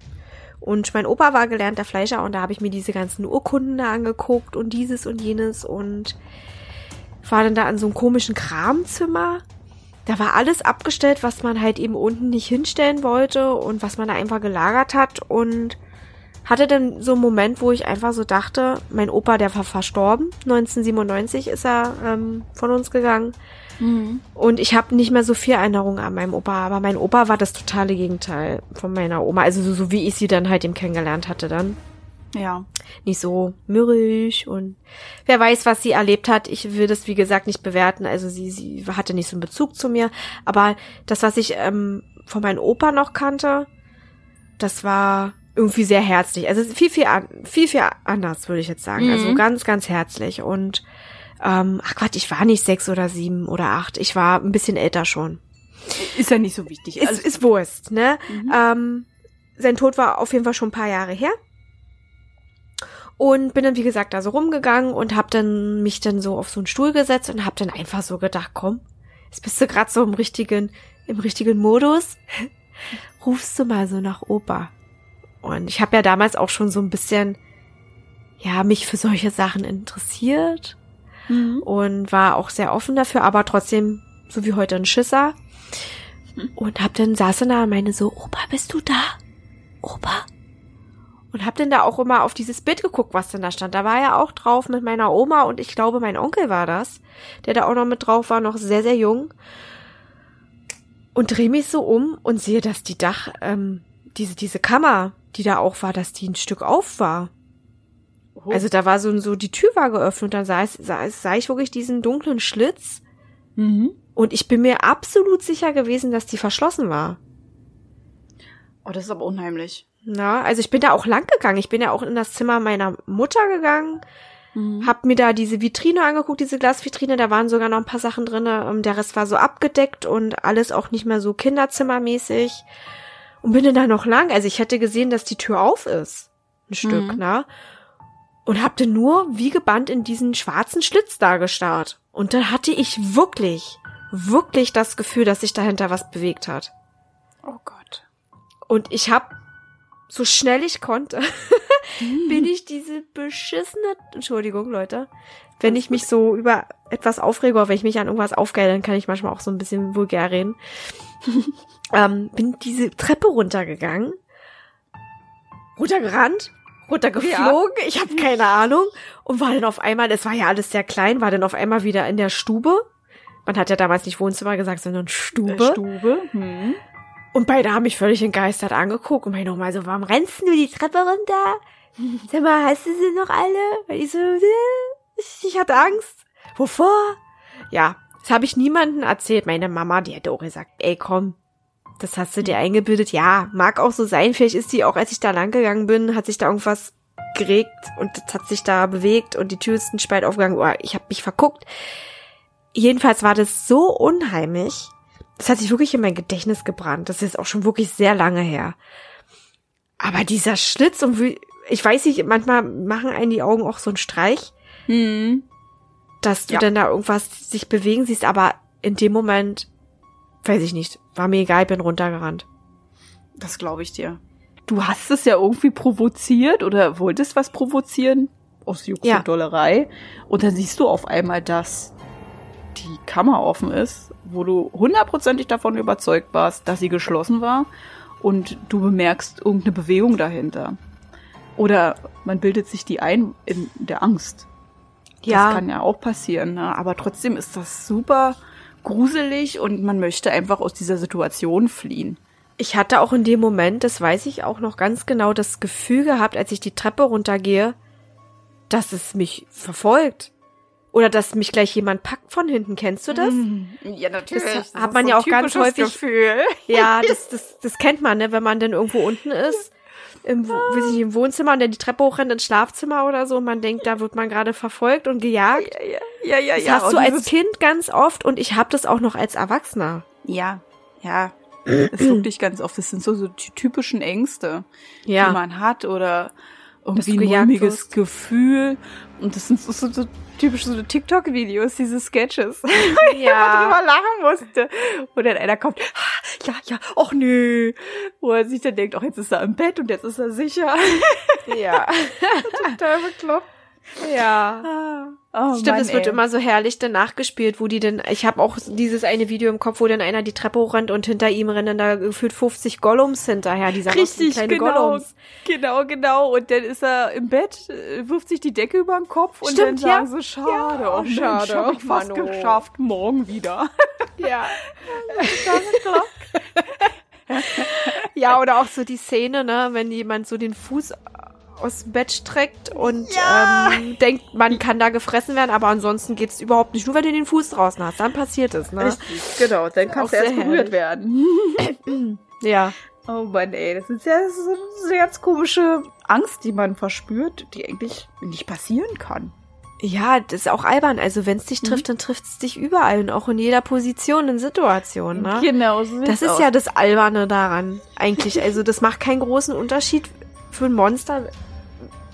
Und mein Opa war gelernter Fleischer und da habe ich mir diese ganzen Urkunden da angeguckt und dieses und jenes und war dann da an so einem komischen Kramzimmer. Da war alles abgestellt, was man halt eben unten nicht hinstellen wollte und was man da einfach gelagert hat und hatte dann so einen Moment, wo ich einfach so dachte, mein Opa, der war verstorben. 1997 ist er ähm, von uns gegangen. Und ich habe nicht mehr so viel Erinnerung an meinem Opa, aber mein Opa war das totale Gegenteil von meiner Oma. Also so, so wie ich sie dann halt eben kennengelernt hatte dann. Ja. Nicht so mürrisch und wer weiß, was sie erlebt hat. Ich will das, wie gesagt, nicht bewerten. Also sie, sie hatte nicht so einen Bezug zu mir. Aber das, was ich ähm, von meinem Opa noch kannte, das war irgendwie sehr herzlich. Also viel, viel, an, viel, viel anders, würde ich jetzt sagen. Also ganz, ganz herzlich. Und ähm, ach Quatsch, ich war nicht sechs oder sieben oder acht. Ich war ein bisschen älter schon. Ist ja nicht so wichtig. Ist, Also, ist Wurst, ne? Ähm, sein Tod war auf jeden Fall schon ein paar Jahre her. Und bin dann, wie gesagt, da so rumgegangen und hab dann mich dann so auf so einen Stuhl gesetzt und hab dann einfach so gedacht, komm, jetzt bist du gerade so im richtigen, im richtigen Modus. Rufst du mal so nach Opa. Und ich habe ja damals auch schon so ein bisschen, ja, mich für solche Sachen interessiert Mhm. und war auch sehr offen dafür, aber trotzdem so wie heute ein Schisser. Und hab dann saß dann da und meine so, Opa, bist du da? Opa? Und hab dann da auch immer auf dieses Bild geguckt, was denn da stand. Da war ja auch drauf mit meiner Oma und ich glaube, mein Onkel war das, der da auch noch mit drauf war, noch sehr, sehr jung. Und dreh mich so um und sehe, dass die Dach, ähm, diese, diese Kammer, die da auch war, dass die ein Stück auf war. Oh. Also da war so, so die Tür war geöffnet und dann sah, ich- sah, sah ich wirklich diesen dunklen Schlitz Mhm. und ich bin mir absolut sicher gewesen, dass die verschlossen war. Oh, das ist aber unheimlich. Na, also ich bin da auch lang gegangen. Ich bin ja auch in das Zimmer meiner Mutter gegangen, Mhm. hab mir da diese Vitrine angeguckt, diese Glasvitrine, da waren sogar noch ein paar Sachen drinne. Ähm, Der Rest war so abgedeckt und alles auch nicht mehr so kinderzimmermäßig. Und bin dann da noch lang. Also ich hätte gesehen, dass die Tür auf ist. Ein Stück, Mhm. ne? Und hab dann nur wie gebannt in diesen schwarzen Schlitz da gestarrt. Und dann hatte ich wirklich, wirklich das Gefühl, dass sich dahinter was bewegt hat. Oh Gott. Und ich habe, so schnell ich konnte, bin ich diese beschissene, Entschuldigung, Leute, wenn ich mich so über etwas aufrege oder wenn ich mich an irgendwas aufgeile, dann kann ich manchmal auch so ein bisschen vulgär reden. ähm, bin diese Treppe runtergegangen, runtergerannt, runtergeflogen, ja. ich habe keine Ahnung und war dann auf einmal, es war ja alles sehr klein, war dann auf einmal wieder in der Stube. Man hat ja damals nicht Wohnzimmer gesagt, sondern Stube. Stube. Hm. Und beide haben mich völlig entgeistert angeguckt und meinen nochmal so, warum rennst du die Treppe runter? Sag mal, hast du sie noch alle? Weil ich so, ich hatte Angst. Wovor? Ja, das habe ich niemandem erzählt. Meine Mama, die hätte auch gesagt, ey komm, das hast du dir eingebildet. Ja, mag auch so sein. Vielleicht ist die auch, als ich da lang gegangen bin, hat sich da irgendwas geregt und das hat sich da bewegt und die Tür ist ein Spalt aufgegangen. Oh, ich habe mich verguckt. Jedenfalls war das so unheimlich, das hat sich wirklich in mein Gedächtnis gebrannt. Das ist auch schon wirklich sehr lange her. Aber dieser Schlitz und wie, ich weiß nicht, manchmal machen einen die Augen auch so einen Streich, hm. dass du Ja. dann da irgendwas sich bewegen siehst, aber in dem Moment, weiß ich nicht, war mir egal, bin runtergerannt. Das glaube ich dir. Du hast es ja irgendwie provoziert oder wolltest was provozieren aus Jux Ja. und Dollerei. Und dann siehst du auf einmal, dass die Kammer offen ist, wo du hundertprozentig davon überzeugt warst, dass sie geschlossen war und du bemerkst irgendeine Bewegung dahinter. Oder man bildet sich die ein in der Angst. Das kann ja auch passieren, ne? aber trotzdem ist das super gruselig und man möchte einfach aus dieser Situation fliehen. Ich hatte auch in dem Moment, das weiß ich auch noch ganz genau, das Gefühl gehabt, als ich die Treppe runtergehe, dass es mich verfolgt. Oder dass mich gleich jemand packt von hinten. Kennst du das? Ja, natürlich. Das hat man ja auch ganz häufig- Gefühl. Ja, das, das, das kennt man, ne? wenn man dann irgendwo unten ist, im, weiß ich nicht, im Wohnzimmer und dann die Treppe hochrennt ins Schlafzimmer oder so und man denkt, da wird man gerade verfolgt und gejagt. Ja, ja, ja. Das ja. hast du als Kind ganz oft und ich habe das auch noch als Erwachsener. Ja, ja. Das wirklich ganz oft. Das sind so, so die typischen Ängste, Ja. die man hat oder irgendwie ein mulmiges. Gefühl. Und das sind so, so, so typische so TikTok-Videos, diese Sketches. Ja. drüber lachen musste. Wo dann einer kommt, "Ah, ja, ja, och nö. Wo er sich dann denkt, ach, jetzt ist er im Bett und jetzt ist er sicher. Ja. Total bekloppt. Ja. Oh, Stimmt, Mann, es wird ey. immer so herrlich dann nachgespielt, wo die denn, ich habe auch dieses eine Video im Kopf, wo dann einer die Treppe hochrennt und hinter ihm rennen da gefühlt 50 Gollums hinterher, dieser Richtig, kleine genau. Gollums. Genau, genau. Und dann ist er im Bett, äh, wirft sich die Decke über den Kopf und Stimmt, dann sagen ja. so, schade, Ja, oh, Mensch, schade, hab ich oh, fast Mann, oh. geschafft, morgen wieder. Ja. ja, oder auch so die Szene, ne, wenn jemand so den Fuß aus dem Bett streckt und Ja. ähm, denkt, man kann da gefressen werden, aber ansonsten geht's überhaupt nicht. Nur wenn du den Fuß draußen hast, dann passiert es, ne? Richtig, genau. Dann kannst du erst berührt herrlich. werden. Ja. Oh Mann, ey, das ist ja das ist so eine ganz komische Angst, die man verspürt, die eigentlich nicht passieren kann. Ja, das ist auch albern. Also wenn es dich trifft, dann trifft es dich überall und auch in jeder Position und Situation, ne? Genau, so Das ist ja das Alberne daran, eigentlich. Also das macht keinen großen Unterschied für ein Monster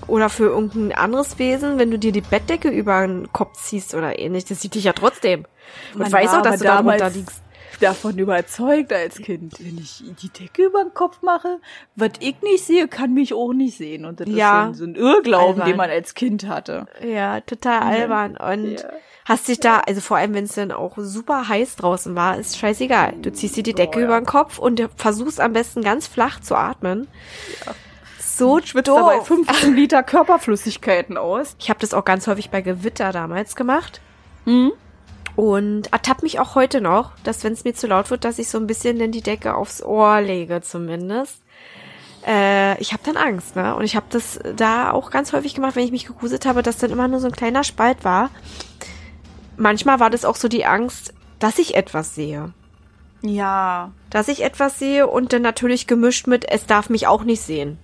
oder für irgendein anderes Wesen, wenn du dir die Bettdecke über den Kopf ziehst oder ähnlich. Das sieht dich ja trotzdem. Und Man weiß auch, dass du da damals drunter liegst. davon überzeugt als Kind, wenn ich die Decke über den Kopf mache, was ich nicht sehe, kann mich auch nicht sehen. Und das Ja. ist so ein, Irrglauben, Albern. den man als Kind hatte. Ja, total albern. Und Ja. hast dich da, also vor allem, wenn es dann auch super heiß draußen war, ist scheißegal. Du ziehst dir die Decke ja. über den Kopf und versuchst am besten ganz flach zu atmen. So Schwitzt dabei doof. 15 Liter Körperflüssigkeiten aus. Ich habe das auch ganz häufig bei Gewitter damals gemacht. Mhm. Und ertappe mich auch heute noch, dass wenn es mir zu laut wird, dass ich so ein bisschen dann die Decke aufs Ohr lege zumindest. Äh, ich habe dann Angst, ne? Und ich habe das da auch ganz häufig gemacht, wenn ich mich gegruselt habe, dass dann immer nur so ein kleiner Spalt war. Manchmal war das auch so die Angst, dass ich etwas sehe. Ja, Dass ich etwas sehe und dann natürlich gemischt mit, es darf mich auch nicht sehen.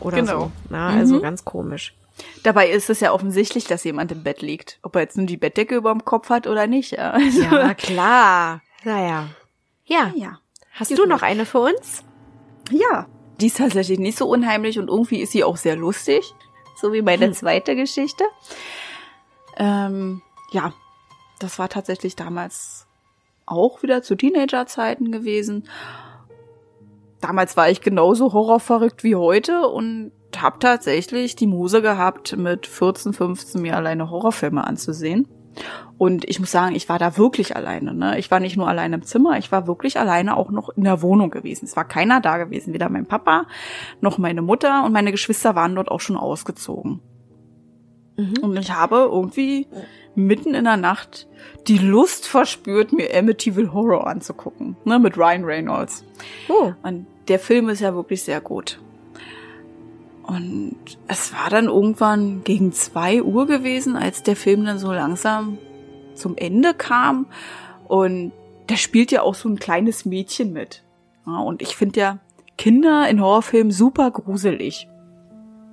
Oder Genau. so. Na, also Mhm. ganz komisch. dabei ist es ja offensichtlich, dass jemand im Bett liegt. Ob er jetzt nur die Bettdecke über dem Kopf hat oder nicht. Ja, also, Ja, klar. Naja. Ja. ja. Hast Gut. du noch eine für uns? Ja. Die ist tatsächlich nicht so unheimlich und irgendwie ist sie auch sehr lustig. So wie meine Hm. zweite Geschichte. Ähm, ja. Das war tatsächlich damals auch wieder zu Teenagerzeiten gewesen. Damals war ich genauso horrorverrückt wie heute und habe tatsächlich die Muse gehabt, mit 14, 15 mir alleine Horrorfilme anzusehen. Und ich muss sagen, ich war da wirklich alleine. Ne? Ich war nicht nur alleine im Zimmer, ich war wirklich alleine auch noch in der Wohnung gewesen. Es war keiner da gewesen, weder mein Papa noch meine Mutter und meine Geschwister waren dort auch schon ausgezogen. Mhm. Und ich habe irgendwie mitten in der Nacht die Lust verspürt, mir Amityville Horror anzugucken, ne, mit Ryan Reynolds. Oh. Und der Film ist ja wirklich sehr gut. Und es war dann irgendwann gegen zwei Uhr gewesen, als der Film dann so langsam zum Ende kam. Und da spielt ja auch so ein kleines Mädchen mit. Ja, und ich finde ja Kinder in Horrorfilmen super gruselig.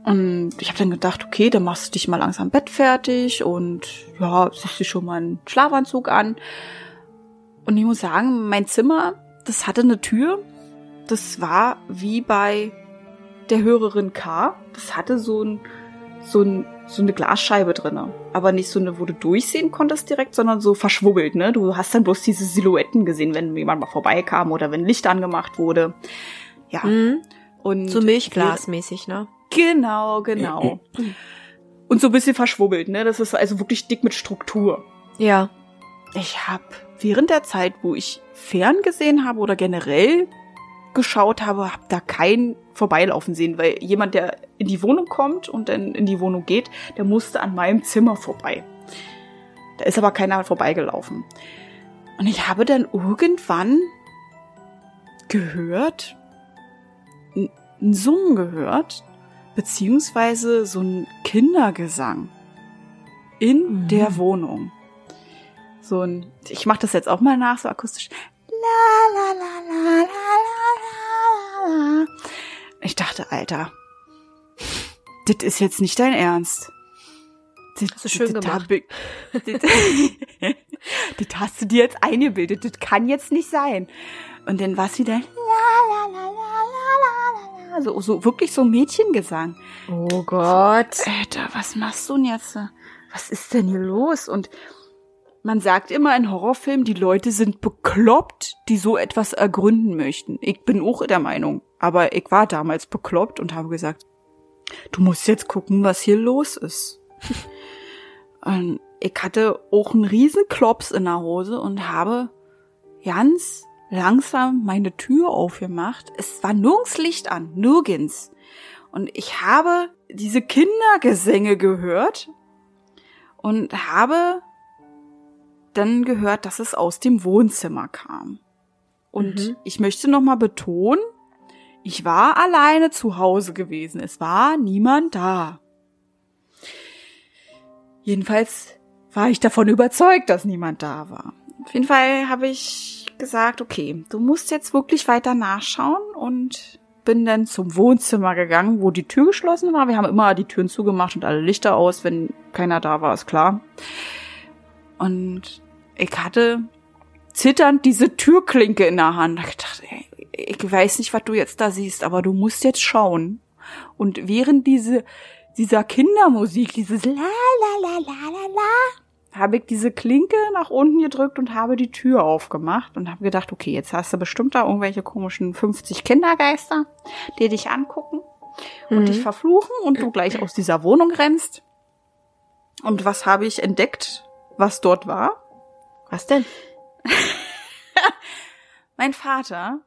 Und ich habe dann gedacht, okay, dann machst du dich mal langsam Bett fertig und ja, ziehst dir schon mal einen Schlafanzug an. Und ich muss sagen, mein Zimmer, das hatte eine Tür. Das war wie bei der Hörerin K. Das hatte so ein, so ein, so eine Glasscheibe drinne, aber nicht so eine, wo du durchsehen konntest direkt, sondern so verschwubbelt, ne? Du hast dann bloß diese Silhouetten gesehen, wenn jemand mal vorbeikam oder wenn Licht angemacht wurde. Ja. Mhm. Und so Milchglasmäßig, ne? Genau, genau. Und so ein bisschen verschwubbelt, ne? Das ist also wirklich dick mit Struktur. Ja. Ich habe während der Zeit, wo ich fern gesehen habe oder generell geschaut habe, habe da keinen vorbeilaufen sehen, weil jemand, der in die Wohnung kommt und dann in die Wohnung geht, der musste an meinem Zimmer vorbei. Da ist aber keiner vorbeigelaufen. Und ich habe dann irgendwann gehört, ein Summen gehört, beziehungsweise so ein Kindergesang in mhm. der Wohnung. So ein, ich mache das jetzt auch mal nach, so akustisch. La la la. Ich dachte, Alter, das ist jetzt nicht dein Ernst. Das hast du schön gemacht. Das hast du dir jetzt eingebildet. Das kann jetzt nicht sein. Und dann war es wieder la la la la so, so wirklich so Mädchengesang. Oh Gott. Alter, was machst du denn jetzt? Was ist denn hier los? Und man sagt immer in Horrorfilmen, die Leute sind bekloppt, die so etwas ergründen möchten. Ich bin auch der Meinung. Aber ich war damals bekloppt und habe gesagt, du musst jetzt gucken, was hier los ist. und ich hatte auch einen riesen Klops in der Hose und habe ganz langsam meine Tür aufgemacht. Es war nirgends Licht an, nirgends. Und ich habe diese Kindergesänge gehört und habe dann gehört, dass es aus dem Wohnzimmer kam. Und mhm. ich möchte noch mal betonen, ich war alleine zu Hause gewesen. Es war niemand da. Jedenfalls war ich davon überzeugt, dass niemand da war. Auf jeden Fall habe ich gesagt, okay, du musst jetzt wirklich weiter nachschauen und bin dann zum Wohnzimmer gegangen, wo die Tür geschlossen war. Wir haben immer die Türen zugemacht und alle Lichter aus, wenn keiner da war, ist klar. Und ich hatte zitternd diese Türklinke in der Hand. Ich dachte, ich weiß nicht, was du jetzt da siehst, aber du musst jetzt schauen. Und während diese, dieser Kindermusik, dieses la la la la la la, habe ich diese Klinke nach unten gedrückt und habe die Tür aufgemacht und habe gedacht, okay, jetzt hast du bestimmt da irgendwelche komischen 50 Kindergeister, die dich angucken und mhm. dich verfluchen und du gleich aus dieser Wohnung rennst. Und was habe ich entdeckt, was dort war? Was denn? mein Vater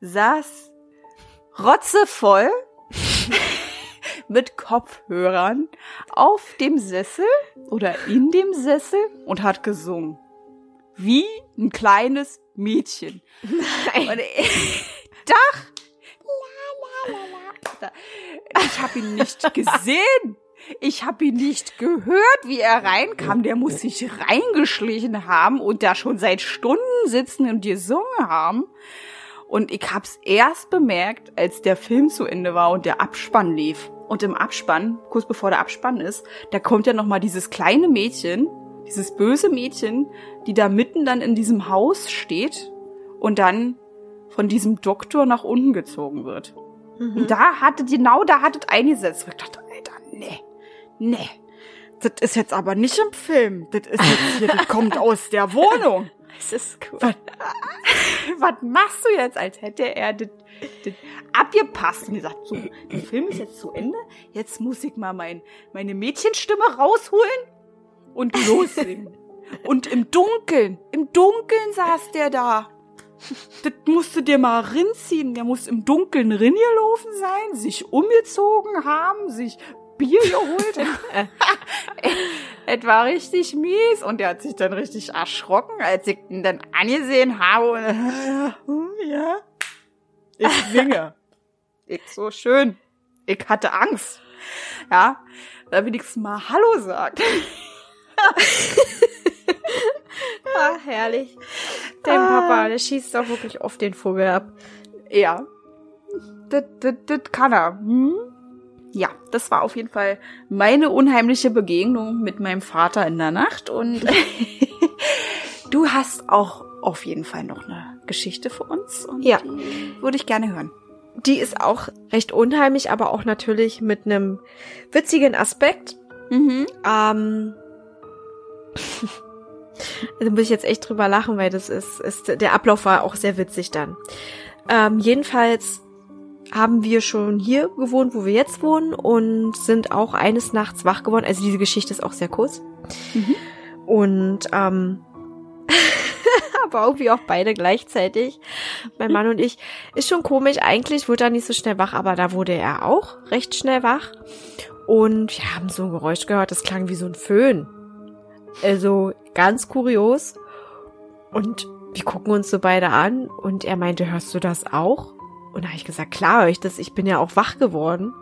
saß rotzevoll mit Kopfhörern auf dem Sessel oder in dem Sessel und hat gesungen. Wie ein kleines Mädchen. Nein. Und ich dachte, ich habe ihn nicht gesehen. Ich habe ihn nicht gehört, wie er reinkam. Der muss sich reingeschlichen haben und da schon seit Stunden sitzen und gesungen haben. Und ich hab's erst bemerkt, als der Film zu Ende war und der Abspann lief. Und im Abspann, kurz bevor der Abspann ist, da kommt ja noch mal dieses kleine Mädchen, dieses böse Mädchen, die da mitten dann in diesem Haus steht und dann von diesem Doktor nach unten gezogen wird. Mhm. Und da hatte, genau da hattet eingesetzt. Ich dachte, Alter, nee, nee. das ist jetzt aber nicht im Film. Das ist jetzt hier, das kommt aus der Wohnung. Es ist cool. Was, was machst du jetzt, als hätte er das, das abgepasst und gesagt, so, der Film ist jetzt zu Ende, jetzt muss ich mal mein, meine Mädchenstimme rausholen und lossingen. und im Dunkeln, im Dunkeln saß der da. Das musst du dir mal rinziehen. Der muss im Dunkeln ringelaufen sein, sich umgezogen haben, sich Bier geholt. es war richtig mies und er hat sich dann richtig erschrocken, als ich ihn dann angesehen habe. Und, ja, ich singe. ich so schön. Ich hatte Angst. Ja, da wenigstens mal Hallo sagt. ah, herrlich. Dein ah. Papa, der schießt doch wirklich oft den Vogel ab. Ja. Das, das, das kann er. Hm? Ja, das war auf jeden Fall meine unheimliche Begegnung mit meinem Vater in der Nacht. Und du hast auch auf jeden Fall noch eine Geschichte für uns. Und ja. Die würde ich gerne hören. Die ist auch recht unheimlich, aber auch natürlich mit einem witzigen Aspekt. Mhm. Ähm, also muss ich jetzt echt drüber lachen, weil das ist, ist der Ablauf war auch sehr witzig dann. Ähm, jedenfalls haben wir schon hier gewohnt, wo wir jetzt wohnen und sind auch eines Nachts wach geworden. Also diese Geschichte ist auch sehr kurz. Mhm. Und ähm, aber irgendwie auch beide gleichzeitig. Mein Mann und ich. Ist schon komisch. Eigentlich wurde er nicht so schnell wach, aber da wurde er auch recht schnell wach. Und wir haben so ein Geräusch gehört, das klang wie so ein Föhn. Also ganz kurios. Und wir gucken uns so beide an und er meinte, hörst du das auch? Und da habe ich gesagt, klar höre ich das, ich bin ja auch wach geworden.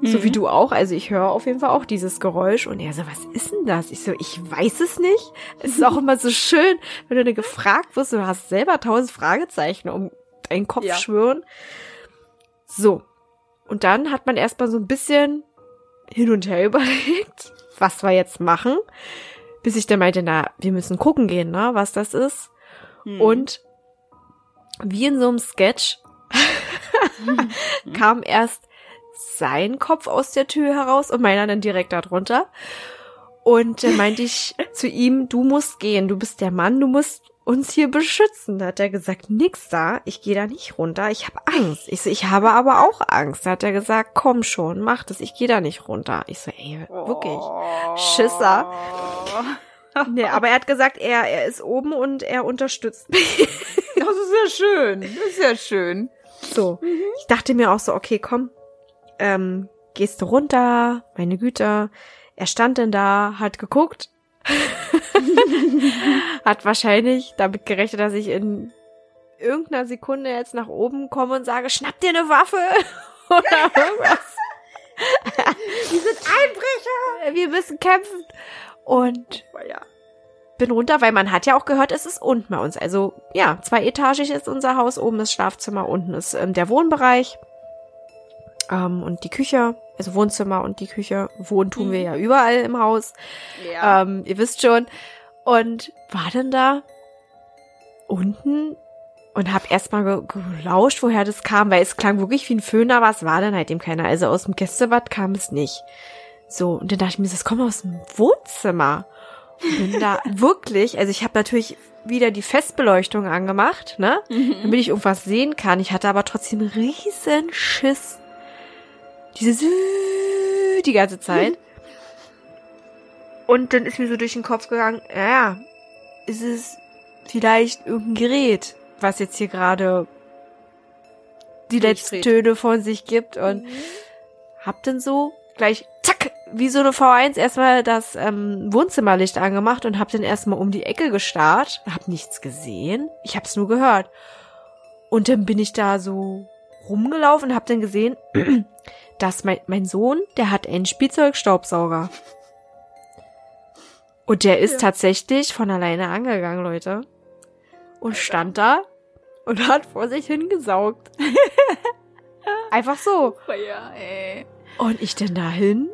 Mhm. So wie mhm. du auch. Also ich höre auf jeden Fall auch dieses Geräusch. Und er so, was ist denn das? Ich so, ich weiß es nicht. Es ist auch immer so schön, wenn du dir gefragt wirst, du hast selber tausend Fragezeichen um deinen Kopf ja. schwören. So. Und dann hat man erstmal so ein bisschen hin und her überlegt, was wir jetzt machen. Bis ich dann meinte, na, wir müssen gucken gehen, ne, was das ist. Mhm. Und wie in so einem Sketch kam erst sein Kopf aus der Tür heraus und meiner dann direkt darunter. Und dann meinte ich zu ihm, du musst gehen, du bist der Mann, du musst uns hier beschützen. Da hat er gesagt, nix da, ich gehe da nicht runter, ich habe Angst. Ich so, ich habe aber auch Angst. Da hat er gesagt, komm schon, mach das, ich gehe da nicht runter. Ich so, ey, wirklich, Schisser. Nee, aber er hat gesagt, er, er ist oben und er unterstützt mich. Das ist ja schön, das ist ja schön. So, mhm. ich dachte mir auch so, okay, komm, ähm, gehst du runter, meine Güte. Er stand denn da, hat geguckt, hat wahrscheinlich damit gerechnet, dass ich in irgendeiner Sekunde jetzt nach oben komme und sage, schnapp dir eine Waffe oder irgendwas. Wir sind Einbrecher. Wir müssen kämpfen. Und ja bin runter, weil man hat ja auch gehört, es ist unten bei uns. Also ja, zweietagig ist unser Haus, oben ist Schlafzimmer, unten ist ähm, der Wohnbereich ähm, und die Küche, also Wohnzimmer und die Küche. Wohnen tun mhm. wir ja überall im Haus. Ja. Ähm, ihr wisst schon. Und war denn da unten und hab erstmal ge gelauscht, woher das kam, weil es klang wirklich wie ein Föhn, aber es war dann halt eben keiner. Also aus dem Gästebad kam es nicht. So, und dann dachte ich mir, das kommt aus dem Wohnzimmer bin da wirklich, also ich habe natürlich wieder die Festbeleuchtung angemacht, ne? Mhm. Damit ich irgendwas sehen kann. Ich hatte aber trotzdem riesen Schiss. Diese die ganze Zeit. Und dann ist mir so durch den Kopf gegangen, ja, ist es vielleicht irgendein Gerät, was jetzt hier gerade die letzten Töne von sich gibt und mhm. hab dann so gleich zack wie so eine V1 erstmal das ähm, Wohnzimmerlicht angemacht und hab dann erstmal um die Ecke gestarrt, hab nichts gesehen, ich hab's nur gehört. Und dann bin ich da so rumgelaufen und hab dann gesehen, dass mein, mein Sohn, der hat einen Spielzeugstaubsauger. Und der ist ja. tatsächlich von alleine angegangen, Leute. Und stand da und hat vor sich hingesaugt. Einfach so. Ja, ey. Und ich denn dahin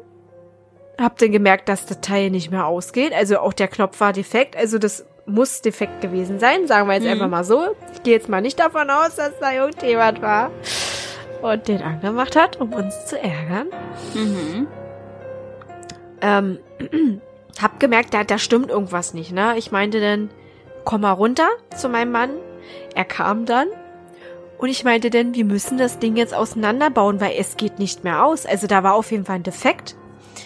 hab dann gemerkt, dass das Teil nicht mehr ausgeht. Also auch der Knopf war defekt. Also das muss defekt gewesen sein. Sagen wir jetzt mhm. einfach mal so. Ich gehe jetzt mal nicht davon aus, dass da irgendjemand war und den angemacht hat, um uns zu ärgern. Mhm. Ähm, hab gemerkt, da, da stimmt irgendwas nicht, ne? Ich meinte dann, komm mal runter zu meinem Mann. Er kam dann und ich meinte dann, wir müssen das Ding jetzt auseinanderbauen, weil es geht nicht mehr aus. Also da war auf jeden Fall ein Defekt.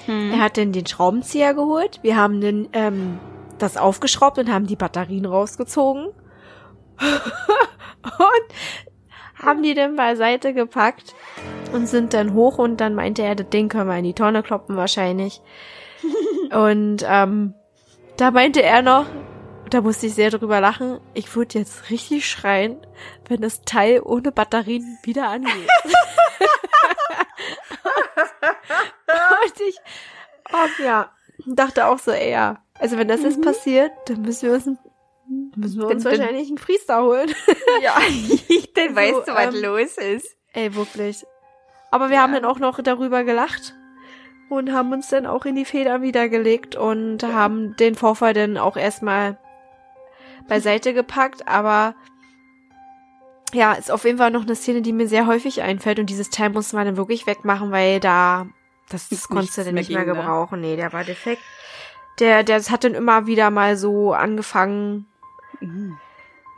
Hm. Er hat dann den Schraubenzieher geholt. Wir haben dann ähm, das aufgeschraubt und haben die Batterien rausgezogen. und haben die dann beiseite gepackt und sind dann hoch und dann meinte er, das Ding können wir in die Tonne kloppen wahrscheinlich. und ähm, da meinte er noch, da musste ich sehr drüber lachen, ich würde jetzt richtig schreien, wenn das Teil ohne Batterien wieder angeht. und ich, oh ja, dachte auch so, ey, ja, also wenn das jetzt mhm. passiert, dann müssen wir uns, müssen wir uns wahrscheinlich einen Priester holen. ja, dann weißt du, was ähm, los ist. Ey, wirklich. Aber wir ja. haben dann auch noch darüber gelacht und haben uns dann auch in die Feder wiedergelegt und ja. haben den Vorfall dann auch erstmal beiseite gepackt, aber ja, ist auf jeden Fall noch eine Szene, die mir sehr häufig einfällt und dieses Teil muss man dann wirklich wegmachen, weil da das, das konntest du dann nicht mehr, mehr ne? gebrauchen. Nee, der war defekt. Der, der hat dann immer wieder mal so angefangen, mhm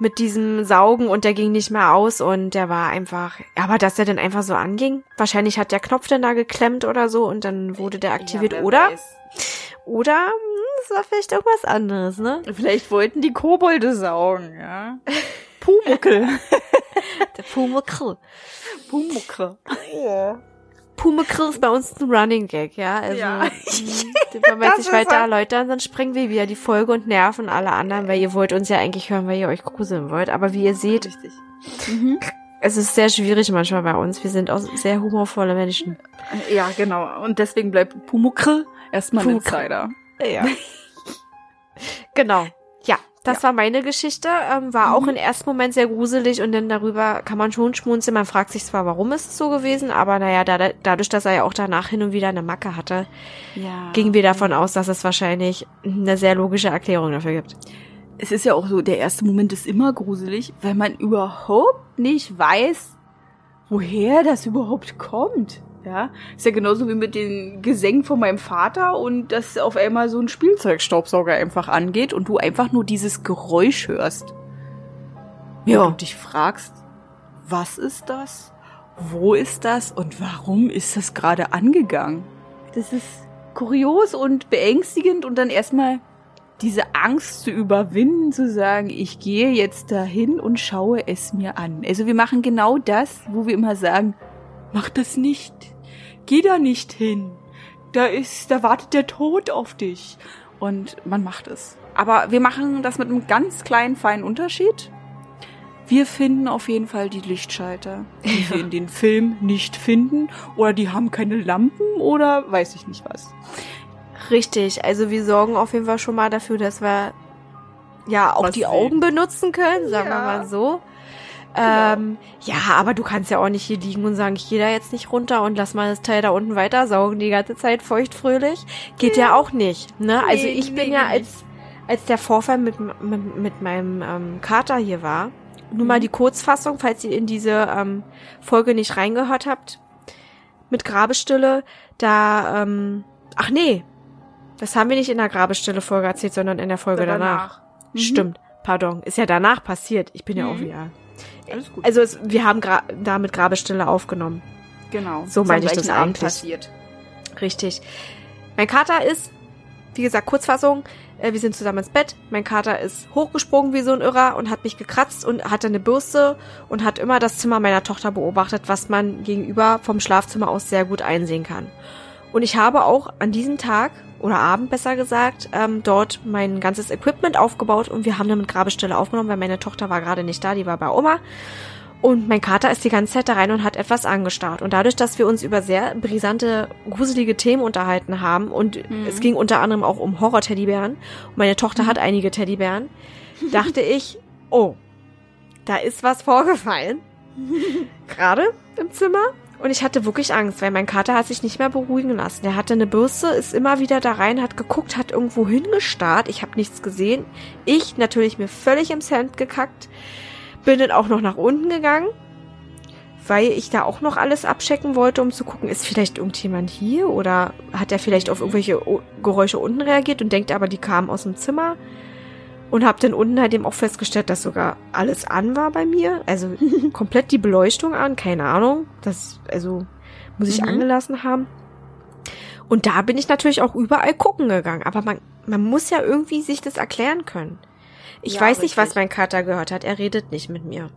mit diesem Saugen und der ging nicht mehr aus und der war einfach, aber dass der dann einfach so anging. Wahrscheinlich hat der Knopf dann da geklemmt oder so und dann wurde der aktiviert, ja, oder? Weiß. Oder hm, es war vielleicht irgendwas anderes, ne? Vielleicht wollten die Kobolde saugen, ja. Pumuckel. der Pumuckel. Pumuckel. Ja. Pumekrill ist bei uns ein Running Gag, ja. Also, ja. Wenn wir jetzt nicht weiter erläutern, dann sprengen wir wieder die Folge und nerven alle anderen, weil ihr wollt uns ja eigentlich hören, weil ihr euch gruseln wollt. Aber wie ihr seht, Richtig. Mhm. es ist sehr schwierig manchmal bei uns. Wir sind auch sehr humorvolle Menschen. Ja, genau. Und deswegen bleibt Pumukrill erstmal ein Insider. Ja. genau. Das ja. war meine Geschichte, ähm, war mhm. auch im ersten Moment sehr gruselig und dann darüber kann man schon schmunzeln. Man fragt sich zwar, warum ist es so gewesen, aber naja, da, dadurch, dass er ja auch danach hin und wieder eine Macke hatte, ja. gingen wir davon aus, dass es wahrscheinlich eine sehr logische Erklärung dafür gibt. Es ist ja auch so, der erste Moment ist immer gruselig, weil man überhaupt nicht weiß, woher das überhaupt kommt. Ja, ist ja genauso wie mit den Gesängen von meinem Vater und dass auf einmal so ein Spielzeugstaubsauger einfach angeht und du einfach nur dieses Geräusch hörst. Ja. Und dich fragst, was ist das? Wo ist das? Und warum ist das gerade angegangen? Das ist kurios und beängstigend und dann erstmal diese Angst zu überwinden, zu sagen, ich gehe jetzt dahin und schaue es mir an. Also wir machen genau das, wo wir immer sagen, mach das nicht. Geh da nicht hin. Da ist, da wartet der Tod auf dich. Und man macht es. Aber wir machen das mit einem ganz kleinen, feinen Unterschied. Wir finden auf jeden Fall die Lichtschalter, die wir in den Film nicht finden. Oder die haben keine Lampen oder weiß ich nicht was. Richtig, also wir sorgen auf jeden Fall schon mal dafür, dass wir ja auch was die Augen benutzen können, sagen ja. wir mal so. Genau. Ähm, ja, aber du kannst ja auch nicht hier liegen und sagen, ich gehe da jetzt nicht runter und lass mal das Teil da unten weiter saugen die ganze Zeit feuchtfröhlich. Geht ja, ja auch nicht. Ne? Also nee, ich bin nee, ja als als der Vorfall mit, mit, mit meinem ähm, Kater hier war, nur mal mhm. die Kurzfassung, falls ihr in diese ähm, Folge nicht reingehört habt, mit Grabestille, da, ähm, ach nee, das haben wir nicht in der Grabestille-Folge erzählt, sondern in der Folge danach. danach. Mhm. Stimmt, pardon, ist ja danach passiert. Ich bin mhm. ja auch mhm. wieder alles gut. Also es, wir haben gra damit Grabestille aufgenommen. Genau. So meine ich das eigentlich. Passiert. Richtig. Mein Kater ist, wie gesagt, Kurzfassung, äh, wir sind zusammen ins Bett. Mein Kater ist hochgesprungen wie so ein Irrer und hat mich gekratzt und hatte eine Bürste und hat immer das Zimmer meiner Tochter beobachtet, was man gegenüber vom Schlafzimmer aus sehr gut einsehen kann. Und ich habe auch an diesem Tag oder Abend besser gesagt, ähm, dort mein ganzes Equipment aufgebaut und wir haben dann mit Grabestelle aufgenommen, weil meine Tochter war gerade nicht da, die war bei Oma. Und mein Kater ist die ganze Zeit da rein und hat etwas angestarrt. Und dadurch, dass wir uns über sehr brisante, gruselige Themen unterhalten haben und mhm. es ging unter anderem auch um Horror-Teddybären und meine Tochter mhm. hat einige Teddybären, dachte ich, oh, da ist was vorgefallen. Gerade im Zimmer. Und ich hatte wirklich Angst, weil mein Kater hat sich nicht mehr beruhigen lassen. Er hatte eine Bürste, ist immer wieder da rein, hat geguckt, hat irgendwo hingestarrt. Ich habe nichts gesehen. Ich natürlich mir völlig ins Hemd gekackt. Bin dann auch noch nach unten gegangen. weil ich da auch noch alles abchecken wollte, um zu gucken, ist vielleicht irgendjemand hier oder hat er vielleicht auf irgendwelche Geräusche unten reagiert und denkt aber, die kamen aus dem Zimmer. Und habe dann unten halt eben auch festgestellt, dass sogar alles an war bei mir. Also komplett die Beleuchtung an, keine Ahnung. Das, also muss ich Mhm. angelassen haben. Und da bin ich natürlich auch überall gucken gegangen. Aber man, man muss ja irgendwie sich das erklären können. Ich Ja, weiß nicht, was mein Kater gehört hat. Er redet nicht mit mir.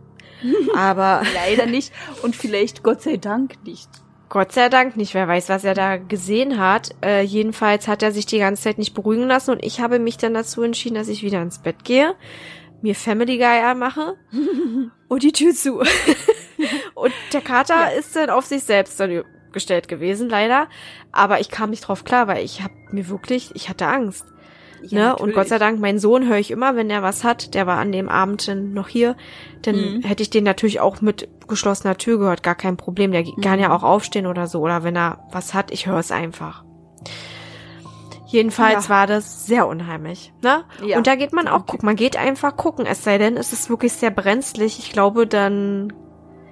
Aber Leider nicht. Und vielleicht Gott sei Dank nicht. Gott sei Dank nicht. Wer weiß, was er da gesehen hat. Äh, jedenfalls hat er sich die ganze Zeit nicht beruhigen lassen und ich habe mich dann dazu entschieden, dass ich wieder ins Bett gehe, mir Family Guy anmache und die Tür zu. und der Kater ist dann auf sich selbst dann gestellt gewesen, leider. Aber ich kam nicht drauf klar, weil ich habe mir wirklich, ich hatte Angst. Ne? Und Gott sei Dank, mein Sohn höre ich immer, wenn er was hat. Der war an dem Abend dann noch hier. Dann Mhm. hätte ich den natürlich auch mit geschlossener Tür gehört. Gar kein Problem. Der kann ja Mhm. auch aufstehen oder so. Oder wenn er was hat, ich höre es einfach. Jedenfalls Ja. war das sehr unheimlich. Ne? Ja. Und da geht man auch gucken. Man geht einfach gucken. Es sei denn, es ist wirklich sehr brenzlig. Ich glaube, dann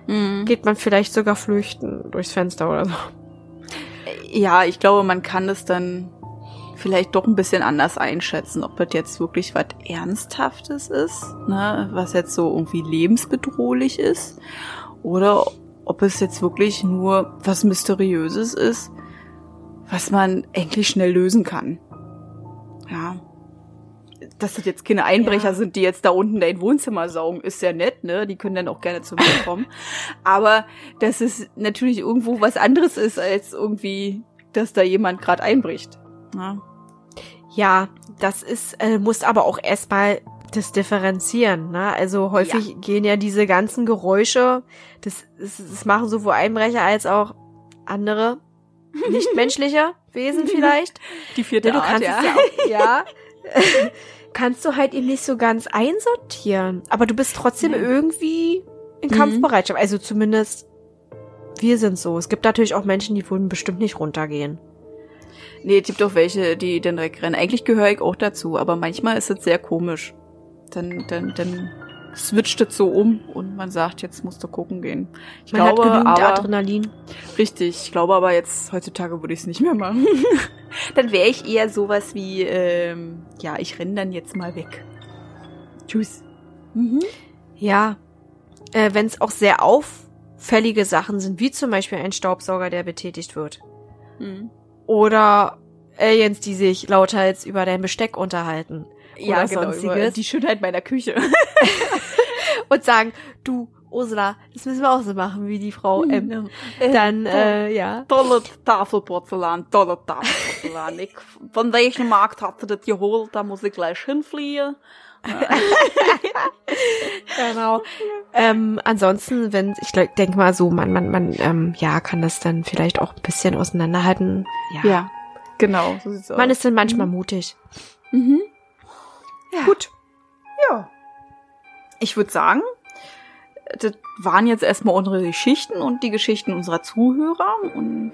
Mhm. geht man vielleicht sogar flüchten durchs Fenster oder so. Ja, ich glaube, man kann das dann vielleicht doch ein bisschen anders einschätzen, ob das jetzt wirklich was Ernsthaftes ist, ne, was jetzt so irgendwie lebensbedrohlich ist, oder ob es jetzt wirklich nur was Mysteriöses ist, was man endlich schnell lösen kann. Ja. Dass das jetzt keine Einbrecher Ja. sind, die jetzt da unten dein Wohnzimmer saugen, ist sehr nett, ne? Die können dann auch gerne zu mir kommen. Aber dass es natürlich irgendwo was anderes ist, als irgendwie, dass da jemand gerade einbricht. Ja. Ja, das ist, äh, muss aber auch erstmal das differenzieren, ne? Also häufig gehen ja diese ganzen Geräusche, das, das, das machen sowohl Einbrecher als auch andere nichtmenschliche Wesen vielleicht. Die vierte Ne, du Art, ja. ja ja. kannst du halt eben nicht so ganz einsortieren. Aber du bist trotzdem Nee. irgendwie in Mhm. Kampfbereitschaft. Also zumindest wir sind so. Es gibt natürlich auch Menschen, die würden bestimmt nicht runtergehen. Nee, es gibt auch welche, die dann direkt rennen. Eigentlich gehöre ich auch dazu, aber manchmal ist es sehr komisch. Dann, dann, dann switcht es so um und man sagt, jetzt musst du gucken gehen. Ich Man glaube, hat genügend aber, Adrenalin. Richtig, ich glaube aber jetzt, heutzutage würde ich es nicht mehr machen. dann wäre ich eher sowas wie, ähm, ja, ich renne dann jetzt mal weg. Tschüss. Mhm. Ja, äh, wenn es auch sehr auffällige Sachen sind, wie zum Beispiel ein Staubsauger, der betätigt wird. Mhm. Oder Aliens, die sich lauthals über dein Besteck unterhalten. Ja, Oder genau, über sonstiges. die Schönheit meiner Küche. Und sagen, du, Ursula, das müssen wir auch so machen wie die Frau M. Äh, Dann, äh, ja. Tolle Tafelporzellan, tolle Tafelporzellan. Ich, von welchem Markt hat er das geholt? Da muss ich gleich hinfliehen. Genau. ähm, ansonsten, wenn, ich denke mal so, man, man, man, ähm, ja, kann das dann vielleicht auch ein bisschen auseinanderhalten. Ja. Ja, genau. So sieht's aus. Man ist dann manchmal mutig. mhm. Ja. Gut. Ja. Ich würde sagen, das waren jetzt erstmal unsere Geschichten und die Geschichten unserer Zuhörer und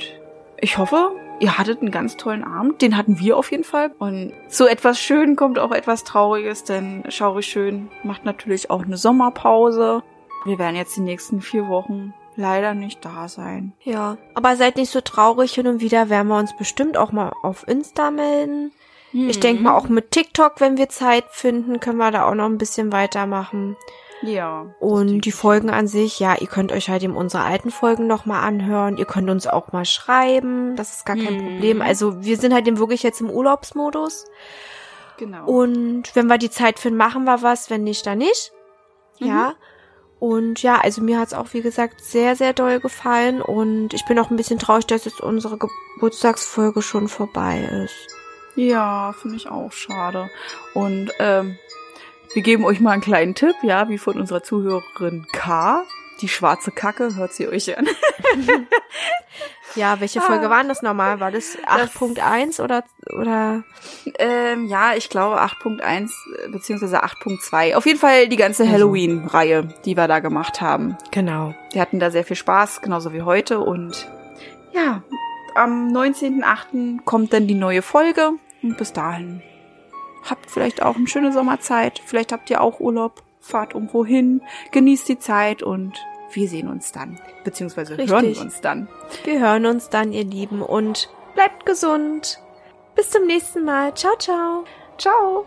ich hoffe, ihr hattet einen ganz tollen Abend. Den hatten wir auf jeden Fall. Und zu etwas Schön kommt auch etwas Trauriges, denn Schaurig Schön macht natürlich auch eine Sommerpause. Wir werden jetzt die nächsten vier Wochen leider nicht da sein. Ja. Aber seid nicht so traurig. Hin und wieder werden wir uns bestimmt auch mal auf Insta melden. Ich denke mal auch mit TikTok, wenn wir Zeit finden, können wir da auch noch ein bisschen weitermachen. Ja. Und die Folgen an sich, ja, ihr könnt euch halt eben unsere alten Folgen noch mal anhören. Ihr könnt uns auch mal schreiben. Das ist gar kein Mhm. Problem. Also wir sind halt eben wirklich jetzt im Urlaubsmodus. Genau. Und wenn wir die Zeit finden, machen wir was. Wenn nicht, dann nicht. Ja. Und ja, also mir hat's auch, wie gesagt, sehr, sehr doll gefallen. Und ich bin auch ein bisschen traurig, dass jetzt unsere Geburtstagsfolge schon vorbei ist. Ja, finde ich auch schade. Und ähm, wir geben euch mal einen kleinen Tipp, ja, wie von unserer Zuhörerin K. Die schwarze Kacke, hört sie euch an. Ja, welche Ah. Folge waren das nochmal? War das 8.1 oder, oder? ähm, ja, ich glaube 8.1 äh, beziehungsweise 8.2. Auf jeden Fall die ganze Also. Halloween-Reihe, die wir da gemacht haben. Genau. Wir hatten da sehr viel Spaß, genauso wie heute. Und ja, am 19.8. kommt dann die neue Folge. Und bis dahin habt vielleicht auch eine schöne Sommerzeit. Vielleicht habt ihr auch Urlaub. Fahrt irgendwo hin, genießt die Zeit und wir sehen uns dann, beziehungsweise Richtig. hören uns dann. Wir hören uns dann, ihr Lieben, und bleibt gesund. Bis zum nächsten Mal. Ciao, ciao. Ciao!